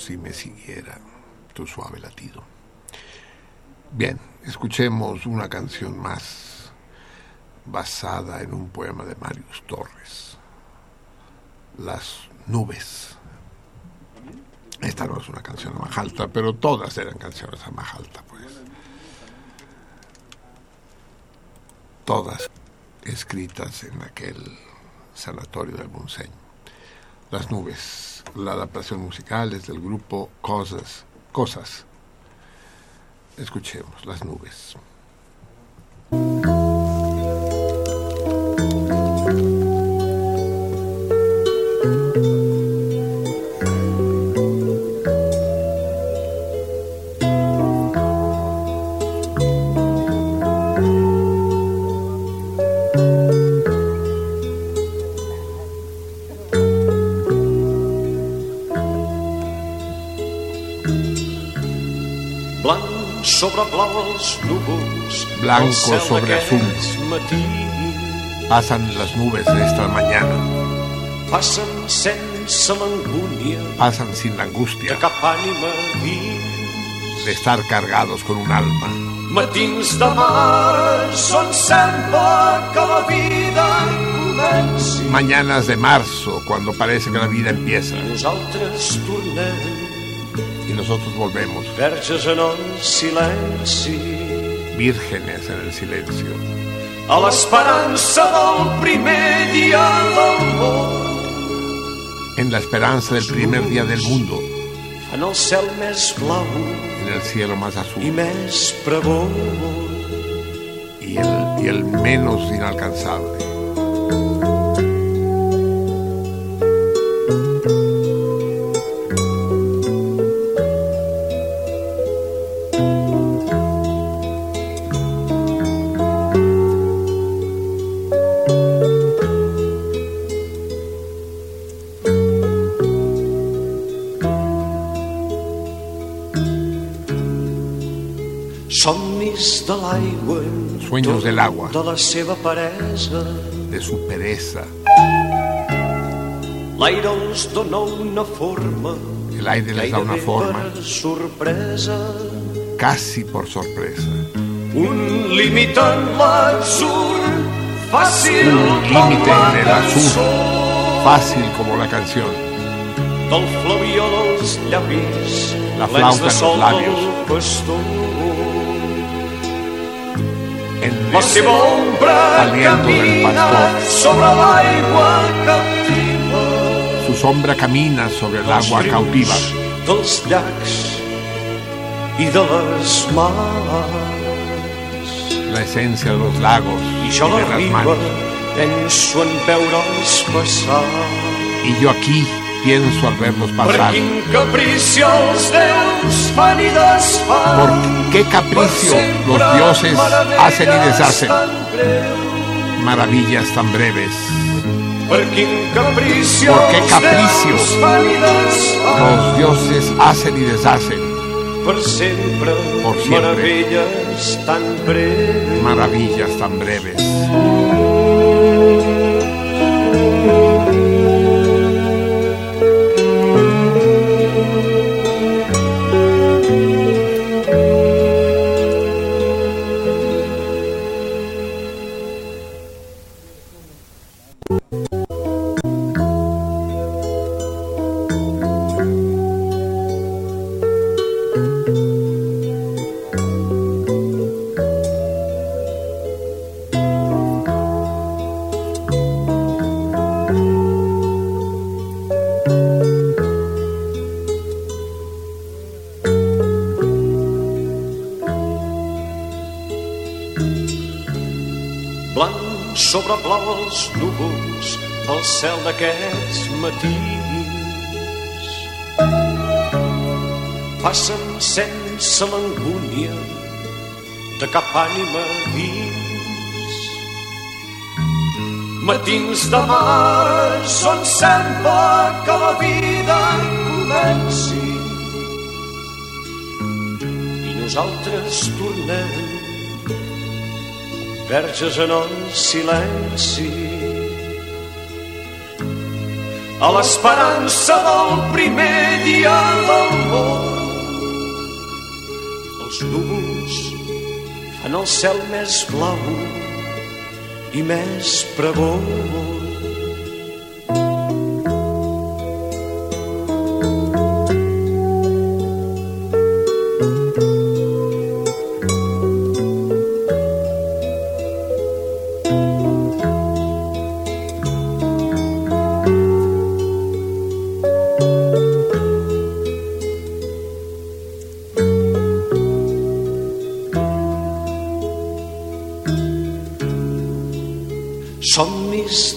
si me siguiera tu suave latido. Bien, escuchemos una canción más basada en un poema de Marius Torres, Las nubes. Esta no es una canción a Majalta, pero todas eran canciones a Majalta, pues. Todas escritas en aquel sanatorio del Monseño. Las nubes, la adaptación musical es del grupo Cosas, Cosas. Escuchemos las nubes. Blanco sobre azul. Pasan las nubes de esta mañana, pasan sin la angustia. de estar cargados con un alma. matins de març que la vida comenci. Mañanas de marzo, cuando parece que la vida empieza. Nosaltres tornem y nosotros volvemos. Verges en el silenci vírgenes en el silencio, a l'esperança del primer dia del món en la esperanza del primer día del mundo, en el cel més blau. En el cielo más azul. Més pregó y el, y el menos inalcanzable. Sueños del agua, de su pereza. l'aire els dona una forma El aire les da una forma, sorpresa casi por sorpresa. un límit en fàcil Un límite en el azul, fácil como la canción. del llavis La flauta en los labios. del pastor Aliento del pastor. Su sombra camina sobre el agua cautiva. la esencia de los lagos y de la las passar Y yo aquí pienso al verlos pasar. Por qué capricio los dioses hacen y deshacen maravillas tan breves. Por qué capricio Los dioses hacen y deshacen Por siempre. meravelles tan breus maravillas tan breves. Cel d'aquests matins. Passen sense l'angúnia de cap ànima dins. Matins de març on sembla que la vida comenci. I nosaltres tornem verges en el silenci. A l'esperança del primer dia del món, els núvols fan el cel més blau i més pregó.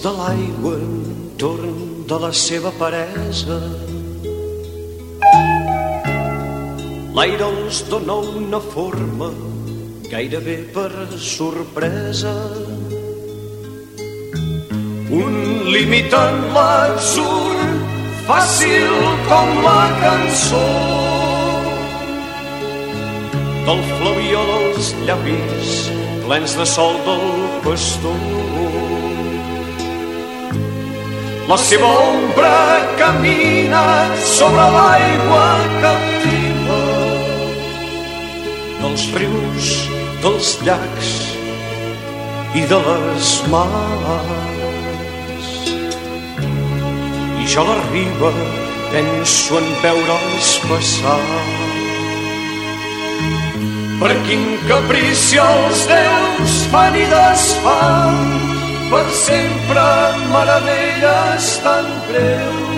De l'aigua entorn de la seva peresa. L'aire els dona una forma gairebé per sorpresa. Un límit en l'atzur, fàcil com la cançó del flavió dels llavis plens de sol del pastor. La seva ombra camina sobre l'aigua captiva dels rius, dels llacs i de les mars. I jo a la riba penso en veure'ls passar. Per quin caprici els déus fan i desfan per sempre meravelles tan greus.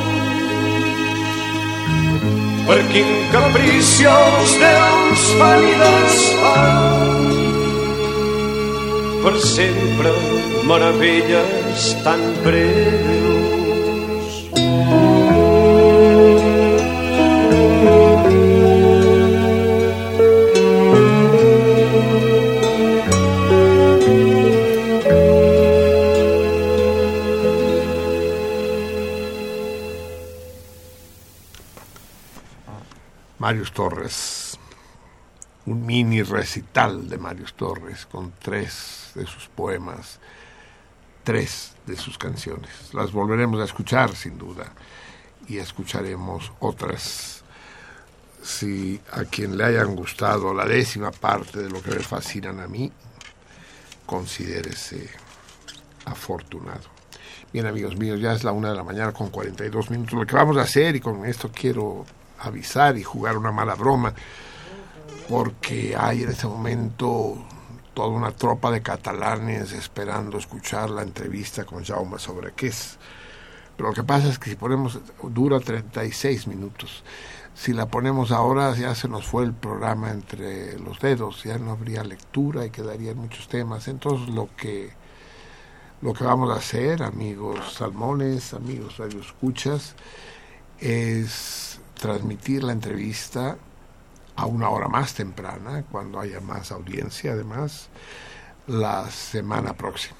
Per quin caprici els déus fan i desfan per sempre meravelles tan breus. Marius Torres, un mini recital de Marius Torres con tres de sus poemas, tres de sus canciones. Las volveremos a escuchar sin duda y escucharemos otras. Si a quien le hayan gustado la décima parte de lo que me fascinan a mí, considérese afortunado. Bien amigos míos, ya es la una de la mañana con 42 minutos. Lo que vamos a hacer, y con esto quiero avisar y jugar una mala broma, porque hay en este momento toda una tropa de catalanes esperando escuchar la entrevista con Jaume sobre qué es. Pero lo que pasa es que si ponemos, dura 36 minutos. Si la ponemos ahora ya se nos fue el programa entre los dedos, ya no habría lectura y quedarían muchos temas. Entonces lo que lo que vamos a hacer, amigos salmones, amigos radioescuchas, es transmitir la entrevista a una hora más temprana, cuando haya más audiencia además, la semana próxima.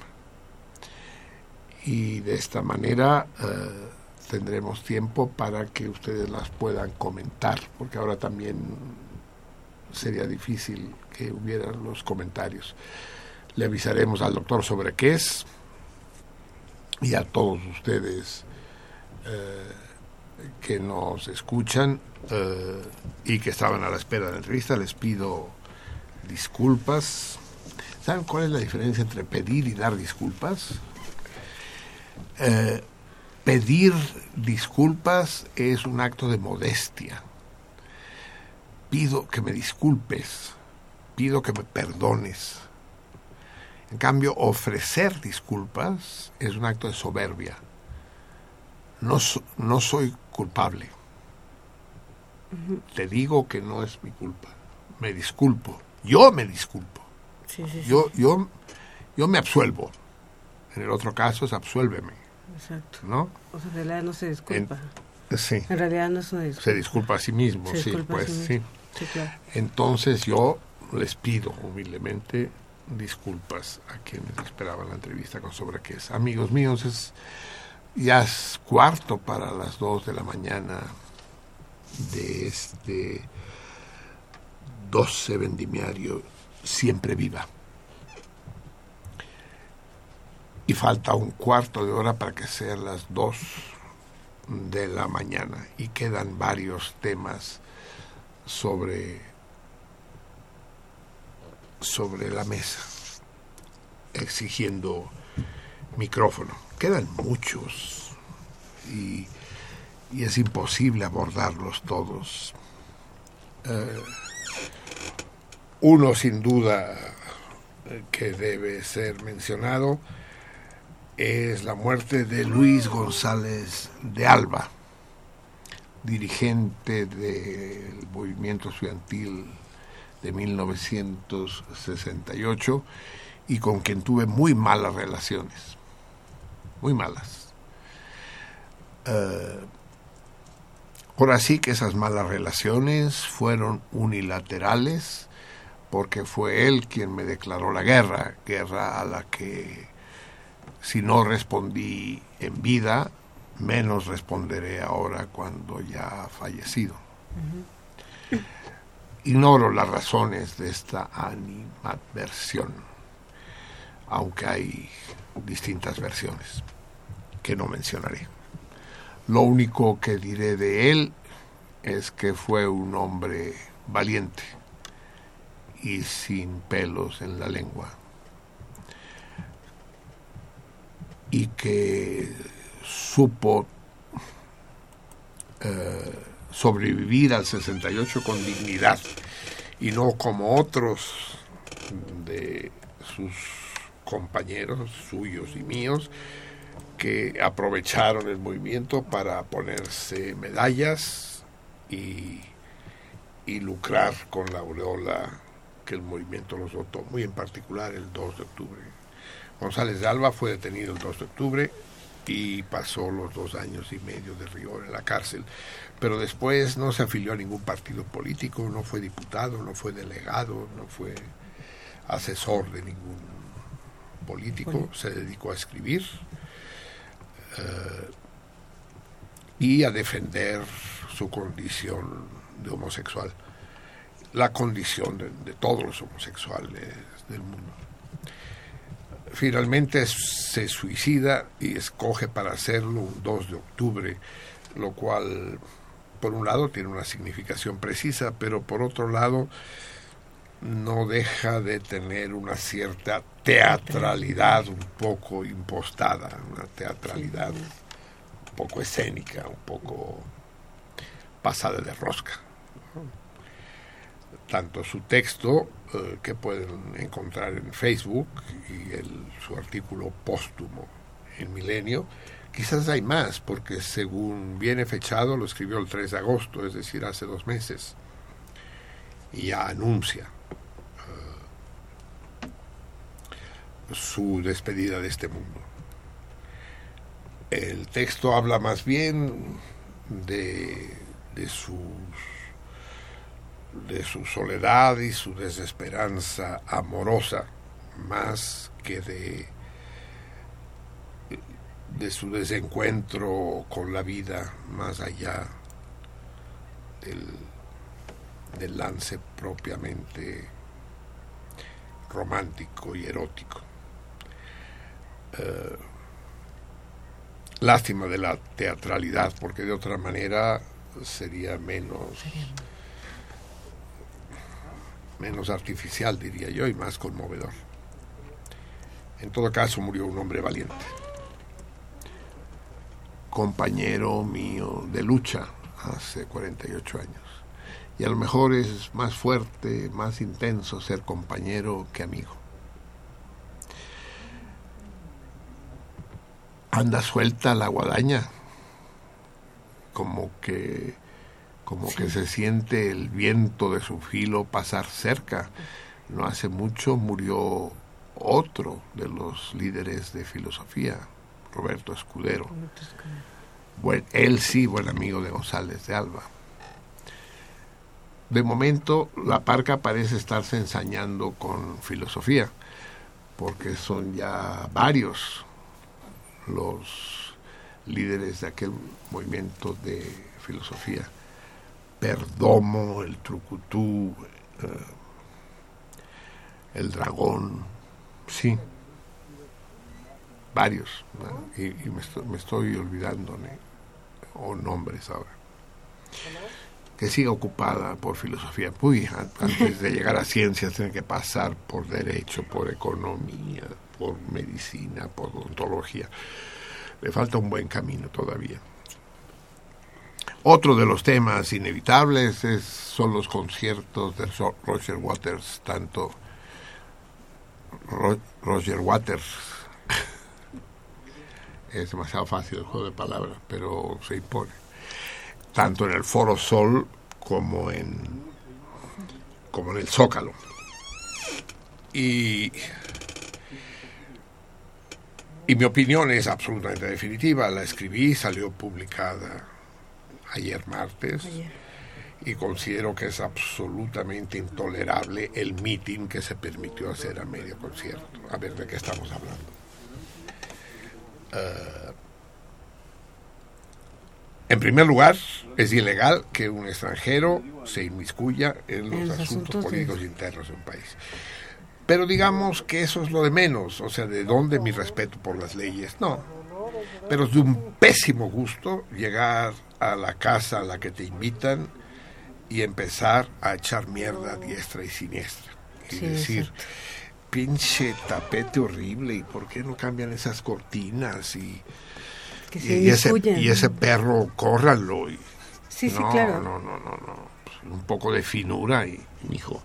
Y de esta manera eh, tendremos tiempo para que ustedes las puedan comentar, porque ahora también sería difícil que hubieran los comentarios. Le avisaremos al doctor sobre qué es y a todos ustedes eh, que nos escuchan eh, y que estaban a la espera de la entrevista, les pido disculpas. ¿Saben cuál es la diferencia entre pedir y dar disculpas? Eh, pedir disculpas es un acto de modestia. Pido que me disculpes, pido que me perdones. En cambio, ofrecer disculpas es un acto de soberbia. No, no soy culpable. Te digo que no es mi culpa. Me disculpo. Yo me disculpo. Sí, sí, sí. Yo, yo, yo me absuelvo. En el otro caso es absuélveme. Exacto. ¿No? O sea, en realidad no se disculpa. Sí. En realidad no es una disculpa. Se disculpa a sí mismo, Se sí, pues sí sí. mismo. Sí, claro. Entonces yo les pido humildemente disculpas a quienes esperaban la entrevista con sobre qué es. Amigos míos, es ya es cuarto para las dos de la mañana de este 12 vendimiario siempre viva. y falta un cuarto de hora para que sean las dos de la mañana y quedan varios temas sobre sobre la mesa exigiendo micrófono quedan muchos y, es imposible abordarlos todos. Eh, uno sin duda eh, que debe ser mencionado es la muerte de Luis González de Alba, dirigente del movimiento estudiantil de 1968 y con quien tuve muy malas relaciones, muy malas. Eh, ahora sí que esas malas relaciones fueron unilaterales porque fue él quien me declaró la guerra, guerra a la que si no respondí en vida, menos responderé ahora cuando ya ha fallecido. Ignoro las razones de esta animadversión, aunque hay distintas versiones que no mencionaré. Lo único que diré de él es que fue un hombre valiente y sin pelos en la lengua y que supo eh, sobrevivir al 68 con dignidad y no como otros de sus compañeros suyos y míos que aprovecharon el movimiento para ponerse medallas y, y lucrar con la aureola que el movimiento los dotó, muy en particular el 2 de octubre. González de Alba fue detenido el 2 de octubre y pasó los dos años y medio de rigor en la cárcel. Pero después no se afilió a ningún partido político, no fue diputado, no fue delegado, no fue asesor de ningún político, se dedicó a escribir eh, y a defender su condición de homosexual, la condición de, de todos los homosexuales del mundo. Finalmente se suicida y escoge para hacerlo un 2 de octubre, lo cual por un lado tiene una significación precisa, pero por otro lado no deja de tener una cierta teatralidad un poco impostada, una teatralidad un poco escénica, un poco pasada de rosca. Tanto su texto eh, que pueden encontrar en Facebook y el, su artículo póstumo en Milenio. Quizás hay más, porque según viene fechado, lo escribió el 3 de agosto, es decir, hace dos meses, y ya anuncia su despedida de este mundo. El texto habla más bien de, de de su soledad y su desesperanza amorosa, más que de, de su desencuentro con la vida más allá del, del lance propiamente romántico y erótico. Eh, lástima de la teatralidad, porque de otra manera sería menos menos artificial, diría yo, y más conmovedor. En todo caso, murió un hombre valiente. Compañero mío de lucha hace 48 años. Y a lo mejor es más fuerte, más intenso ser compañero que amigo. Anda suelta la guadaña, como que como que se siente el viento de su filo pasar cerca. No hace mucho murió otro de los líderes de filosofía, Roberto Escudero. Bueno, él sí, buen amigo de González de Alba. De momento, la parca parece estarse ensañando con filosofía, porque son ya varios los líderes de aquel movimiento de filosofía. Perdomo, el Trucutú, eh, el Dragón, sí. varios, y, me, estoy, olvidando ¿no? o nombres ahora. Que siga ocupada por filosofía. Uy, an- antes de llegar a ciencias tiene que pasar por derecho, por economía, por medicina, por odontología. Le falta un buen camino todavía. Otro de los temas inevitables es, son los conciertos de Ro- Roger Waters, tanto Ro- Roger Waters. es demasiado fácil el juego de palabras, pero se impone. Tanto en el Foro Sol como en como en el Zócalo. Y y mi opinión es absolutamente definitiva. La escribí, salió publicada ayer martes. Y considero que es absolutamente intolerable el meeting que se permitió hacer a medio concierto. A ver de qué estamos hablando. Eh, en primer lugar, es ilegal que un extranjero se inmiscuya en los En los asuntos asuntos de- políticos internos de un país. Pero digamos que eso es lo de menos, o sea, ¿de dónde mi respeto por las leyes? No. Pero es de un pésimo gusto llegar a la casa a la que te invitan y empezar a echar mierda a diestra y siniestra. Y Sí, decir, exacto. pinche tapete horrible, ¿y por qué no cambian esas cortinas? Y, Que y- se y ese, inmiscuyan. y ese perro, córranlo. Y, Sí, sí, no, claro. No, no, no, no. Pues, un poco de finura y, hijo.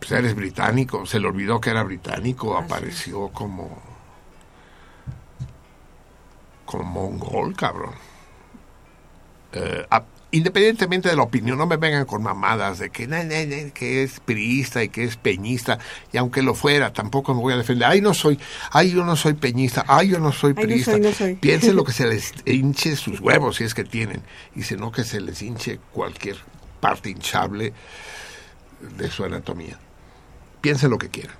Pues eres británico, se le olvidó que era británico, apareció como como mongol, cabrón. Eh, a- independientemente de la opinión, no me vengan con mamadas de que, na, na, na, que es priista y que es peñista, y aunque lo fuera, tampoco me voy a defender. Ay, no soy, ay, yo no soy peñista, ay, yo no soy Ay, no priista. soy, no soy. Piensen lo que se les hinche sus huevos, si es que tienen, y si no, que se les hinche cualquier parte hinchable de su anatomía. Piensen lo que quieran.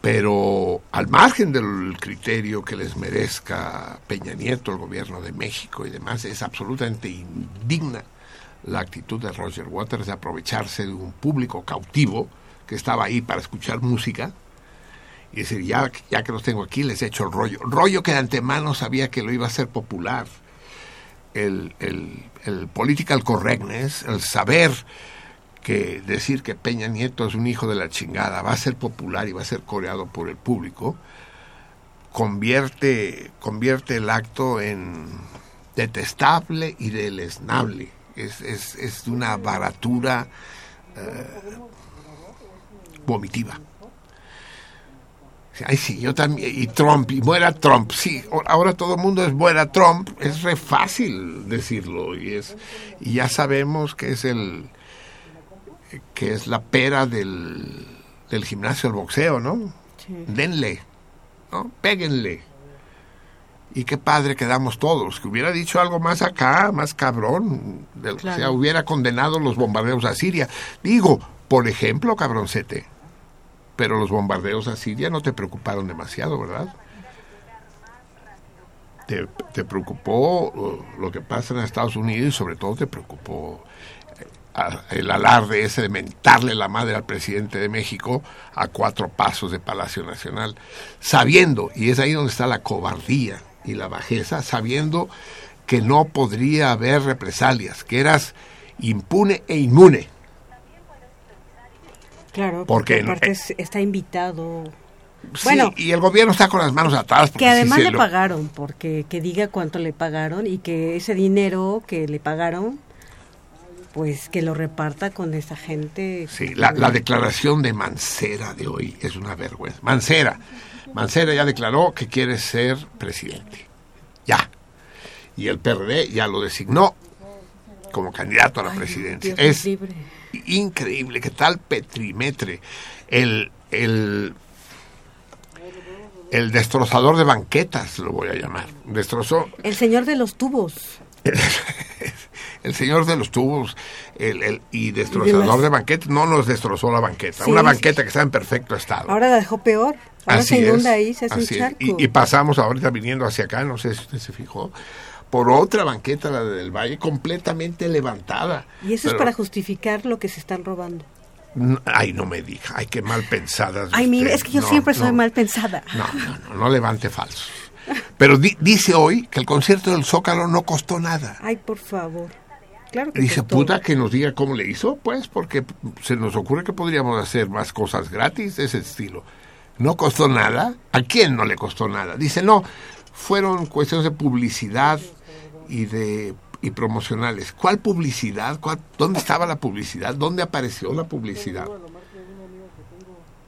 Pero al margen del criterio que les merezca Peña Nieto, el gobierno de México y demás, es absolutamente indigna la actitud de Roger Waters de aprovecharse de un público cautivo que estaba ahí para escuchar música y decir, ya, ya que los tengo aquí, les echo el rollo. Rollo que de antemano sabía que lo iba a hacer popular. El, el, el political correctness, el saber que decir que Peña Nieto es un hijo de la chingada va a ser popular y va a ser coreado por el público, convierte, convierte el acto en detestable y deleznable. Es, es, es una baratura eh, vomitiva. Ay, sí, yo también. Y Trump, y muera Trump. Sí, ahora todo el mundo es muera Trump. Es re fácil decirlo. Y, es, y ya sabemos que es el que es la pera del, del gimnasio del boxeo, ¿no? Denle, ¿no? Péguenle. Y qué padre quedamos todos. Que hubiera dicho algo más acá, más cabrón. de lo que Claro. sea, hubiera condenado los bombardeos a Siria. Digo, por ejemplo, cabroncete. Pero los bombardeos a Siria no te preocuparon demasiado, ¿verdad? Te, te preocupó uh, lo que pasa en Estados Unidos y sobre todo te preocupó el alarde ese de mentarle la madre al presidente de México a cuatro pasos de Palacio Nacional, sabiendo, y es ahí donde está la cobardía y la bajeza, sabiendo que no podría haber represalias, que eras impune e inmune. Claro, Porque porque aparte es- está invitado. Sí, Bueno, y el gobierno está con las manos atadas. que además le lo- pagaron, porque que diga cuánto le pagaron y que ese dinero que le pagaron, pues que lo reparta con esa gente. Sí, la, la declaración de Mancera de hoy es una vergüenza. Mancera, Mancera ya declaró que quiere ser presidente. Ya. Y el PRD ya lo designó como candidato a la presidencia. Dios es libre. increíble que tal petrimetre, el, el, el destrozador de banquetas, lo voy a llamar, destrozó El señor de los tubos. el señor de los tubos el, el- y destrozador las- de banquetas no nos destrozó la banqueta, Sí, una sí. banqueta que está en perfecto estado. Ahora la dejó peor. Ahora Así se inunda es, ahí, se hace un así charco. Y, y pasamos ahorita viniendo hacia acá, no sé si usted se fijó, por otra banqueta, la del Valle, completamente levantada. Y eso es para justificar lo que se están robando. Ay, no me diga. Ay, qué mal pensadas. Ay, mire, es que yo No, siempre soy mal pensada. No, no, no, no levante falsos. Pero di- dice hoy que el concierto del Zócalo no costó nada. Ay, por favor. Claro que Dice, costó. puta, que nos diga cómo le hizo, pues, porque se nos ocurre que podríamos hacer más cosas gratis de ese estilo. No costó nada. ¿A quién no le costó nada? Dice, no, fueron cuestiones de publicidad y de y promocionales. ¿Cuál publicidad? ¿Cuál- ¿Dónde estaba la publicidad? ¿Dónde apareció la publicidad?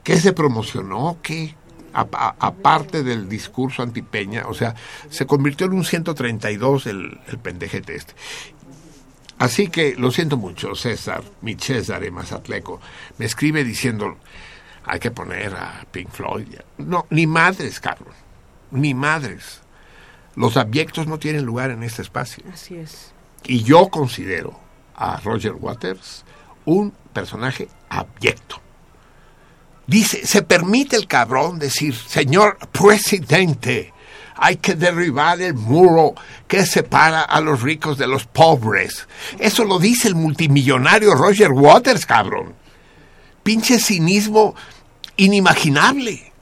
¿Qué se promocionó? ¿Qué? Aparte del discurso antipeña, o sea, se convirtió en un 132 el, el pendejete este. Así que lo siento mucho, César, mi César Mazatleco, me escribe diciendo, hay que poner a Pink Floyd. No, ni madres, cabrón, ni madres. Los abyectos no tienen lugar en este espacio. Así es. Y yo considero a Roger Waters un personaje abyecto. Dice, se permite el cabrón decir, señor presidente, hay que derribar el muro que separa a los ricos de los pobres. Eso lo dice el multimillonario Roger Waters, cabrón. Pinche cinismo inimaginable.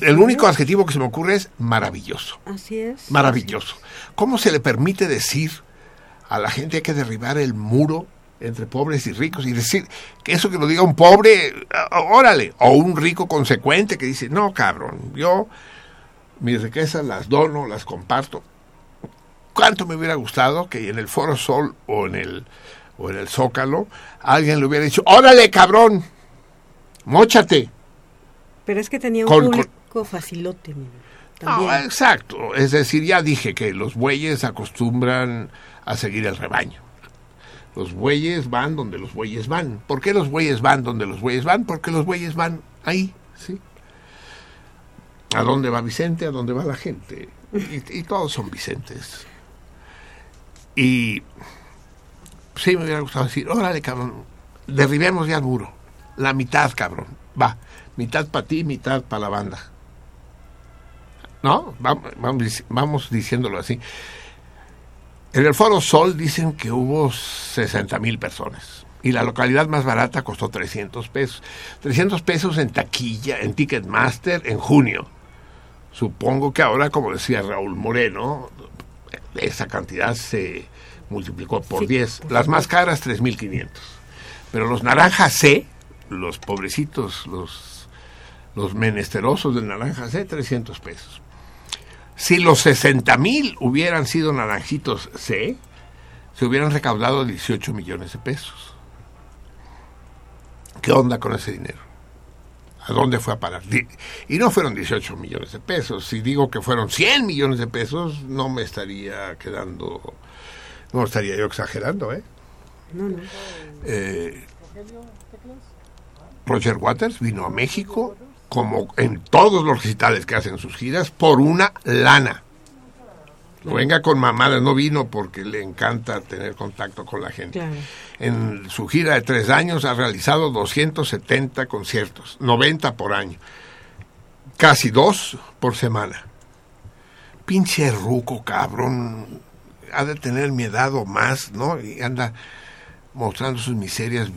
El único adjetivo que se me ocurre es maravilloso. Así es. Maravilloso. ¿Cómo se le permite decir a la gente hay que derribar el muro entre pobres y ricos y decir que eso que lo diga un pobre, ah, órale, o un rico consecuente que dice, no, cabrón, yo mis riquezas las dono, las comparto. ¿Cuánto me hubiera gustado que en el Foro Sol o en el, o en el Zócalo alguien le hubiera dicho, órale, cabrón, móchate? Pero es que tenía un Con- público facilote. Ah, exacto. Es decir, ya dije que los bueyes acostumbran a seguir el rebaño. Los bueyes van donde los bueyes van. ¿Por qué los bueyes van donde los bueyes van? Porque los bueyes van ahí, ¿sí? ¿A dónde va Vicente? ¿A dónde va la gente? Y, todos son Vicentes. Y sí me hubiera gustado decir, órale, cabrón, derribemos ya el muro. La mitad, cabrón. Va, mitad para ti, mitad para la banda. ¿no? Vamos diciéndolo así. En el Foro Sol dicen que hubo 60 mil personas y la localidad más barata costó 300 pesos. 300 pesos en taquilla, en Ticketmaster, en junio. Supongo que ahora, como decía Raúl Moreno, esa cantidad se multiplicó por Sí, 10. Las más caras, 3.500. Pero los naranjas C, los pobrecitos, los, los menesterosos del naranja C, 300 pesos. Si los 60 mil hubieran sido naranjitos C, se hubieran recaudado 18 millones de pesos. ¿Qué onda con ese dinero? ¿A dónde fue a parar? Y no fueron 18 millones de pesos. Si digo que fueron 100 millones de pesos, no me estaría quedando, no estaría yo exagerando, ¿eh? No, no. Eh, Roger Waters vino a México, como en todos los recitales que hacen sus giras, por una lana. No venga con mamadas, no vino porque le encanta tener contacto con la gente. Claro. En su gira de tres años ha realizado 270 conciertos, 90 por año, casi dos por semana. Pinche ruco, cabrón, ha de tener mi edad o más, ¿no? Y anda mostrando sus miserias,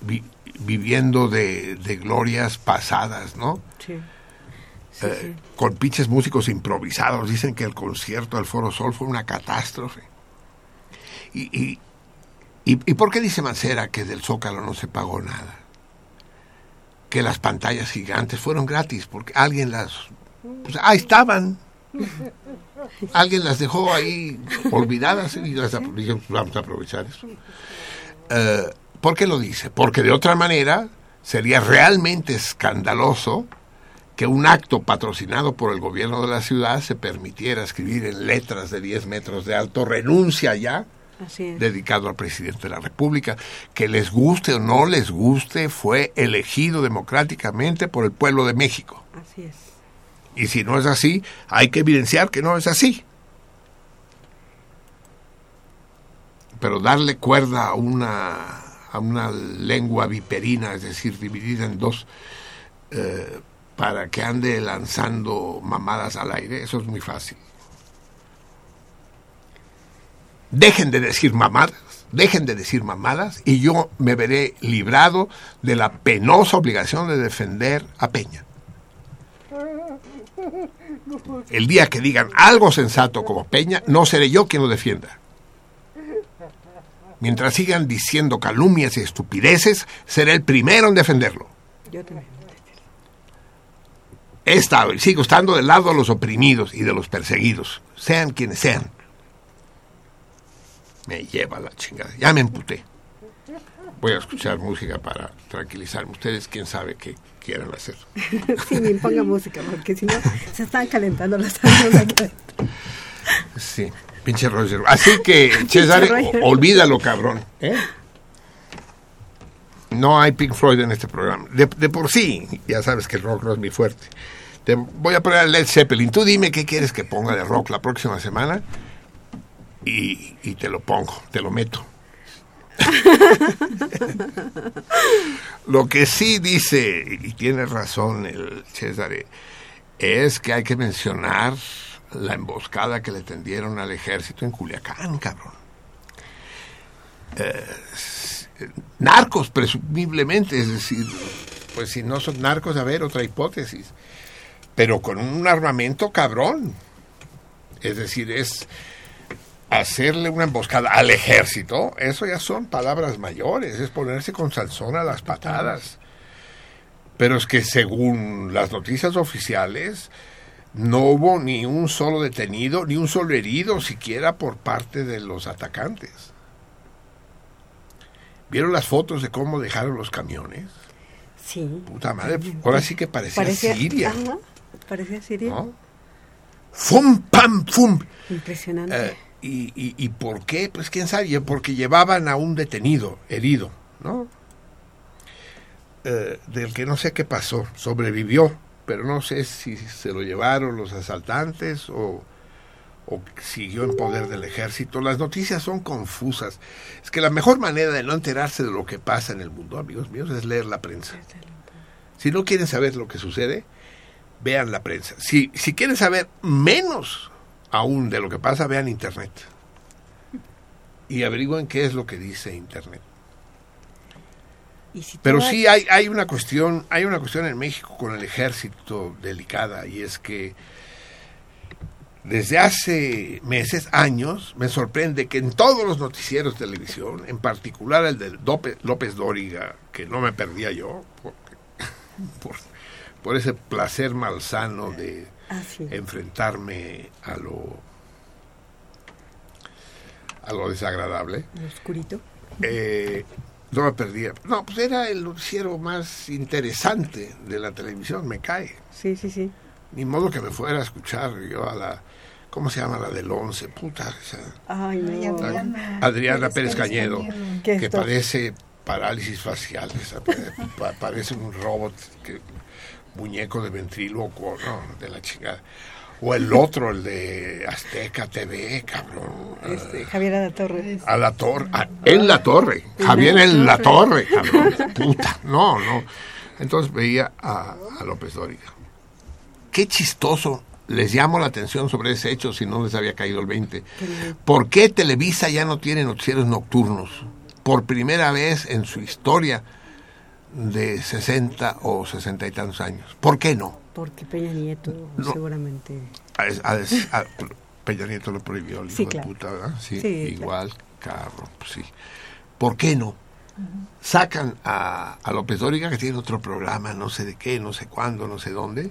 vi- viviendo de, de glorias pasadas, ¿no? Sí. Sí, Eh, sí. Con pinches músicos improvisados. Dicen que el concierto del Foro Sol fue una catástrofe. Y, y, y, ¿y por qué dice Mancera que del Zócalo no se pagó nada? Que las pantallas gigantes fueron gratis, porque alguien las... Pues ahí estaban. Alguien las dejó ahí olvidadas y las apro- dijeron, "Pues vamos a aprovechar eso. Eh, ¿Por qué lo dice? Porque de otra manera sería realmente escandaloso que un acto patrocinado por el gobierno de la ciudad se permitiera escribir en letras de 10 metros de alto renuncia ya dedicado al presidente de la República. Que les guste o no les guste, fue elegido democráticamente por el pueblo de México. Así es. Y si no es así, hay que evidenciar que no es así. Pero darle cuerda a una, a una lengua viperina, es decir, dividida en dos, eh, para que ande lanzando mamadas al aire, eso es muy fácil. Dejen de decir mamadas dejen de decir mamadas y yo me veré librado de la penosa obligación de defender a Peña. El día que digan algo sensato como Peña, no seré yo quien lo defienda. Mientras sigan diciendo calumnias y estupideces, seré el primero en defenderlo. Yo también. He estado y sigo estando del lado de los oprimidos y de los perseguidos, sean quienes sean. Me lleva la chingada. Ya me emputé. Voy a escuchar música para tranquilizarme. Ustedes, quién sabe qué quieran hacer. sí, me ponga música, porque si no, se están calentando las aquí. Sí, pinche Roger. Así que, César, olvídalo, cabrón. ¿eh? No hay Pink Floyd en este programa. De, de por sí, ya sabes que el rock no es mi fuerte. Te voy a poner a Led Zeppelin. Tú dime qué quieres que ponga de rock la próxima semana y, y te lo pongo, te lo meto. Lo que sí dice, y tiene razón el César, es que hay que mencionar la emboscada que le tendieron al ejército en Culiacán, cabrón. Eh, narcos, presumiblemente, es decir, pues si no son narcos, a ver, otra hipótesis, pero con un armamento cabrón. Es decir, es hacerle una emboscada al ejército, eso ya son palabras mayores, es ponerse con salsón a las patadas. Pero es que según las noticias oficiales, no hubo ni un solo detenido, ni un solo herido siquiera por parte de los atacantes. ¿Vieron las fotos de cómo dejaron los camiones? Sí. Puta madre, ahora sí que parecía, Parecía Siria. Ajá, parecía Siria. ¿no? ¡Fum, pam, fum! Impresionante. Eh, y, y, ¿Y por qué? Pues quién sabe, porque llevaban a un detenido, herido, ¿no? Eh, del que no sé qué pasó, sobrevivió, pero no sé si se lo llevaron los asaltantes o, o siguió en poder del ejército. Las noticias son confusas. Es que la mejor manera de no enterarse de lo que pasa en el mundo, amigos míos, es leer la prensa. Si no quieren saber lo que sucede, vean la prensa. Si, si quieren saber menos aún de lo que pasa, vean Internet. Y averigüen qué es lo que dice Internet. Y si Pero sí hay, hay una cuestión, hay una cuestión en México con el ejército delicada, y es que desde hace meses, años, me sorprende que en todos los noticieros de televisión, en particular el de López, López Dóriga, que no me perdía yo, porque- por, por ese placer malsano de Ah, sí. enfrentarme a lo a lo desagradable. El oscurito. Eh, no me perdía. No, pues era el noticiero más interesante de la televisión, me cae. Sí, sí, sí. Ni modo que me fuera a escuchar yo a la. ¿Cómo se llama la del 11? Puta. esa- Ay, no. Adriana, Adriana Pérez Cañedo, ¿Qué que esto? padece parálisis facial, esa, pa- pa- parece un robot, que, muñeco de ventrílocuo, no, de la chingada. O el otro, el de Azteca TV, cabrón. Este, Javier de la Torre. A la torre, a- en la torre, Javier en la torre, cabrón, puta, no, no. Entonces veía a, a López Dóriga. Qué chistoso, les llamo la atención sobre ese hecho si no les había caído el 20. ¿Por qué Televisa ya no tiene noticieros nocturnos? Por primera vez en su historia de 60 o 60 y tantos años. ¿Por qué no? Porque Peña Nieto No. seguramente. A- a- a- Peña Nieto lo prohibió, el hijo Sí, de claro. puta, ¿verdad? Sí, Sí, igual, cabrón, pues sí. ¿Por qué no? Sacan a, a López Dóriga, que tiene otro programa, no sé de qué, no sé cuándo, no sé dónde,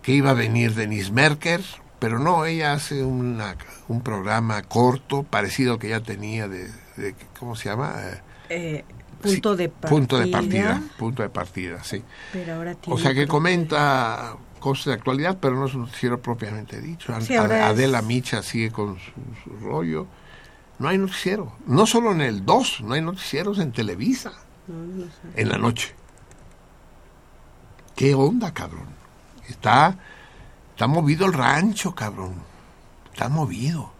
que iba a venir Denise Merker, pero no, ella hace una, un programa corto, parecido al que ya tenía de, de- ¿cómo se llama? Eh, Punto de partida. punto de partida, punto de partida, sí. Pero ahora tiene. O sea que comenta cosas de actualidad, pero no es un noticiero propiamente dicho. Sí, ahora es- Adela Micha sigue con su, su rollo. No hay noticiero. No solo en el 2, no hay noticieros en Televisa, No, no sé. en la noche. ¿Qué onda, cabrón? Está, está movido el rancho, cabrón. Está movido.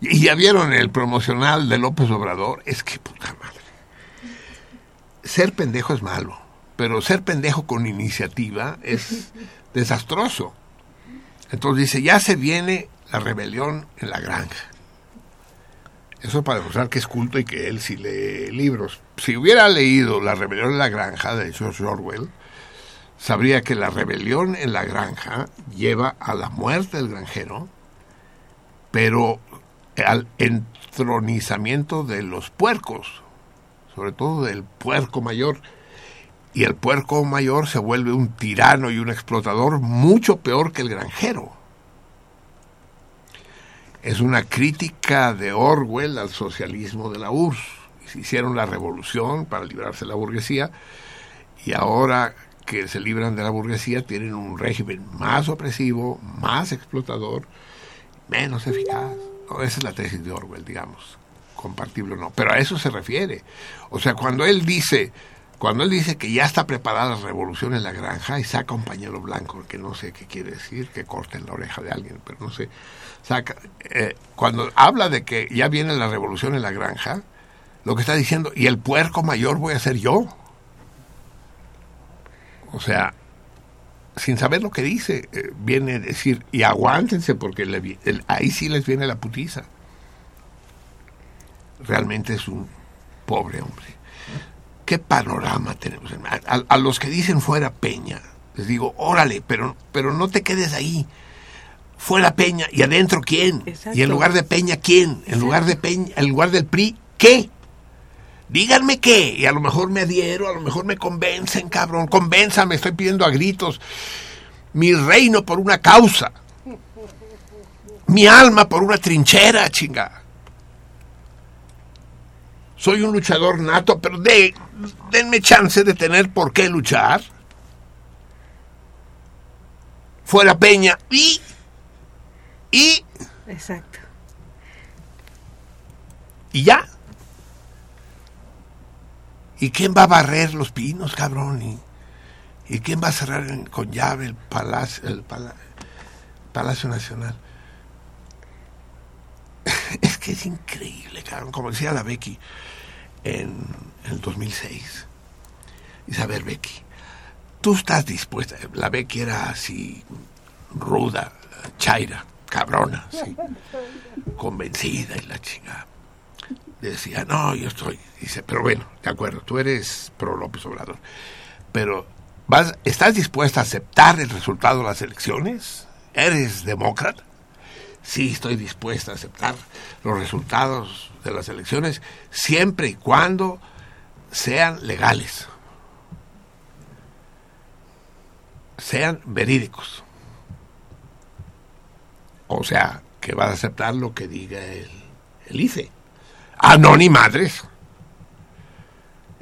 Y ya vieron el promocional de López Obrador. Es que puta madre. Ser pendejo es malo, pero ser pendejo con iniciativa es desastroso. Entonces dice, ya se viene la rebelión en la granja. Eso para demostrar que es culto y que él sí lee libros. Si hubiera leído La rebelión en la granja de George Orwell, sabría que la rebelión en la granja lleva a la muerte del granjero, pero al entronizamiento de los puercos, sobre todo del puerco mayor. Y el puerco mayor se vuelve un tirano y un explotador mucho peor que el granjero. Es una crítica de Orwell al socialismo de la URSS. Hicieron la revolución para librarse de la burguesía y ahora que se libran de la burguesía tienen un régimen más opresivo, más explotador, menos eficaz. Esa es la tesis de Orwell, digamos, compartible o no. Pero a eso se refiere. O sea, cuando él dice, cuando él dice que ya está preparada la revolución en la granja y saca un pañuelo blanco, que no sé qué quiere decir, que corten la oreja de alguien, pero no sé, saca, eh, cuando habla de que ya viene la revolución en la granja, lo que está diciendo, y el puerco mayor voy a ser yo. O sea, sin saber lo que dice, eh, viene a decir, y aguántense porque el- ahí sí les viene la putiza. Realmente es un pobre hombre. ¿Qué panorama tenemos? A, a los que dicen fuera Peña, les digo, órale, pero, pero no te quedes ahí. Fuera Peña, y adentro quién? Exacto. Y en lugar de Peña, ¿quién? En lugar de Peña, en lugar del PRI, ¿qué? Díganme qué, y a lo mejor me adhiero, a lo mejor me convencen, cabrón, convénzame, estoy pidiendo a gritos mi reino por una causa, mi alma por una trinchera, chinga. Soy un luchador nato, pero de, denme chance de tener por qué luchar. Fuera Peña y y Exacto. y ya. ¿Y quién va a barrer los pinos, cabrón? ¿Y, y quién va a cerrar en- con llave el palacio, el pala- Palacio Nacional? es que es increíble, cabrón. Como decía la Becky en el 2006. Dice, a ver, Becky, tú estás dispuesta. La Becky era así, ruda, chaira, cabrona, convencida y la chingada decía, no, yo estoy. Dice, pero bueno, de acuerdo, tú eres pro López Obrador. Pero, vas, ¿estás dispuesta a aceptar el resultado de las elecciones? ¿Eres demócrata? Sí, estoy dispuesta a aceptar los resultados de las elecciones siempre y cuando sean legales, sean verídicos. O sea, que vas a aceptar lo que diga el, el ICE. Ah, no, ni madres.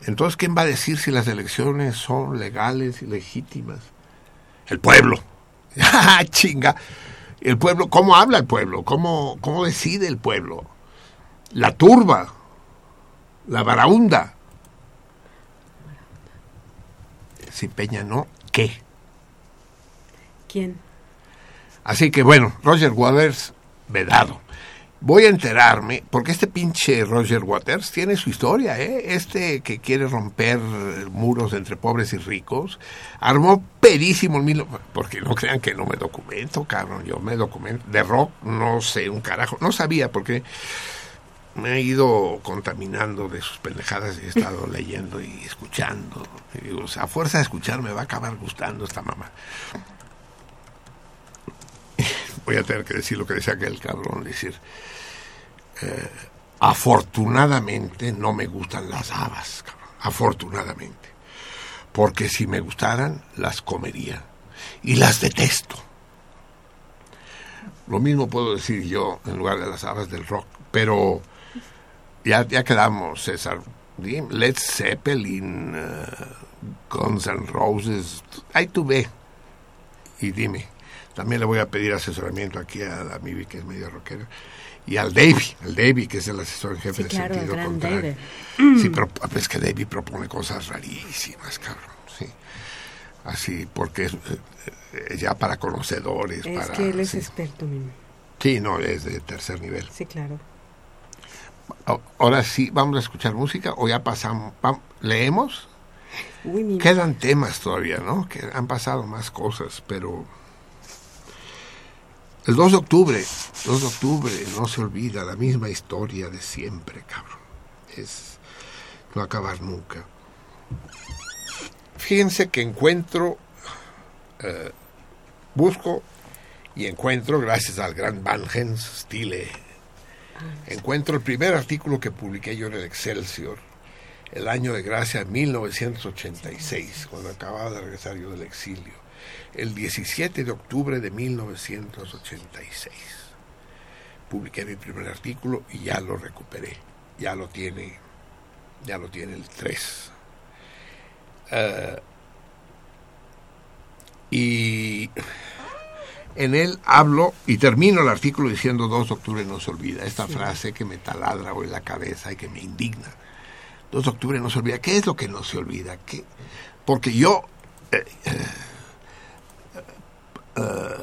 Entonces, ¿quién va a decir si las elecciones son legales y legítimas? El pueblo. ¡Ah, chinga! El pueblo, ¿cómo habla el pueblo? ¿Cómo, cómo decide el pueblo? La turba, la varaunda. Si Peña no, ¿qué? ¿Quién? Así que bueno, Roger Waters, vedado. Voy a enterarme, porque este pinche Roger Waters tiene su historia, ¿eh? Este que quiere romper muros entre pobres y ricos, armó pedísimo el mil... Porque no crean que no me documento, cabrón, yo me documento. De rock no sé un carajo, no sabía porque me he ido contaminando de sus pendejadas y he estado leyendo y escuchando. Y digo, o sea, a fuerza de escuchar me va a acabar gustando esta mamá voy a tener que decir lo que decía aquel cabrón, decir, eh, afortunadamente no me gustan las habas, cabrón, afortunadamente, porque si me gustaran, las comería, y las detesto. Lo mismo puedo decir yo en lugar de las habas del rock, pero ya, ya quedamos, César. Dime, Led Zeppelin, eh, Guns N' Roses, ahí tú ve, y dime. También le voy a pedir asesoramiento aquí a la Mivi, que es medio rockera, y al Davey, al Davey, que es el asesor en jefe Sí, de claro, el sentido contrario. David. Sí, pero es que Davey propone cosas rarísimas, cabrón, sí. Así, porque es eh, eh, ya para conocedores, Es para... que él es sí. experto, mi- Sí, no, es de tercer nivel. Sí, claro. Ahora sí, vamos a escuchar música o ya pasamos, leemos. Uy, Quedan temas todavía, ¿no? Que han pasado más cosas, pero El 2 de octubre, 2 de octubre, no se olvida la misma historia de siempre, cabrón. Es no acabar nunca. Fíjense que encuentro, eh, busco y encuentro, gracias al gran Van Hens Stile, encuentro el primer artículo que publiqué yo en el Excelsior, el año de gracia 1986, cuando acababa de regresar yo del exilio, el 17 de octubre de 1986. Publiqué mi primer artículo y ya lo recuperé, ya lo tiene, ya lo tiene el 3. Eh, y en él hablo y termino el artículo diciendo 2 de octubre no se olvida. Esta frase que me taladra hoy la cabeza y que me indigna. 2 de octubre no se olvida. ¿Qué es lo que no se olvida? ¿Qué? Porque yo, eh, eh, eh,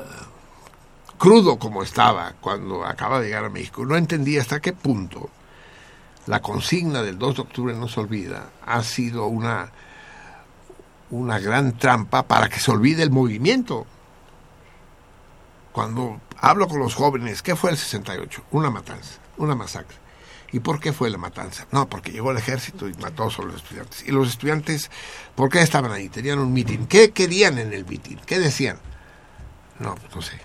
crudo como estaba cuando acaba de llegar a México, no entendía hasta qué punto la consigna del 2 de octubre no se olvida ha sido una, una gran trampa para que se olvide el movimiento. Cuando hablo con los jóvenes, ¿qué fue el 68? Una matanza, una masacre. ¿Y por qué fue la matanza? No, porque llegó el ejército y mató a los estudiantes. ¿Y los estudiantes por qué estaban ahí? Tenían un mitin. ¿Qué querían en el mitin? ¿Qué decían? No, no sé.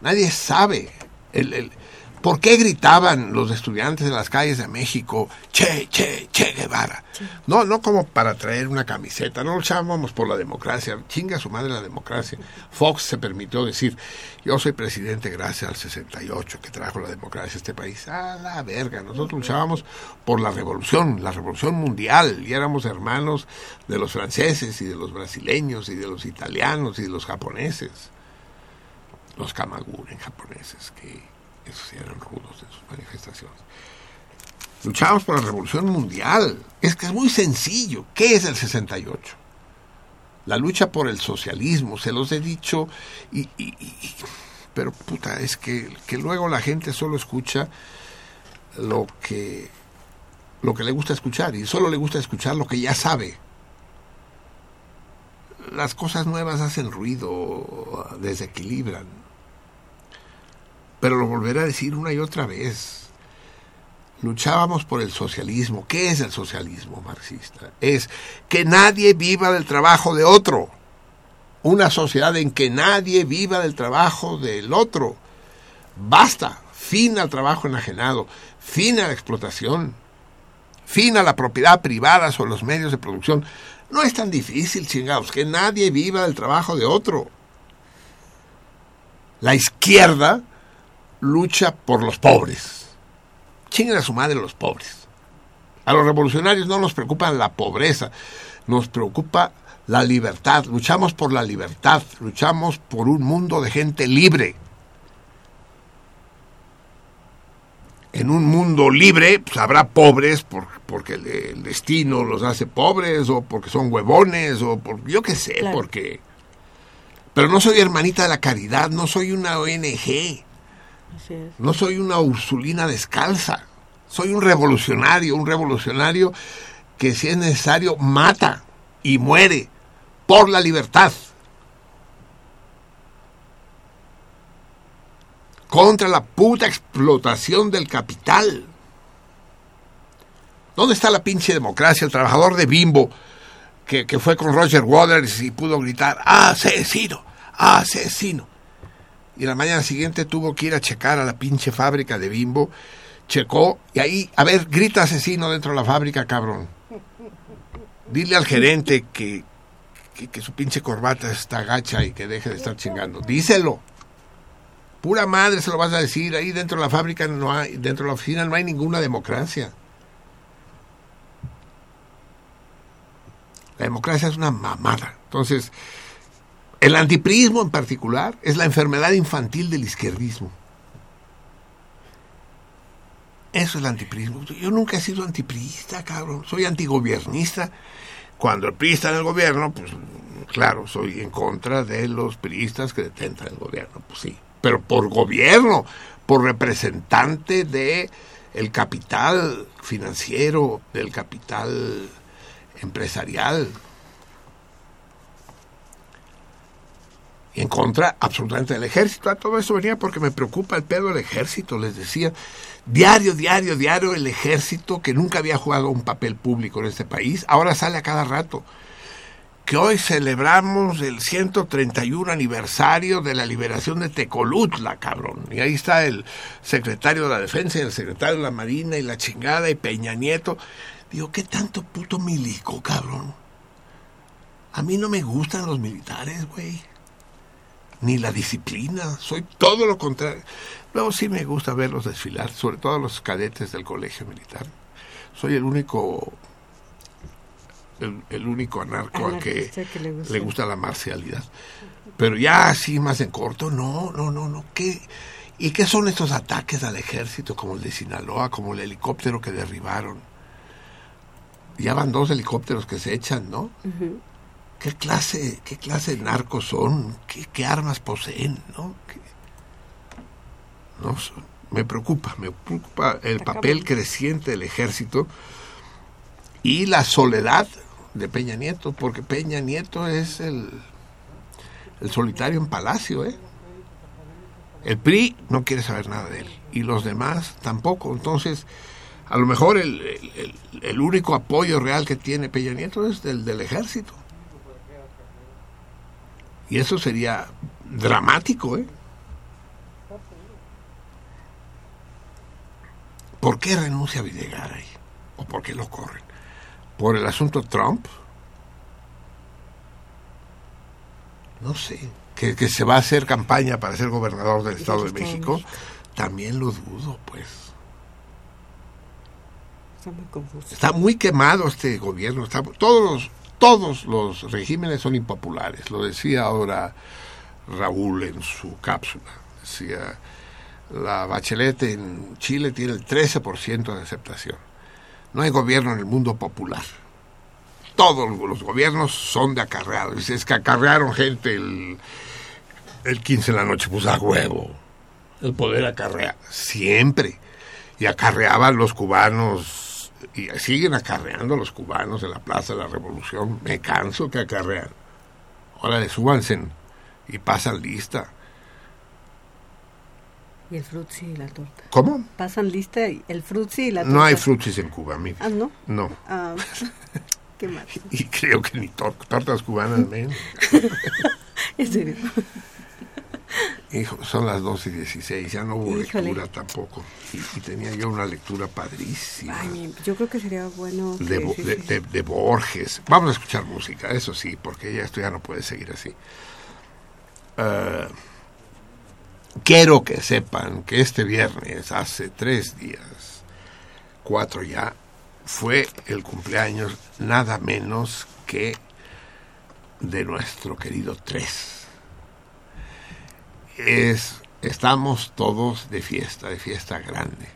Nadie sabe. El, ¿Por qué gritaban los estudiantes de las calles de México, Che, Che, Che Guevara? No, no como para traer una camiseta, no luchábamos por la democracia, chinga su madre la democracia. Fox se permitió decir, yo soy presidente gracias al 68 que trajo la democracia a este país. A la verga, nosotros luchábamos por la revolución, la revolución mundial, y éramos hermanos de los franceses y de los brasileños y de los italianos y de los japoneses, los kamaguren japoneses que esos eran rudos en sus manifestaciones. Luchábamos por la revolución mundial. Es que es muy sencillo. ¿Qué es el 68? La lucha por el socialismo, se los he dicho, y, pero puta, es que, que luego la gente solo escucha lo que, lo que le gusta escuchar, y solo le gusta escuchar lo que ya sabe. Las cosas nuevas hacen ruido, desequilibran pero lo volveré a decir una y otra vez. Luchábamos por el socialismo. ¿Qué es el socialismo marxista? Es que nadie viva del trabajo de otro. Una sociedad en que nadie viva del trabajo del otro. Basta. Fin al trabajo enajenado. Fin a la explotación. Fin a la propiedad privada sobre los medios de producción. No es tan difícil, chingados, que nadie viva del trabajo de otro. La izquierda lucha por los pobres. Chinguen a su madre los pobres. A los revolucionarios no nos preocupa la pobreza, nos preocupa la libertad. Luchamos por la libertad, luchamos por un mundo de gente libre. En un mundo libre pues, habrá pobres por, porque el, el, destino los hace pobres o porque son huevones o por yo qué sé, claro. porque... Pero no soy hermanita de la caridad, no soy una ONG. No soy una Ursulina descalza. Soy un revolucionario, un revolucionario que si es necesario mata y muere por la libertad. Contra la puta explotación del capital. ¿Dónde está la pinche democracia? El trabajador de Bimbo que, que fue con Roger Waters y pudo gritar, asesino, asesino y la mañana siguiente tuvo que ir a checar a la pinche fábrica de Bimbo, checó y ahí, a ver, grita asesino dentro de la fábrica, cabrón. Dile al gerente que, que, su pinche corbata está gacha y que deje de estar chingando. Díselo. Pura madre se lo vas a decir. Ahí dentro de la fábrica no hay, dentro de la oficina no hay ninguna democracia. La democracia es una mamada. Entonces, el antipriismo en particular es la enfermedad infantil del izquierdismo. Eso es el antipriismo. Yo nunca he sido antipriista, cabrón. Soy antigobiernista. Cuando el PRI está en el gobierno, pues claro, soy en contra de los priistas que detentan el gobierno, pues sí. Pero por gobierno, por representante de el capital financiero, del capital empresarial, en contra absolutamente del ejército. Todo eso venía porque me preocupa el pedo del ejército, les decía. Diario, diario, diario el ejército, que nunca había jugado un papel público en este país, ahora sale a cada rato. Que hoy celebramos el 131 aniversario de la liberación de Tecolutla, cabrón. Y ahí está el secretario de la Defensa y el secretario de la Marina y la chingada y Peña Nieto. Digo, ¿qué tanto puto milico, cabrón? A mí no me gustan los militares, güey ni la disciplina, soy todo lo contrario. Luego sí me gusta verlos desfilar, sobre todo los cadetes del colegio militar. Soy el único el, el único anarco al que, le gusta. le gusta la marcialidad. Pero ya así más en corto, no, no, no, no. ¿Qué, ¿Y qué son estos ataques al ejército como el de Sinaloa, como el helicóptero que derribaron? Ya van dos helicópteros que se echan, ¿no? ¿Qué clase, qué clase de narcos son? ¿Qué, qué armas poseen? ¿no? ¿Qué- no me preocupa, me preocupa el papel creciente del ejército y la soledad de Peña Nieto, porque Peña Nieto es el, el solitario en Palacio, ¿eh? El PRI no quiere saber nada de él y los demás tampoco. Entonces, a lo mejor el- el único apoyo real que tiene Peña Nieto es del, del ejército. Y eso sería dramático, ¿eh? ¿Por qué renuncia Videgaray? ¿O por qué lo corren? ¿Por el asunto Trump? No sé. ¿Que, que se va a hacer campaña para ser gobernador del Estado de? México. También lo dudo, pues. Está muy confuso. Está muy quemado este gobierno. Está, todos, los, todos los regímenes son impopulares. Lo decía ahora Raúl en su cápsula. Decía, la Bachelet en Chile tiene el 13% de aceptación. No hay gobierno en el mundo popular. Todos los gobiernos son de acarreados. Dice, es que acarrearon gente el, el 15 de la noche. Pues a huevo. El poder acarrea. Siempre. Y acarreaban los cubanos. Y siguen acarreando los cubanos en la Plaza de la Revolución. Me canso que acarrean. Órale, súbanse y pasan lista. Y el frutzi y la torta. ¿Cómo? Pasan lista y el frutzi y la torta. No hay frutis en Cuba, mire. Ah, ¿no? No. Ah, qué mal. Y creo que ni tor- tortas cubanas, men. En serio. Hijo, son las 12 y 16, ya no hubo Híjole. lectura tampoco. Y, y tenía yo una lectura padrísima. Ay, yo creo que sería bueno. que- de, de- sí. de- de Borges. Vamos a escuchar música, eso sí, porque ya esto ya no puede seguir así. Eh, quiero que sepan que este viernes, hace tres días, cuatro ya, fue el cumpleaños nada menos que de nuestro querido Tres. Es, estamos todos de fiesta, de fiesta grande.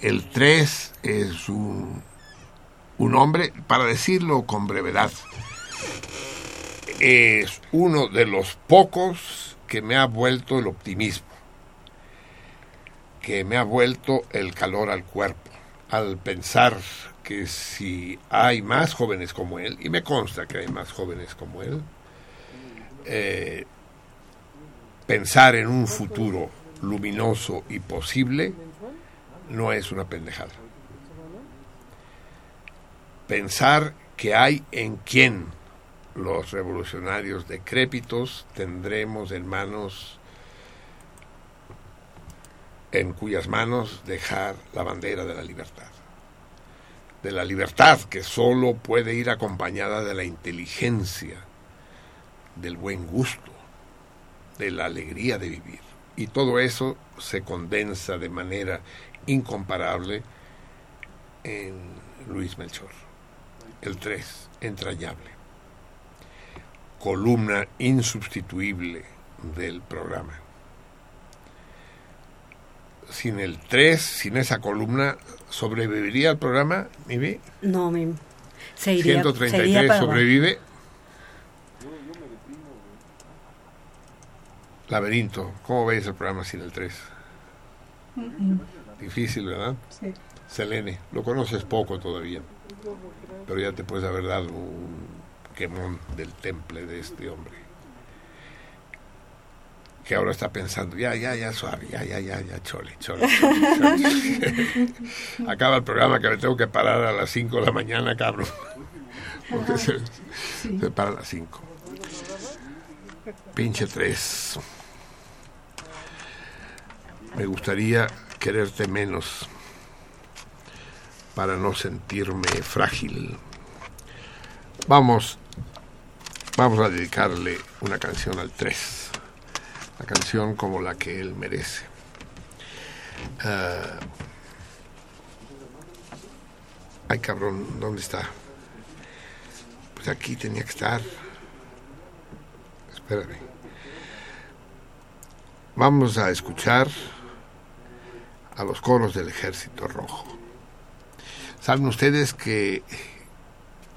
El 3 es un, un hombre, para decirlo con brevedad, es uno de los pocos que me ha vuelto el optimismo, que me ha vuelto el calor al cuerpo, al pensar que si hay más jóvenes como él, y me consta que hay más jóvenes como él, eh, pensar en un futuro luminoso y posible no es una pendejada. Pensar que hay en quien los revolucionarios decrépitos tendremos en manos en cuyas manos dejar la bandera de la libertad. De la libertad que solo puede ir acompañada de la inteligencia, del buen gusto, de la alegría de vivir. Y todo eso se condensa de manera incomparable en Luis Melchor. El 3, entrañable. Columna insubstituible del programa. Sin el 3, sin esa columna, ¿sobreviviría el programa, Mivi? No, mi, se iría, 133 se iría para abajo. Laberinto, ¿cómo veis el programa sin el 3? Difícil, ¿verdad? Sí. Selene, lo conoces poco todavía, pero ya te puedes haber dado un quemón del temple de este hombre. que ahora está pensando, ya, ya, ya, suave, ya, ya, ya, ya, chole, chole. chole, chole. Acaba el programa que me tengo que parar a las 5 de la mañana, cabrón. Porque se, se para a las 5. Pinche 3. Me gustaría quererte menos para no sentirme frágil. Vamos, vamos a dedicarle una canción al 3 la canción como la que él merece. Ah, ay, cabrón, ¿dónde está? Pues aquí tenía que estar. Espérame. Vamos a escuchar a los coros del Ejército Rojo. Saben ustedes que,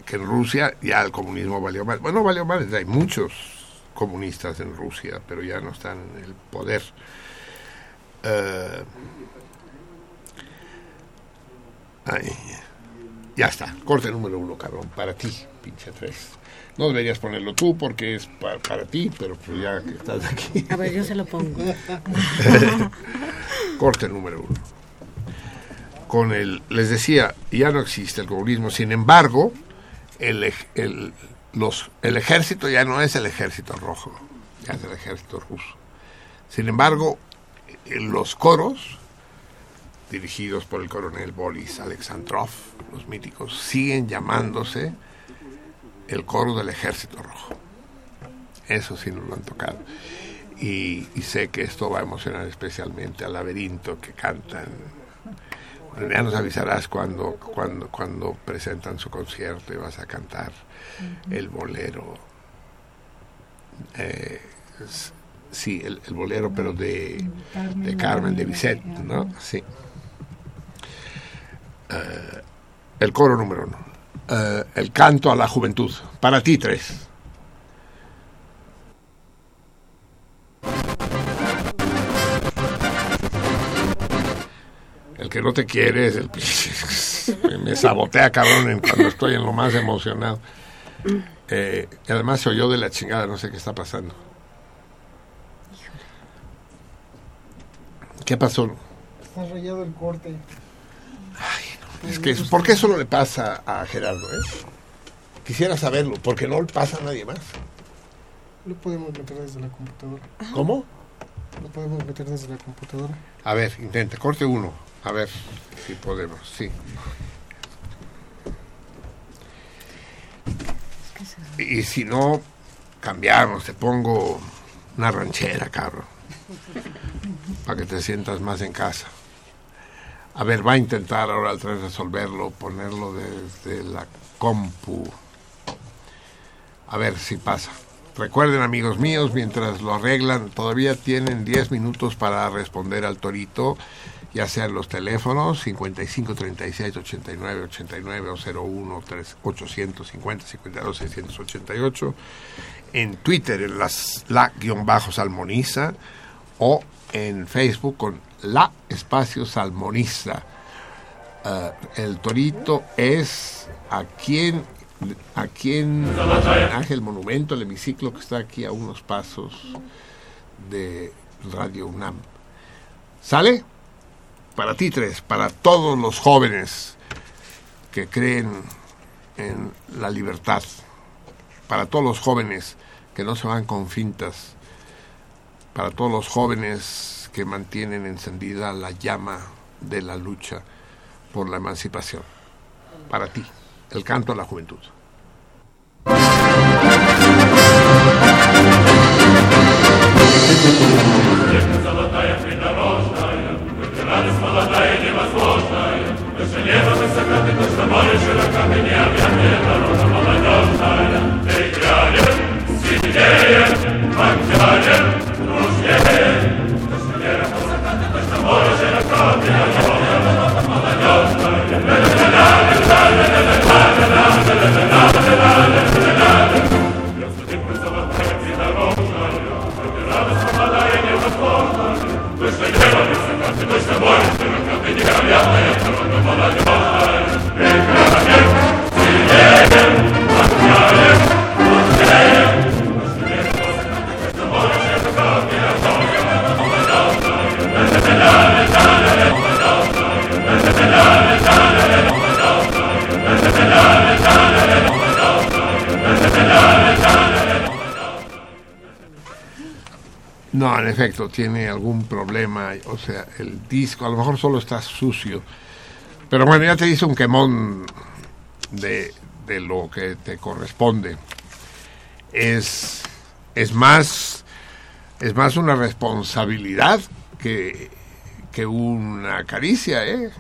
que en Rusia ya el comunismo valió mal. Bueno, valió mal, hay muchos comunistas en Rusia, pero ya no están en el poder. Eh, ya está, corte número uno, cabrón, para ti, pinche tres. No deberías ponerlo tú porque es pa- para ti, pero pues ya que estás aquí. A ver, yo se lo pongo. Corte número uno. Con el, les decía, ya no existe el comunismo, sin embargo, el, el, los, el ejército ya no es el ejército rojo, ya es el ejército ruso. Sin embargo, en los coros, dirigidos por el coronel Boris Alexandrov, los míticos, siguen llamándose el coro del ejército rojo. Eso sí nos lo han tocado. Y, y sé que esto va a emocionar especialmente al laberinto que cantan. Ya nos avisarás cuando, cuando, cuando presentan su concierto y vas a cantar el bolero. Eh, sí, el, el bolero, pero de, de Carmen de Bizet, ¿no? Sí. Eh, el coro número uno. Eh, el canto a la juventud. Para ti, tres. El que no te quiere es el me- me sabotea cabrón en- cuando estoy en lo más emocionado. Eh, y además se oyó de la chingada, no sé qué está pasando. ¿Qué pasó? Está rayado el corte. Es que, ¿por qué eso no le pasa a Gerardo? eh? Quisiera saberlo, porque no le pasa a nadie más. Lo podemos meter desde la computadora. ¿Cómo? Lo podemos meter desde la computadora. A ver, intente, corte uno. A ver si podemos, sí. Y si no, cambiamos, te pongo una ranchera, cabrón. Para que te sientas más en casa. A ver, va a intentar ahora al tren resolverlo, ponerlo desde la compu. A ver si pasa. Recuerden, amigos míos, mientras lo arreglan, todavía tienen 10 minutos para responder al torito, ya sean los teléfonos 55 36 89 89 o 01 3 850 52 688, en Twitter en las la guion bajo salmoniza o en Facebook con la espacio salmoniza. Eh, el torito es a quien a quien homenaje el monumento, el hemiciclo que está aquí a unos pasos de Radio UNAM. ¿Sale? Para ti tres, para todos los jóvenes que creen en la libertad, para todos los jóvenes que no se van con fintas, para todos los jóvenes que mantienen encendida la llama de la lucha por la emancipación. Para ti, el canto a la juventud. Золотая No, en efecto, tiene algún problema, o sea, el disco a lo mejor solo está sucio. Pero bueno, ya te hice un quemón de, de lo que te corresponde. Es, es más es más una responsabilidad que, que una caricia, ¿eh?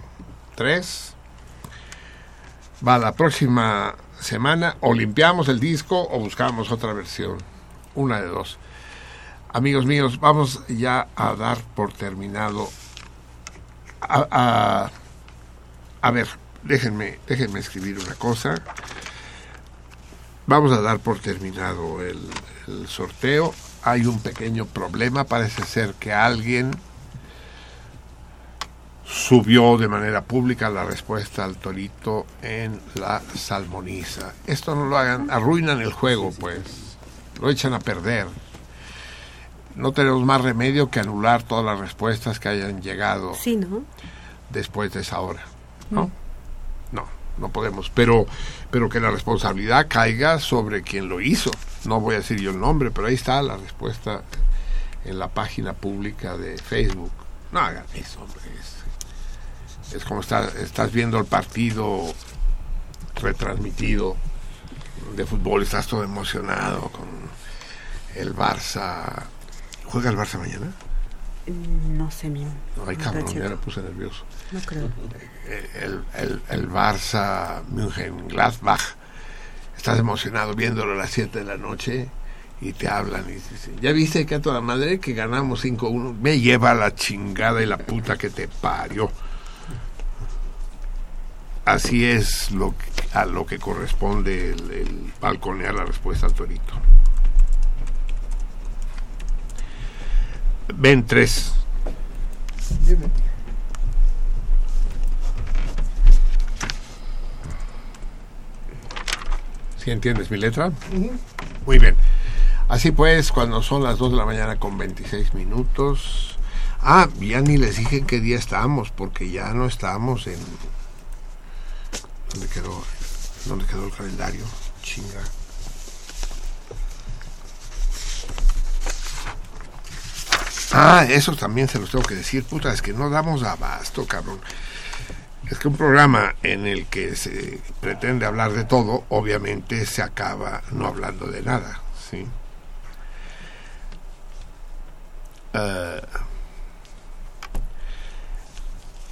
Tres. Va, la próxima semana o limpiamos el disco o buscamos otra versión. Una de dos. Amigos míos, vamos ya a dar por terminado. A, a, ver, déjenme, déjenme escribir una cosa. Vamos a dar por terminado el sorteo. Hay un pequeño problema. Parece ser que alguien subió de manera pública la respuesta al torito en la salmoniza. Esto no lo hagan, arruinan el juego, pues. Lo echan a perder. No tenemos más remedio que anular todas las respuestas que hayan llegado Sí, ¿no? después de esa hora. ¿No? No, no podemos. Pero, pero que la responsabilidad caiga sobre quien lo hizo. No voy a decir yo el nombre, pero ahí está la respuesta en la página pública de Facebook. No hagan eso, hombre. Es, es como está- estás viendo el partido retransmitido de fútbol, estás todo emocionado con el Barça. ¿Juega el Barça mañana? No sé, mi. Ay, cabrón, ya me puse nervioso. No creo. el, el, el Barça München Gladbach estás emocionado viéndolo a las 7 de la noche y te hablan y dicen, ya viste que a toda madre que ganamos 5-1 me lleva la chingada y la puta que te parió así es lo que- a lo que corresponde el, el balconear la respuesta al torito ven tres ¿Sí entiendes mi letra? Muy bien. Así pues, cuando son las 2 de la mañana con 26 minutos. Ah, ya ni les dije en qué día estamos, porque ya no estamos en. ¿Dónde quedó? ¿Dónde quedó el calendario? Chinga. Ah, eso también se los tengo que decir. Puta, es que no damos abasto, cabrón. Es que un programa en el que se pretende hablar de todo, obviamente se acaba no hablando de nada, ¿sí? Eh,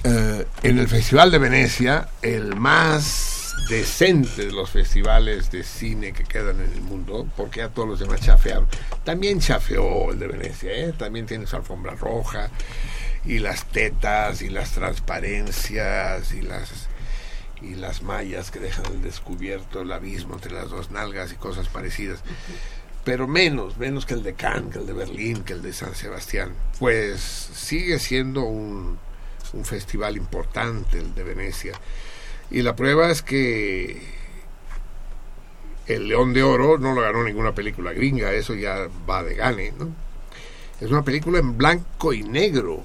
eh, en el Festival de Venecia, el más decente de los festivales de cine que quedan en el mundo, porque a todos los demás chafearon. También chafeó el de Venecia, ¿eh? también tiene su alfombra roja y las tetas y las transparencias y las y las mallas que dejan al descubierto el abismo entre las dos nalgas y cosas parecidas pero menos, menos que el de Cannes, que el de Berlín, que el de San Sebastián. Pues sigue siendo un, un festival importante el de Venecia. Y la prueba es que el León de Oro no lo ganó ninguna película gringa, eso ya va de gane, ¿no? Es una película en blanco y negro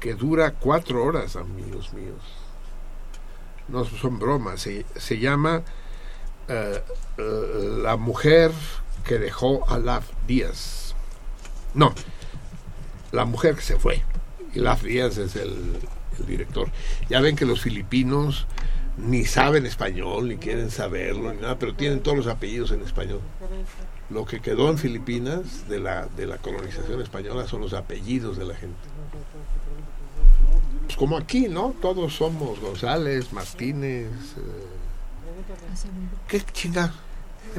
que dura cuatro horas, amigos míos. No son bromas, se, llama eh, eh, La mujer que dejó a Laf Díaz. No, La mujer que se fue. Y Laf Díaz es el, el director. Ya ven que los filipinos ni saben español, ni quieren saberlo, ni nada, pero tienen todos los apellidos en español. Lo que quedó en Filipinas de la, de la colonización española son los apellidos de la gente. Pues como aquí, ¿no? Todos somos González, Martínez. eh, ¿Qué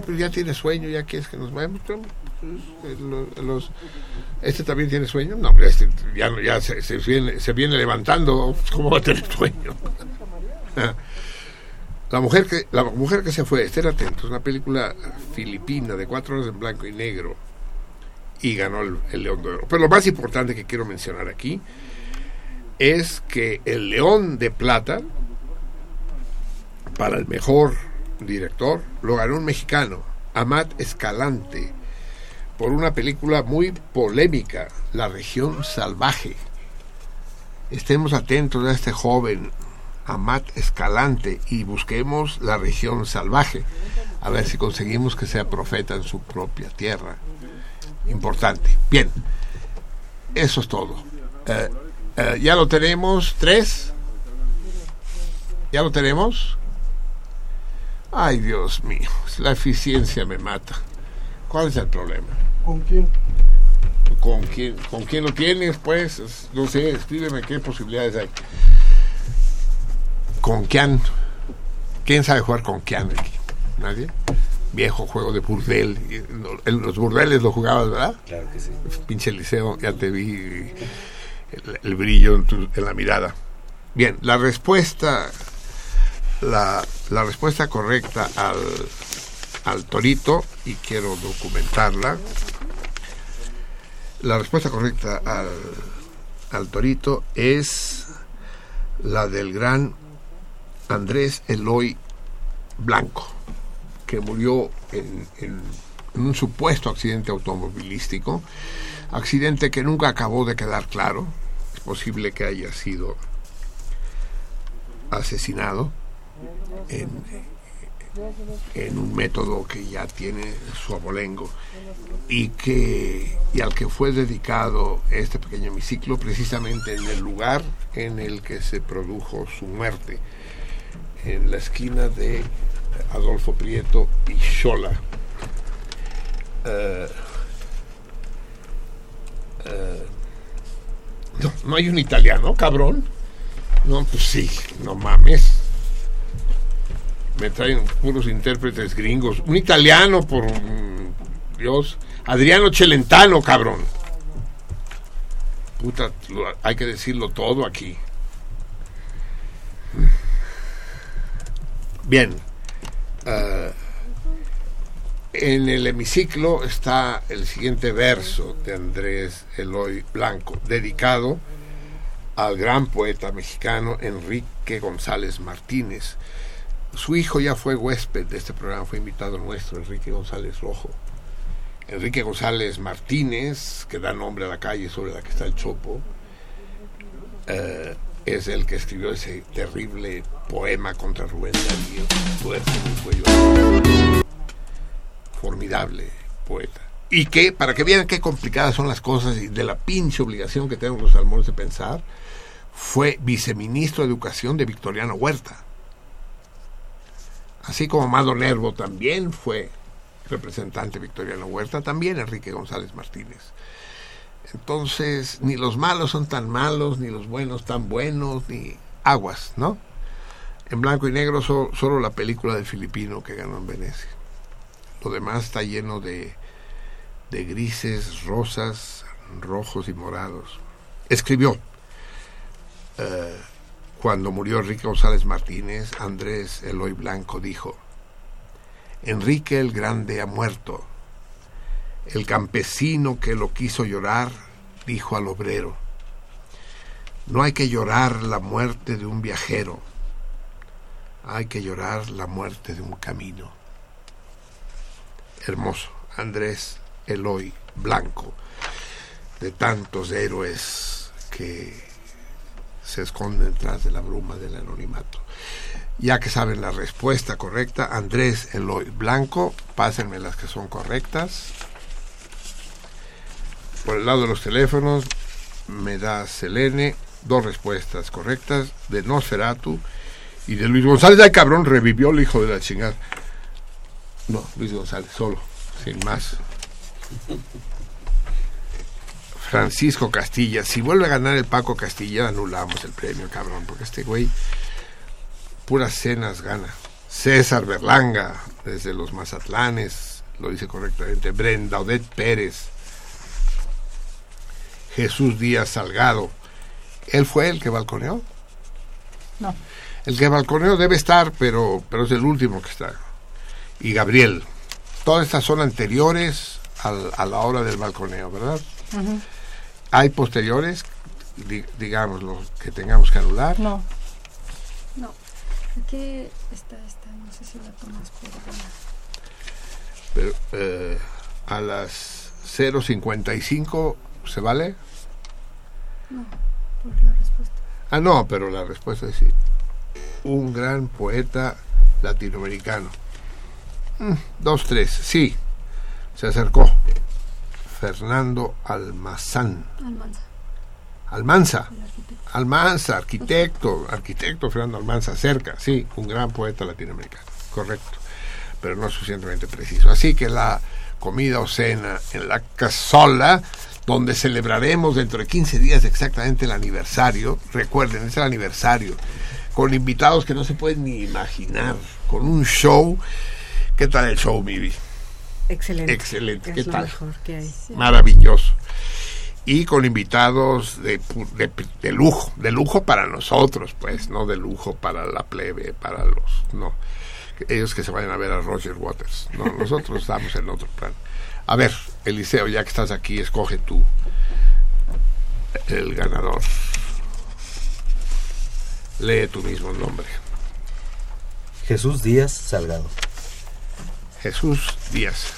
pues ya tiene sueño, ya quieres que nos vayamos. Eh, ¿Este también tiene sueño? No, este ya, ya se, se viene, se viene levantando. ¿Cómo va a tener sueño? La mujer que la mujer que se fue, estén atentos, una película filipina de cuatro horas en blanco y negro y ganó el León de Oro. Pero lo más importante que quiero mencionar aquí es que el León de Plata para el mejor director lo ganó un mexicano, Amat Escalante, por una película muy polémica, La región salvaje. Estemos atentos a este joven Amat Escalante y busquemos la región salvaje, a ver si conseguimos que sea profeta en su propia tierra. Importante. Bien, eso es todo. Eh, eh, ya lo tenemos, tres. ¿Ya lo tenemos? Ay, Dios mío, la eficiencia me mata. ¿Cuál es el problema? ¿Con quién? ¿Con quién, ¿Con quién lo tienes? Pues, Es- no sé, escríbeme qué posibilidades hay. ¿Con quién? ¿Quién sabe jugar con quién aquí? ¿Nadie? Viejo juego de burdel. En los burdeles lo jugabas, ¿verdad? Claro que sí. Pinche liceo, ya te vi el, el brillo en, tu- en la mirada. Bien, la respuesta, la, la respuesta correcta al, al torito, y quiero documentarla. La respuesta correcta al, al torito es la del gran Andrés Eloy Blanco, que murió en, en- en un supuesto accidente automovilístico, accidente que nunca acabó de quedar claro, es posible que haya sido asesinado en, en un método que ya tiene su abolengo y que y al que fue dedicado este pequeño hemiciclo precisamente en el lugar en el que se produjo su muerte en la esquina de Adolfo Prieto y Xola. Eh, eh, no, no hay un italiano, cabrón. No, pues sí, no mames. Me traen puros intérpretes gringos. Un italiano, por Dios. Adriano Celentano, cabrón. Puta, lo- hay que decirlo todo aquí. Bien. eh, en el hemiciclo está el siguiente verso de Andrés Eloy Blanco, dedicado al gran poeta mexicano Enrique González Martínez. Su hijo ya fue huésped de este programa, fue invitado nuestro, Enrique González Rojo. Enrique González Martínez, que da nombre a la calle sobre la que está el Chopo, eh, es el que escribió ese terrible poema contra Rubén Darío. Formidable poeta. Y que, para que vean qué complicadas son las cosas y de la pinche obligación que tenemos los salmones de pensar, fue viceministro de Educación de Victoriano Huerta. Así como Amado Nervo también fue representante Victoriano Huerta, también Enrique González Martínez. Entonces, ni los malos son tan malos, ni los buenos tan buenos, ni aguas, ¿no? En blanco y negro so- solo la película del filipino que ganó en Venecia. Lo demás está lleno de, de grises, rosas, rojos y morados. Escribió, eh, cuando murió Enrique González Martínez, Andrés Eloy Blanco dijo, Enrique el Grande ha muerto. El campesino que lo quiso llorar dijo al obrero, no hay que llorar la muerte de un viajero, hay que llorar la muerte de un camino. Hermoso, Andrés Eloy Blanco, de tantos héroes que se esconden detrás de la bruma del anonimato. Ya que saben la respuesta correcta, Andrés Eloy Blanco, pásenme las que son correctas. Por el lado de los teléfonos, me da Selene dos respuestas correctas de Nosferatu y de Luis González. Ay, cabrón, revivió el hijo de la chingada. No, Luis González, solo, sin más. Francisco Castilla. Si vuelve a ganar el Paco Castilla, anulamos el premio, cabrón, porque este güey puras cenas gana. César Berlanga, desde los Mazatlanes, lo dice correctamente. Brenda Odette Pérez. Jesús Díaz Salgado. ¿Él fue el que balconeó? No. El que balconeó debe estar, pero, pero es el último que está. Y Gabriel. Todas estas son anteriores al- a la hora del balconeo, ¿verdad? ¿Hay posteriores, di- digamos, los que tengamos que anular? No. No. Aquí está esta, no sé si la tomas por. Pero eh, a las 0.55 se vale. No, por la respuesta. Ah, no, pero la respuesta es sí. Un gran poeta latinoamericano. Mm, dos, tres, sí. Se acercó. Fernando Almazán. Almanza. Almanza. Almanza, arquitecto, arquitecto Fernando Almanza, cerca, sí, un gran poeta latinoamericano, correcto, pero no suficientemente preciso. Así que la comida o cena en la casola, donde celebraremos dentro de 15 días exactamente el aniversario, recuerden, es el aniversario, con invitados que no se pueden ni imaginar, con un show. ¿Qué tal el show, Mivi? Excelente. Excelente, Es ¿qué lo tal? mejor que hay. Maravilloso. Y con invitados de, pu- de, de lujo, de lujo para nosotros, pues, no de lujo para la plebe, para los, no. Ellos que se vayan a ver a Roger Waters. No, nosotros estamos en otro plan. A ver, Eliseo, ya que estás aquí, escoge tú el ganador. Lee tu mismo nombre. Jesús Díaz Salgado. Jesús Díaz.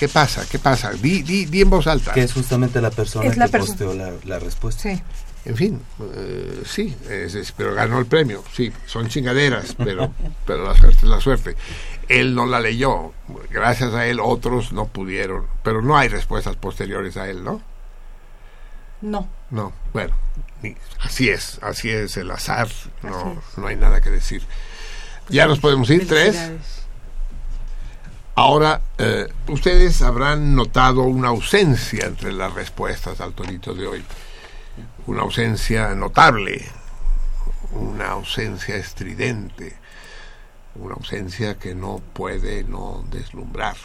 ¿Qué pasa? ¿Qué pasa? Di, di, di en voz alta. Que es justamente la persona Es la que perso- posteó la, la respuesta. Sí. En fin, eh, sí, es- es- pero ganó el premio. Sí, son chingaderas, pero, pero la suerte es la suerte. Él no la leyó. Gracias a él otros no pudieron. Pero no hay respuestas posteriores a él, ¿no? No. No, bueno, así es, así es el azar, no, no hay nada que decir. Ya nos podemos ir, tres. Ahora, eh, ustedes habrán notado una ausencia entre las respuestas al torito de hoy. Una ausencia notable, una ausencia estridente, una ausencia que no puede no deslumbrar.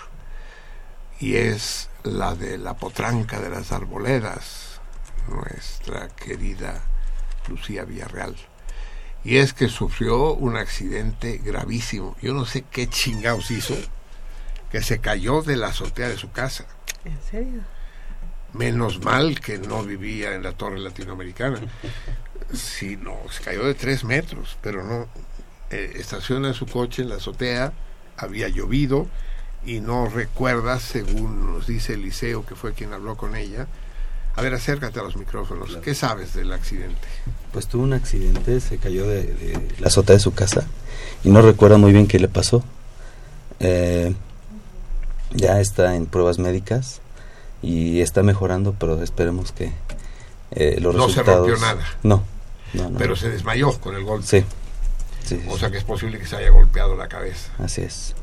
Y es la de la potranca de las arboledas, nuestra querida Lucía Villarreal. Y es que sufrió un accidente gravísimo. Yo no sé qué chingados hizo, que se cayó de la azotea de su casa. ¿En serio? Menos mal que no vivía en la torre latinoamericana. Sí, no, se cayó de tres metros, pero no. Eh, estaciona su coche en la azotea, había llovido y no recuerda, según nos dice Eliseo, que fue quien habló con ella. A ver, acércate a los micrófonos. ¿Qué sabes del accidente? Pues tuvo un accidente, se cayó de, de la azotea de su casa y no recuerda muy bien qué le pasó. Eh, ya está en pruebas médicas y está mejorando, pero esperemos que eh, los No se resultados... rompió nada. No, no, no. Pero se desmayó con el golpe. Sí, sí, O sea que es posible que se haya golpeado la cabeza. así es.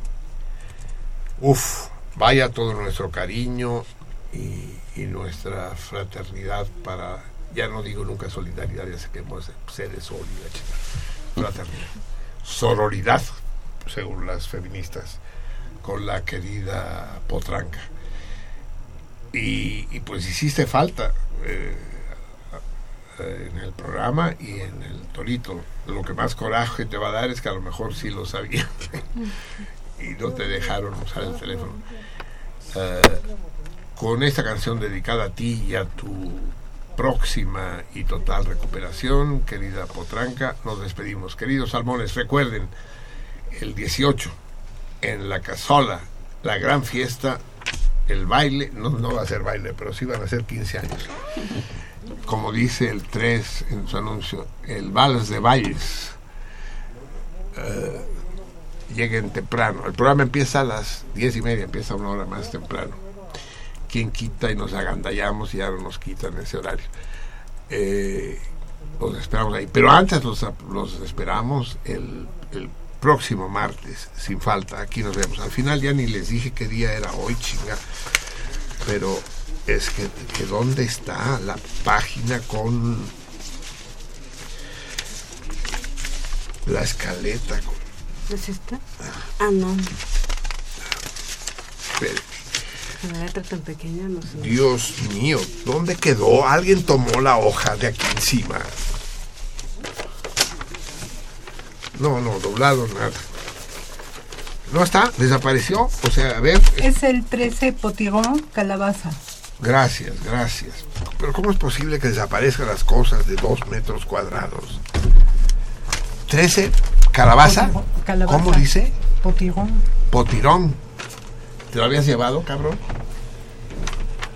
Uf, vaya todo nuestro cariño y, y nuestra fraternidad para, ya no digo nunca solidaridad, ya sé que hemos de ser solidaridad, fraternidad, sororidad, según las feministas, con la querida Potranca. Y, y pues hiciste falta eh, en el programa y en el torito. Lo que más coraje te va a dar es que a lo mejor sí lo sabían y no te dejaron usar el teléfono. Eh, con esta canción dedicada a ti y a tu próxima y total recuperación, querida Potranca, nos despedimos. Queridos salmones, recuerden, el 18 en la casola, la gran fiesta, el baile, no, no va a ser baile, pero sí van a ser 15 años. Como dice el 3 en su anuncio, el vals de bailes. Eh, lleguen temprano. El programa empieza a las diez y media, empieza una hora más temprano. Quien quita y nos agandallamos y no nos quitan ese horario. Eh, los esperamos ahí. Pero antes los, los esperamos el próximo martes, sin falta. Aquí nos vemos. Al final ya ni les dije qué día era hoy, chinga. Pero es que, que dónde está la página con la escaleta. Con, ¿Es esta? Ah, no. espere. La letra tan pequeña, no sé. Dios mío, ¿dónde quedó? Alguien tomó la hoja de aquí encima. No, no, doblado nada. ¿No está? ¿Desapareció? O sea, a ver. Es el 13 potirón calabaza. Gracias, gracias. Pero ¿cómo es posible que desaparezcan las cosas de dos metros cuadrados? ¿13? ¿Calabaza? Calabaza. ¿Cómo dice? Potirón. Potirón. ¿Te lo habías llevado, cabrón?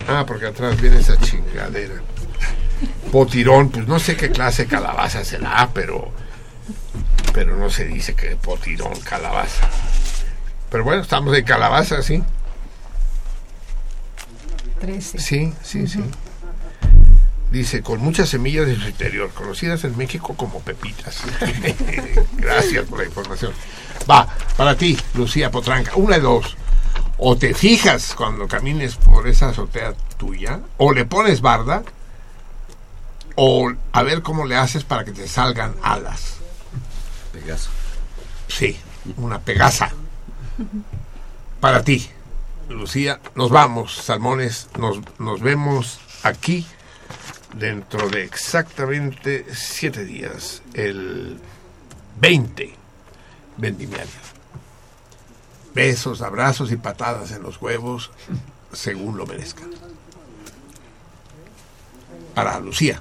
Ah, porque atrás viene esa chingadera. Potirón, pues no sé qué clase de calabaza será, pero. Pero no se dice que potirón, calabaza. Pero bueno, estamos de calabaza, sí. 13. Sí, sí, sí. Dice, con muchas semillas de su interior, conocidas en México como pepitas. Gracias por la información. Va, para ti, Lucía Potranca, una de dos. O te fijas cuando camines por esa azotea tuya, o le pones barda, o a ver cómo le haces para que te salgan alas. Sí, una pegasa. Para ti, Lucía, nos vamos, Salmones, nos, nos vemos aquí dentro de exactamente siete días, el 20 vendimiario. Besos, abrazos y patadas en los huevos, según lo merezcan. Para Lucía.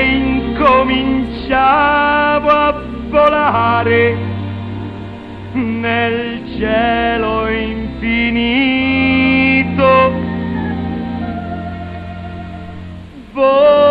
incominciavo a volare nel cielo infinito. Volare.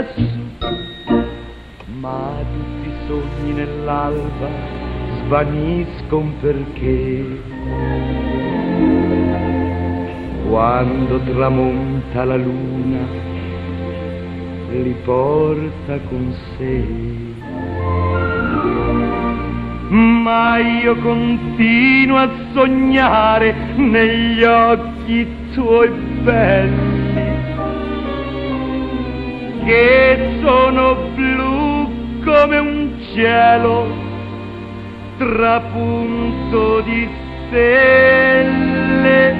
Lassù, ma tutti i sogni nell'alba svaniscono perché. Quando tramonta la luna li porta con sé. Ma io continuo a sognare negli occhi tuoi belli, che sono blu come un cielo trapunto di stelle.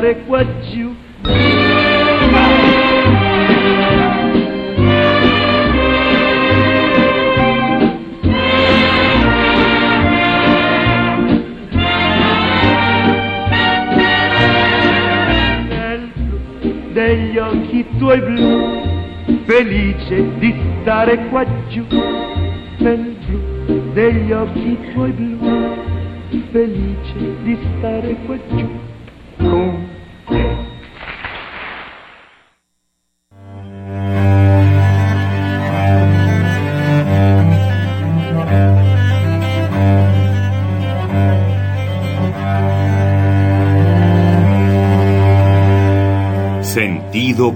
Giù. Nel blu degli occhi tuoi blu, felice di stare qua giù. Nel blu degli occhi tuoi blu, felice di stare qua giù